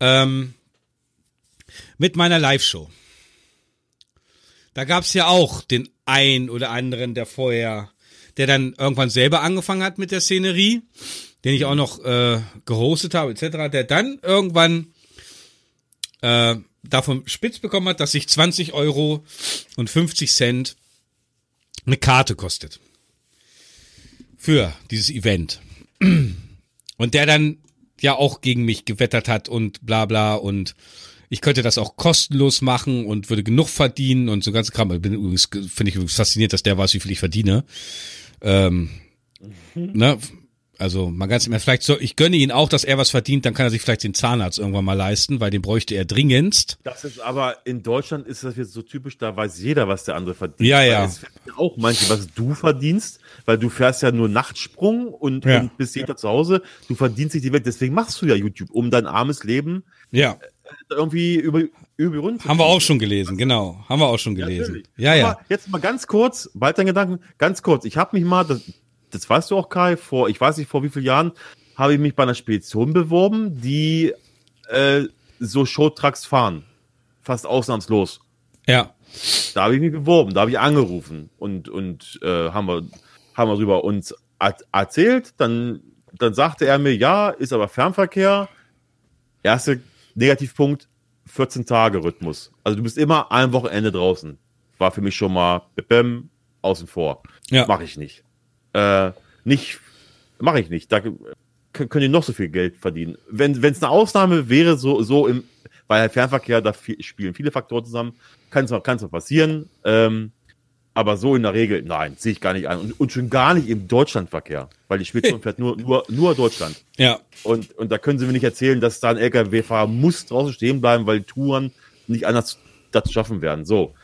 Ähm, mit meiner Live-Show. Da gab's ja auch den ein oder anderen, der vorher, der dann irgendwann selber angefangen hat mit der Szenerie, den ich auch noch äh, gehostet habe, etc., der dann irgendwann äh, davon spitz bekommen hat, dass sich 20 Euro und 50 Cent eine Karte kostet. Für dieses Event. Und der dann ja auch gegen mich gewettert hat und bla bla und ich könnte das auch kostenlos machen und würde genug verdienen und so ganz Kram. Ich bin übrigens, finde ich übrigens fasziniert, dass der weiß, wie viel ich verdiene. Ähm, ne? Also mal ganz im Ernst, vielleicht so, ich gönne ihn auch, dass er was verdient, dann kann er sich vielleicht den Zahnarzt irgendwann mal leisten, weil den bräuchte er dringendst. Das ist aber in Deutschland ist das jetzt so typisch, da weiß jeder, was der andere verdient. Ja, ja. Es auch manche, was du verdienst, weil du fährst ja nur Nachtsprung und, Ja. und bist jeder zu Hause. Du verdienst nicht die Welt, deswegen machst du ja YouTube, um dein armes Leben Ja, irgendwie über, über rund zu haben wir auch schon gelesen, genau. Haben wir auch schon gelesen. Ja, ja. Aber jetzt mal ganz kurz, dein Gedanken, ganz kurz. Ich habe mich mal, das, das weißt du auch, Kai, vor, ich weiß nicht, vor wie vielen Jahren, habe ich mich bei einer Spedition beworben, die äh, so Showtrucks fahren. Fast ausnahmslos. Ja. Da habe ich mich beworben, da habe ich angerufen und, und äh, haben, wir, haben wir darüber uns er- erzählt. Dann, dann sagte er mir, ja, ist aber Fernverkehr. Erster Negativpunkt, 14 Tage Rhythmus. Also du bist immer ein Wochenende draußen. War für mich schon mal bäm, außen vor. Ja. Mache ich nicht. Äh, nicht, mache ich nicht. Da können die noch so viel Geld verdienen. Wenn es eine Ausnahme wäre, so, so im, weil Fernverkehr, da viel, spielen viele Faktoren zusammen, kann es mal, kann's mal passieren. Ähm, aber so in der Regel, nein, sehe ich gar nicht ein. Und, und schon gar nicht im Deutschlandverkehr, weil die Spitze fährt nur, nur, nur Deutschland. Ja. Und, und da können sie mir nicht erzählen, dass da ein LKW-Fahrer muss draußen stehen bleiben, weil Touren nicht anders dazu schaffen werden. So.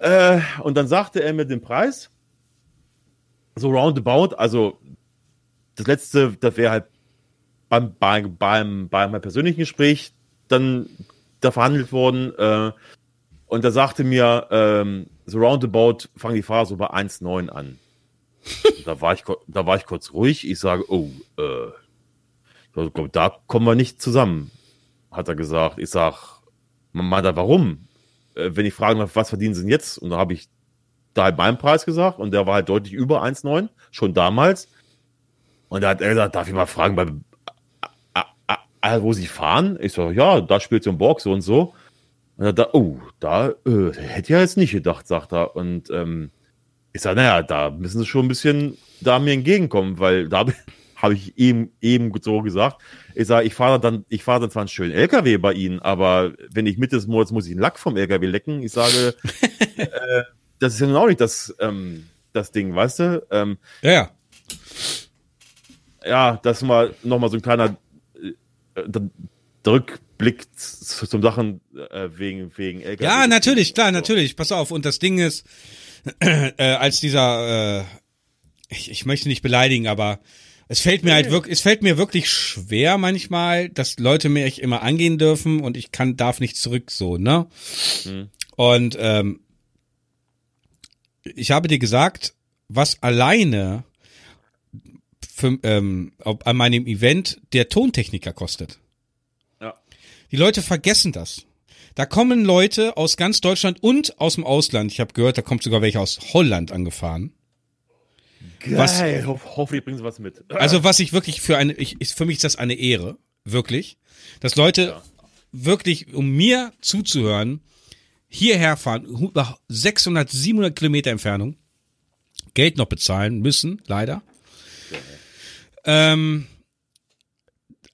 Äh, und dann sagte er mir den Preis. So roundabout, also das letzte, das wäre halt beim, beim, beim, bei meinem persönlichen Gespräch dann da verhandelt worden. Äh, und da sagte mir, ähm, so roundabout fangen die Fahrer so bei 1,9 an. da, war ich, da war ich kurz ruhig. Ich sage, oh, äh, ich glaub, da kommen wir nicht zusammen, hat er gesagt. Ich sag, meint er, warum? Äh, wenn ich fragen darf, was verdienen sie denn jetzt? Und da habe ich da halt meinen Preis gesagt und der war halt deutlich über 1,9, schon damals. Und da hat er gesagt, darf ich mal fragen, bei, äh, äh, äh, wo sie fahren? Ich so, ja, da spielt so ein Borg so und so. Und er da, oh, da äh, hätte ich ja jetzt nicht gedacht, sagt er. Und ähm, ich sage, naja, da müssen sie schon ein bisschen da mir entgegenkommen, weil da habe ich eben eben so gesagt. Ich sage, ich fahre dann, ich fahre dann zwar einen schönen LKW bei Ihnen, aber wenn ich Mitte des Monats muss ich einen Lack vom LKW lecken. Ich sage, äh, das ist ja nun auch nicht das, ähm, das Ding, weißt du? Ähm, Ja, ja. ja, das mal nochmal so ein kleiner äh, der Rückblick zu, zum Sachen äh, wegen, wegen LKW. Ja, natürlich, klar, natürlich. Pass auf. Und das Ding ist, äh, als dieser, äh, ich, ich möchte nicht beleidigen, aber es fällt mir halt wirklich, es fällt mir wirklich schwer manchmal, dass Leute mich immer angehen dürfen und ich kann, darf nicht zurück so, ne? Hm. Und ähm, ich habe dir gesagt, was alleine für, ähm, an meinem Event der Tontechniker kostet. Ja. Die Leute vergessen das. Da kommen Leute aus ganz Deutschland und aus dem Ausland. Ich habe gehört, da kommt sogar welche aus Holland angefahren. Geil. Ho hoffentlich bringen sie was mit. Also was ich wirklich für eine, ich, ist, für mich ist das eine Ehre, wirklich, dass Leute Ja. wirklich, um mir zuzuhören, hierher fahren, über 600, 700 Kilometer Entfernung, Geld noch bezahlen müssen, leider. Ähm,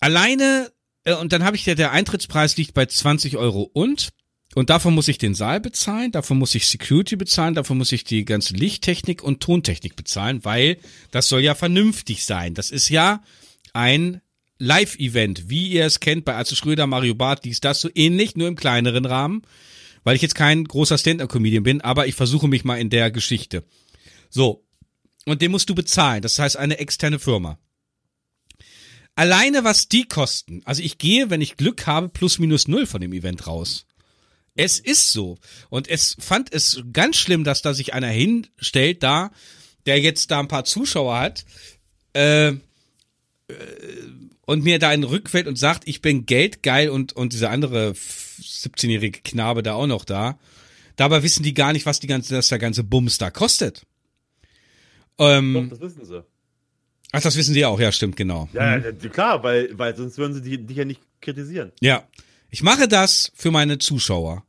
alleine, äh, und dann habe ich ja, der Eintrittspreis liegt bei 20 Euro und, und davon muss ich den Saal bezahlen, davon muss ich Security bezahlen, davon muss ich die ganze Lichttechnik und Tontechnik bezahlen, weil das soll ja vernünftig sein. Das ist ja ein Live-Event, wie ihr es kennt bei Atze Schröder, Mario Barth, dies, das, so ähnlich, nur im kleineren Rahmen, weil ich jetzt kein großer Stand-Up-Comedian bin, aber ich versuche mich mal in der Geschichte. So. Und den musst du bezahlen. Das heißt, eine externe Firma. Alleine was die kosten. Also ich gehe, wenn ich Glück habe, plus minus null von dem Event raus. Es ist so. Und es fand es ganz schlimm, dass da sich einer hinstellt, da, der jetzt da ein paar Zuschauer hat, äh, äh, und mir da einen rückfällt und sagt, ich bin geldgeil und, und dieser andere 17-jährige Knabe da auch noch da. Dabei wissen die gar nicht, was die ganze, dass der ganze Bums da kostet. Ähm, Doch, das wissen sie. ach, das wissen sie auch, ja, stimmt, genau. Ja, ja, klar, weil, weil sonst würden sie dich, dich ja nicht kritisieren. Ja. Ich mache das für meine Zuschauer.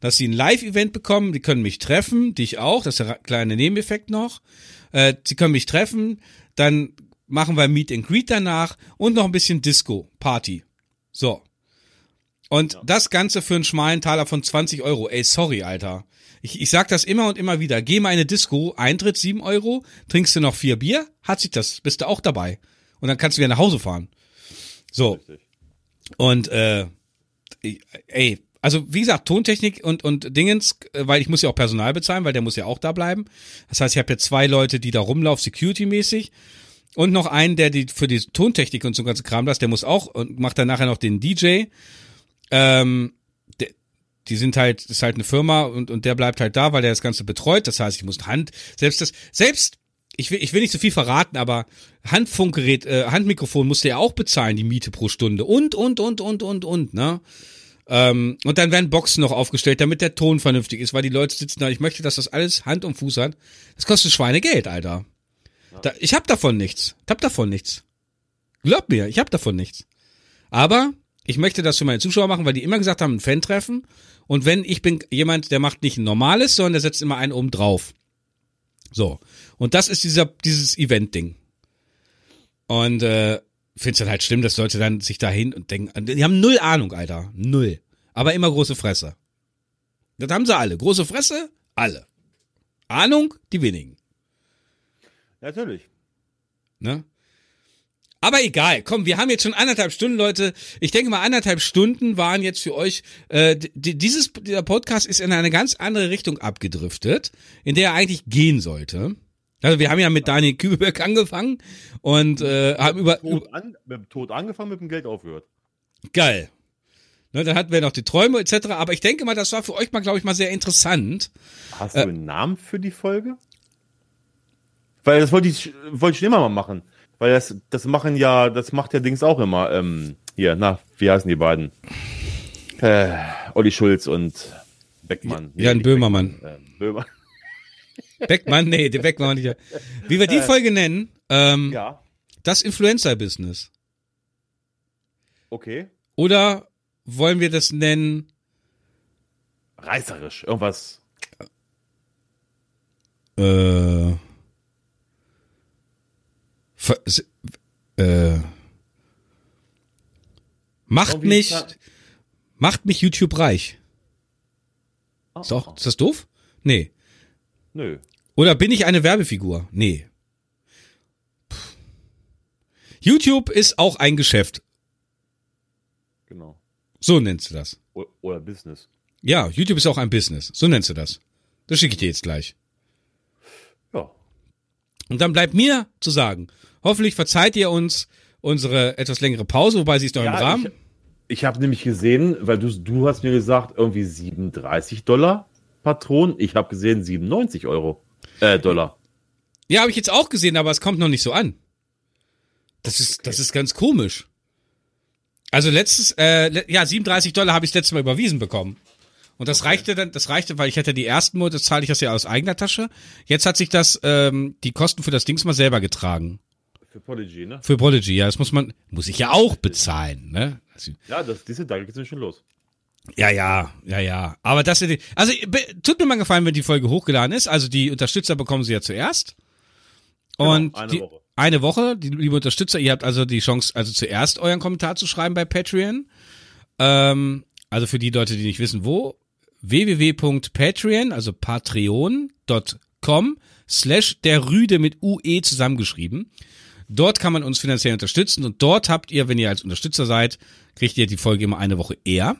Dass sie ein Live-Event bekommen, die können mich treffen, dich auch, das ist der kleine Nebeneffekt noch. Äh, sie können mich treffen, dann machen wir Meet and Greet danach und noch ein bisschen Disco, Party. So. Und das Ganze für einen schmalen Taler von 20 Euro. Ey, sorry, Alter. Ich, ich sag das immer und immer wieder. Geh mal in eine Disco, Eintritt 7 Euro, trinkst du noch vier Bier, hat sich das, bist du auch dabei. Und dann kannst du wieder nach Hause fahren. So. Richtig. Und äh, ey, also wie gesagt, Tontechnik und und Dingens, äh, weil ich muss ja auch Personal bezahlen, weil der muss ja auch da bleiben. Das heißt, ich habe ja zwei Leute, die da rumlaufen, security-mäßig. Und noch einen, der die für die Tontechnik und so ganze Kram das, der muss auch und macht dann nachher noch den DJ. Ähm, der, die sind halt, ist halt eine Firma und, und der bleibt halt da, weil der das Ganze betreut. Das heißt, ich muss Hand, selbst das, selbst, ich will, ich will nicht so viel verraten, aber Handfunkgerät, äh, Handmikrofon musste er auch bezahlen, die Miete pro Stunde. Und, und, und, und, und, und, ne? Ähm, und dann werden Boxen noch aufgestellt, damit der Ton vernünftig ist, weil die Leute sitzen da. Ich möchte, dass das alles Hand und Fuß hat. Das kostet Schweinegeld, Alter. Da, ich hab davon nichts. Ich hab davon nichts. Glaub mir, ich hab davon nichts. Aber ich möchte das für meine Zuschauer machen, weil die immer gesagt haben, ein Fan-Treffen. Und wenn ich bin jemand, der macht nicht ein normales, sondern der setzt immer einen oben drauf. So. Und das ist dieser, dieses Event-Ding. Und äh, find's dann halt schlimm, dass Leute dann sich dahin und denken, die haben null Ahnung, Alter. Null. Aber immer große Fresse. Das haben sie alle. Große Fresse, alle. Ahnung, die wenigen. Natürlich. Ne? Aber egal, komm, wir haben jetzt schon anderthalb Stunden, Leute. Ich denke mal, anderthalb Stunden waren jetzt für euch. Äh, dieses dieser Podcast ist in eine ganz andere Richtung abgedriftet, in der er eigentlich gehen sollte. Also wir haben ja mit Daniel Kübelberg angefangen und äh, haben über, über Tod, an, mit dem Tod angefangen, mit dem Geld aufgehört. geil. Ne, dann hatten wir noch die Träume etc. Aber ich denke mal, das war für euch mal, glaube ich, mal sehr interessant. Hast Äh. du einen Namen für die Folge? Weil das wollte ich, wollte ich schon immer mal machen. Weil das, das machen ja, das macht ja Dings auch immer. Ähm, hier, na, wie heißen die beiden? Äh, Olli Schulz und Beckmann. Jan nicht Böhmermann. Beckmann, ähm, Böhmer. Beckmann, nee, der Beckmann nicht. Wie wir die Folge nennen, ähm, Ja, das Influencer-Business. okay. Oder wollen wir das nennen? Reißerisch. Irgendwas. Äh, äh, macht mich, macht mich YouTube reich. Oh, Ist, doch, ist das doof? Nee. Nö. Oder bin ich eine Werbefigur? Nee. Puh. YouTube ist auch ein Geschäft. Genau. So nennst du das. Oder Business. Ja, YouTube ist auch ein Business. So nennst du das. Das schicke ich dir jetzt gleich. Ja. Und dann bleibt mir zu sagen, hoffentlich verzeiht ihr uns unsere etwas längere Pause, wobei sie ist noch im Ja, Rahmen. Ich habe nämlich gesehen, weil du, du hast mir gesagt, irgendwie 37 Dollar Patron. Ich habe gesehen 97 Euro. Äh, Dollar. Ja, habe ich jetzt auch gesehen, aber es kommt noch nicht so an. Das ist, das ist ganz komisch. Also letztes, äh, ja, 37 Dollar habe ich letztes Mal überwiesen bekommen. Und das reichte dann, das reichte, weil ich hatte die ersten Monate, zahle ich das ja aus eigener Tasche. Jetzt hat sich das, ähm, die Kosten für das Dings mal selber getragen. Für Prodigy, ne? Für Prodigy, ja, das muss man, muss ich ja auch bezahlen, ne? Also, Ja, das, diese Tage geht's schon los. ja, ja, ja, ja. Aber das, also tut mir mal gefallen, wenn die Folge hochgeladen ist. Also die Unterstützer bekommen sie ja zuerst. Und Genau, eine die, Woche. eine Woche, die liebe Unterstützer, ihr habt also die Chance, also zuerst euren Kommentar zu schreiben bei Patreon. Ähm, also für die Leute, die nicht wissen, wo, www.patreon, also patreon.com slash der Rüde mit UE zusammengeschrieben. Dort kann man uns finanziell unterstützen und dort habt ihr, wenn ihr als Unterstützer seid, kriegt ihr die Folge immer eine Woche eher.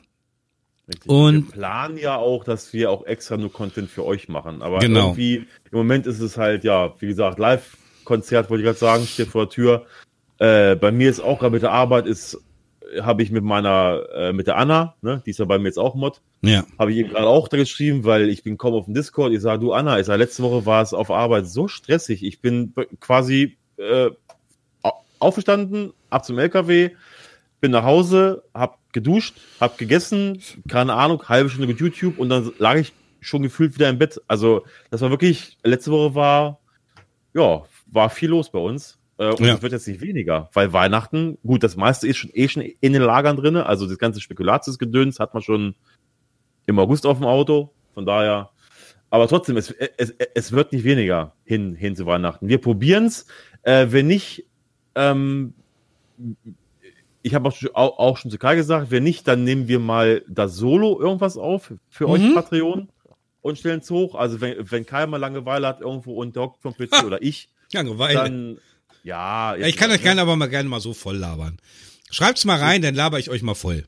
Richtig. Und- wir planen ja auch, dass wir auch extra nur Content für euch machen. Aber Genau. irgendwie, im Moment ist es halt, ja, wie gesagt, Live-Konzert, wollte ich gerade sagen, steht vor der Tür. Äh, bei mir ist auch gerade mit der Arbeit, ist, habe ich mit meiner, äh, mit der Anna, ne, die ist ja bei mir jetzt auch Mod, Ja. habe ich eben gerade auch da geschrieben, weil ich bin kaum auf dem Discord. Ich sage, du Anna, ich sage, letzte Woche war es auf Arbeit so stressig. Ich bin quasi äh, aufgestanden, ab zum LKW, bin nach Hause, hab geduscht, hab gegessen, keine Ahnung, halbe Stunde mit YouTube und dann lag ich schon gefühlt wieder im Bett. Also das war wirklich, letzte Woche war, ja, war viel los bei uns. Äh, Und es Ja. wird jetzt nicht weniger, weil Weihnachten, gut, das meiste ist schon eh schon in den Lagern drinne. Also das ganze Spekulatiusgedöns hat man schon im August auf dem Auto. Von daher, aber trotzdem, es, es, es wird nicht weniger hin, hin zu Weihnachten. Wir probieren's. Äh, wenn nicht, ähm, ich habe auch, schon- auch, schon zu Kai gesagt, wenn nicht, dann nehmen wir mal das Solo irgendwas auf für euch Mhm. Patreon und stellen es hoch. Also wenn, wenn Kai mal Langeweile hat irgendwo und der hockt vom PC Ha! oder ich, Langeweile. dann ja. Ja, ich kann euch gerne aber mal gerne mal so voll labern. Schreibt's mal rein, dann laber ich euch mal voll.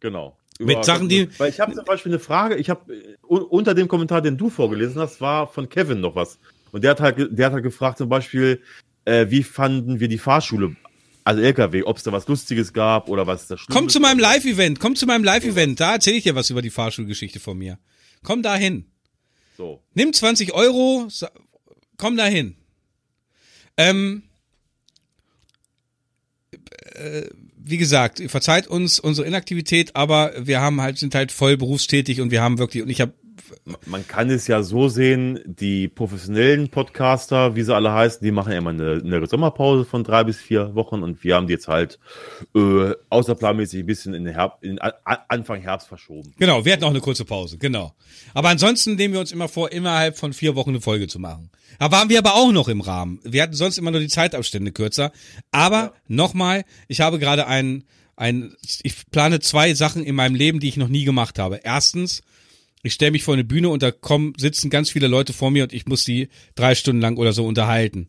Genau. Mit Sachen, die- Weil ich habe zum Beispiel eine Frage, ich habe unter dem Kommentar, den du vorgelesen hast, war von Kevin noch was. Und der hat halt, der hat halt gefragt zum Beispiel, äh, wie fanden wir die Fahrschule, also LKW, ob es da was Lustiges gab oder was das Komm zu meinem Live-Event, komm zu meinem Live-Event, da erzähle ich dir was über die Fahrschulgeschichte von mir. Komm da hin. So. Nimm 20 Euro, komm da hin. Ähm, äh, wie gesagt, verzeiht uns unsere Inaktivität, aber wir haben halt, sind halt voll berufstätig und wir haben wirklich, und ich habe Man kann es ja so sehen, die professionellen Podcaster, wie sie alle heißen, die machen ja immer eine, eine Sommerpause von drei bis vier Wochen und wir haben die jetzt halt äh, außerplanmäßig ein bisschen in, den Herb in Anfang Herbst verschoben. Genau, wir hatten auch eine kurze Pause, genau. Aber ansonsten nehmen wir uns immer vor, innerhalb von vier Wochen eine Folge zu machen. Da waren wir aber auch noch im Rahmen. Wir hatten sonst immer nur die Zeitabstände kürzer. Aber Ja. nochmal, ich habe gerade ein, ein, ich plane zwei Sachen in meinem Leben, die ich noch nie gemacht habe. Erstens, ich stelle mich vor eine Bühne und da kommen, sitzen ganz viele Leute vor mir und ich muss die drei Stunden lang oder so unterhalten.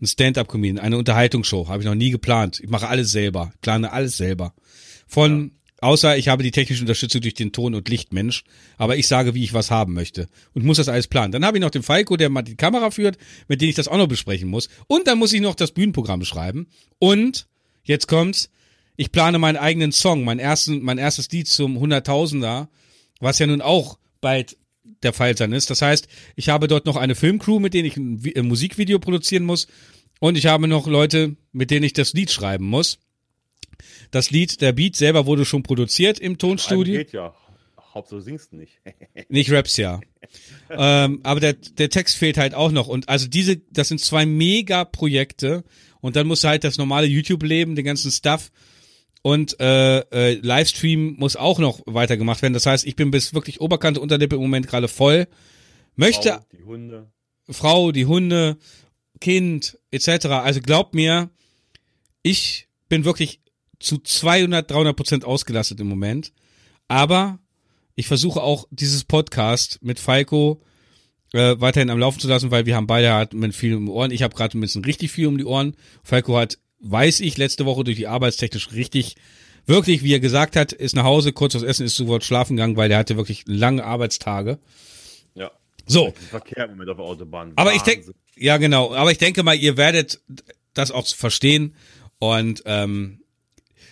Ein Stand-up-Comedian, eine Unterhaltungsshow, habe ich noch nie geplant. Ich mache alles selber, plane alles selber. Von, außer ich habe die technische Unterstützung durch den Ton- und Lichtmensch, aber ich sage, wie ich was haben möchte und muss das alles planen. Dann habe ich noch den Falco, der mal die Kamera führt, mit dem ich das auch noch besprechen muss. Und dann muss ich noch das Bühnenprogramm schreiben. Und, jetzt kommt's, ich plane meinen eigenen Song, mein, ersten, mein erstes Lied zum Hunderttausender, was ja nun auch bald der Fall sein ist. Das heißt, ich habe dort noch eine Filmcrew, mit denen ich ein, Vi- ein Musikvideo produzieren muss. Und ich habe noch Leute, mit denen ich das Lied schreiben muss. Das Lied, der Beat selber wurde schon produziert im Tonstudio. Geht ja. Hauptsache du singst nicht. Nicht Raps, ja. ähm, aber der, der Text fehlt halt auch noch. Und also diese, das sind zwei Mega-Projekte. Und dann muss halt das normale YouTube-Leben, den ganzen Stuff und äh, äh, Livestream muss auch noch weitergemacht werden. Das heißt, ich bin bis wirklich Oberkante, Unterlippe im Moment gerade voll. Möchte Frau, die Hunde. Frau, die Hunde, Kind etc. Also glaubt mir, ich bin wirklich zu 200, 300 Prozent ausgelastet im Moment. Aber ich versuche auch dieses Podcast mit Falco äh, weiterhin am Laufen zu lassen, weil wir haben beide halt mit viel um die Ohren. Ich habe gerade ein bisschen richtig viel um die Ohren. Falco hat, weiß ich, letzte Woche durch die arbeitstechnisch richtig, wirklich, wie er gesagt hat, ist nach Hause, kurz was essen, ist sofort schlafen gegangen, weil der hatte wirklich lange Arbeitstage. Ja. So, Verkehr im Moment auf der Autobahn. aber ich denke, Wahnsinn. ja genau, aber ich denke mal, ihr werdet das auch verstehen und ähm,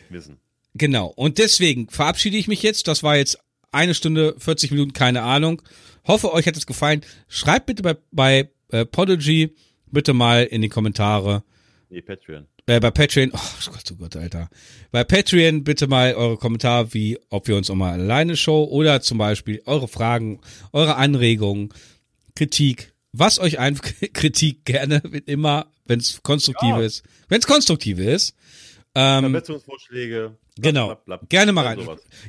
Wissen. genau. Und deswegen verabschiede ich mich jetzt. Das war jetzt eine Stunde, 40 Minuten, keine Ahnung. Hoffe, euch hat es gefallen. Schreibt bitte bei, bei äh, Podigy bitte mal in die Kommentare. Nee, Patreon. Äh, bei Patreon, oh Gott, oh Gott, Alter. Bei Patreon bitte mal eure Kommentare, wie ob wir uns auch mal alleine show oder zum Beispiel eure Fragen, eure Anregungen, Kritik, was euch ein Kritik gerne immer, wenn es konstruktiv Ja. ist, wenn es konstruktiv ist. Ähm, Verbesserungsvorschläge. Genau. Blatt, blatt, blatt. Gerne mal rein.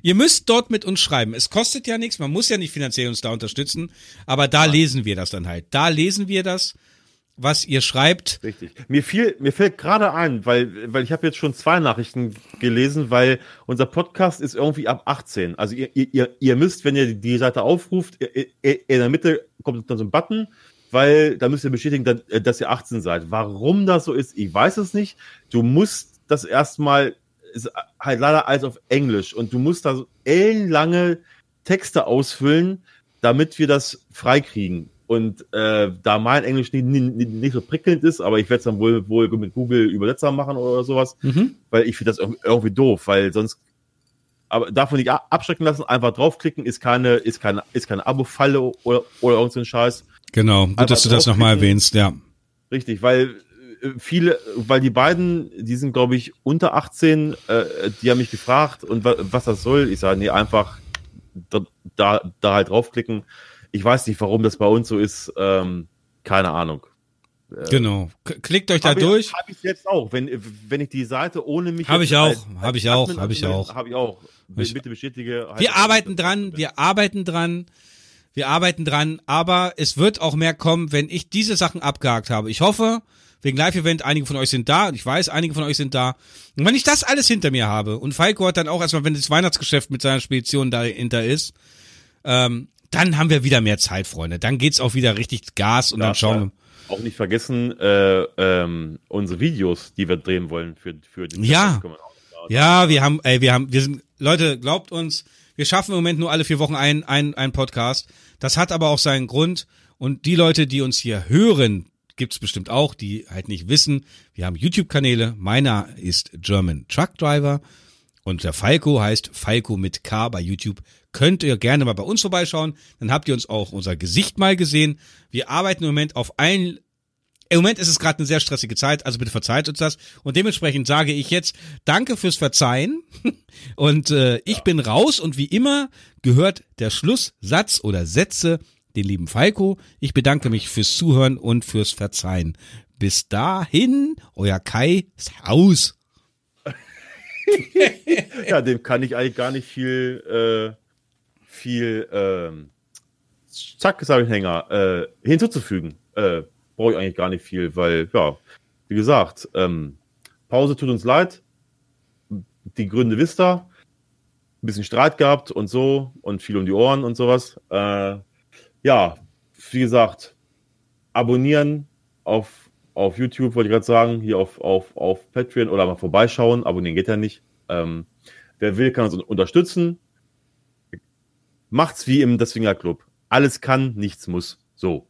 Ihr müsst dort mit uns schreiben. Es kostet ja nichts, man muss ja nicht finanziell uns da unterstützen, aber da lesen wir das dann halt. Da lesen wir das, was ihr schreibt. Richtig. Mir fiel, mir fällt gerade ein, weil, weil ich habe jetzt schon zwei Nachrichten gelesen, weil unser Podcast ist irgendwie ab 18. Also ihr, ihr, ihr müsst, wenn ihr die Seite aufruft, in der Mitte kommt dann so ein Button, weil da müsst ihr bestätigen, dass, dass ihr 18 seid. Warum das so ist, ich weiß es nicht. Du musst das erstmal, ist halt leider alles auf Englisch und du musst da so ellenlange Texte ausfüllen, damit wir das freikriegen. Und äh, da mein Englisch nicht, nicht, nicht so prickelnd ist, aber ich werde es dann wohl, wohl mit Google Übersetzer machen oder sowas, Mhm. weil ich finde das irg- irgendwie doof, weil sonst aber davon nicht abschrecken lassen, einfach draufklicken, ist keine, ist keine, ist keine Abo-Falle oder, oder irgend so ein Scheiß. Genau, gut, dass du das nochmal erwähnst, ja. Richtig, weil äh, viele, weil die beiden, die sind, glaube ich, unter 18, äh, die haben mich gefragt und wa was das soll. Ich sage, nee, einfach da, da, da halt draufklicken. Ich weiß nicht, warum das bei uns so ist. Ähm, keine Ahnung. Genau. K klickt euch da durch. Habe ich jetzt auch. Wenn, wenn ich die Seite ohne mich. Hab jetzt ich auch, hab ich auch, Admin hab ich auch. Habe ich auch. Ich- Bitte bestätige. halt- Wir arbeiten dran, wir arbeiten dran, wir arbeiten dran, aber es wird auch mehr kommen, wenn ich diese Sachen abgehakt habe. Ich hoffe, wegen Live-Event, einige von euch sind da ich weiß, einige von euch sind da. Und wenn ich das alles hinter mir habe und Falco hat dann auch erstmal, wenn das Weihnachtsgeschäft mit seiner Spedition dahinter ist, ähm, dann haben wir wieder mehr Zeit, Freunde. Dann geht's auch wieder richtig Gas und dann Darf schauen ja wir. Auch nicht vergessen, äh, ähm, unsere Videos, die wir drehen wollen für, für die Ja. Ja, wir haben, ey, wir haben, wir sind, Leute, glaubt uns, wir schaffen im Moment nur alle vier Wochen einen, einen Podcast. Das hat aber auch seinen Grund. Und die Leute, die uns hier hören, gibt's bestimmt auch, die halt nicht wissen. Wir haben YouTube-Kanäle. Meiner ist German Truck Driver. Und der Falco heißt Falco mit K bei YouTube. Könnt ihr gerne mal bei uns vorbeischauen. Dann habt ihr uns auch unser Gesicht mal gesehen. Wir arbeiten im Moment auf allen im Moment ist es gerade eine sehr stressige Zeit, also bitte verzeiht uns das. Und dementsprechend sage ich jetzt Danke fürs Verzeihen. Und äh, ich bin raus und wie immer gehört der Schlusssatz oder Sätze den lieben Falco. Ich bedanke mich fürs Zuhören und fürs Verzeihen. Bis dahin, euer Kai Haus. Ja, dem kann ich eigentlich gar nicht viel, äh, viel, ähm, zack, sage ich Hänger, äh, hinzuzufügen. Äh, Brauche ich eigentlich gar nicht viel, weil, ja, wie gesagt, ähm, Pause tut uns leid. Die Gründe wisst ihr. Ein bisschen Streit gehabt und so und viel um die Ohren und sowas. Äh, ja, wie gesagt, abonnieren auf, auf YouTube, wollte ich gerade sagen, hier auf, auf, auf Patreon oder mal vorbeischauen. Abonnieren geht ja nicht. Ähm, wer will, kann uns un- unterstützen. Macht's wie im Das Finger Club. Alles kann, nichts muss. So.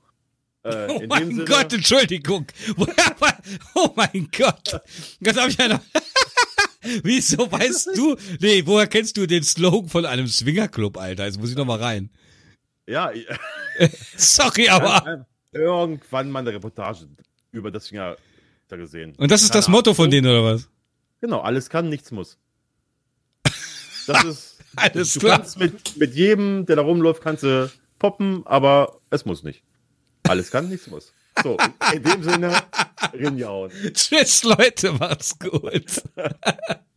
Äh, Oh mein Sinne- Gott, Entschuldigung. Oh mein Gott. Das habe ich ja noch. Wieso weißt du? Nee, woher kennst du den Slogan von einem Swingerclub, Alter? Jetzt muss ich noch mal rein. Ja, Sorry, aber. irgendwann mal eine Reportage über das Finger da gesehen. Und das ist das Keine Motto von Ahnung. denen, oder was? Genau, alles kann, nichts muss. Das ist. Alles du klar. kannst mit, mit jedem, der da rumläuft, kannst du poppen, aber es muss nicht. Alles kann, nichts muss. So, in dem Sinne, rinjauen. Tschüss, Leute, macht's gut.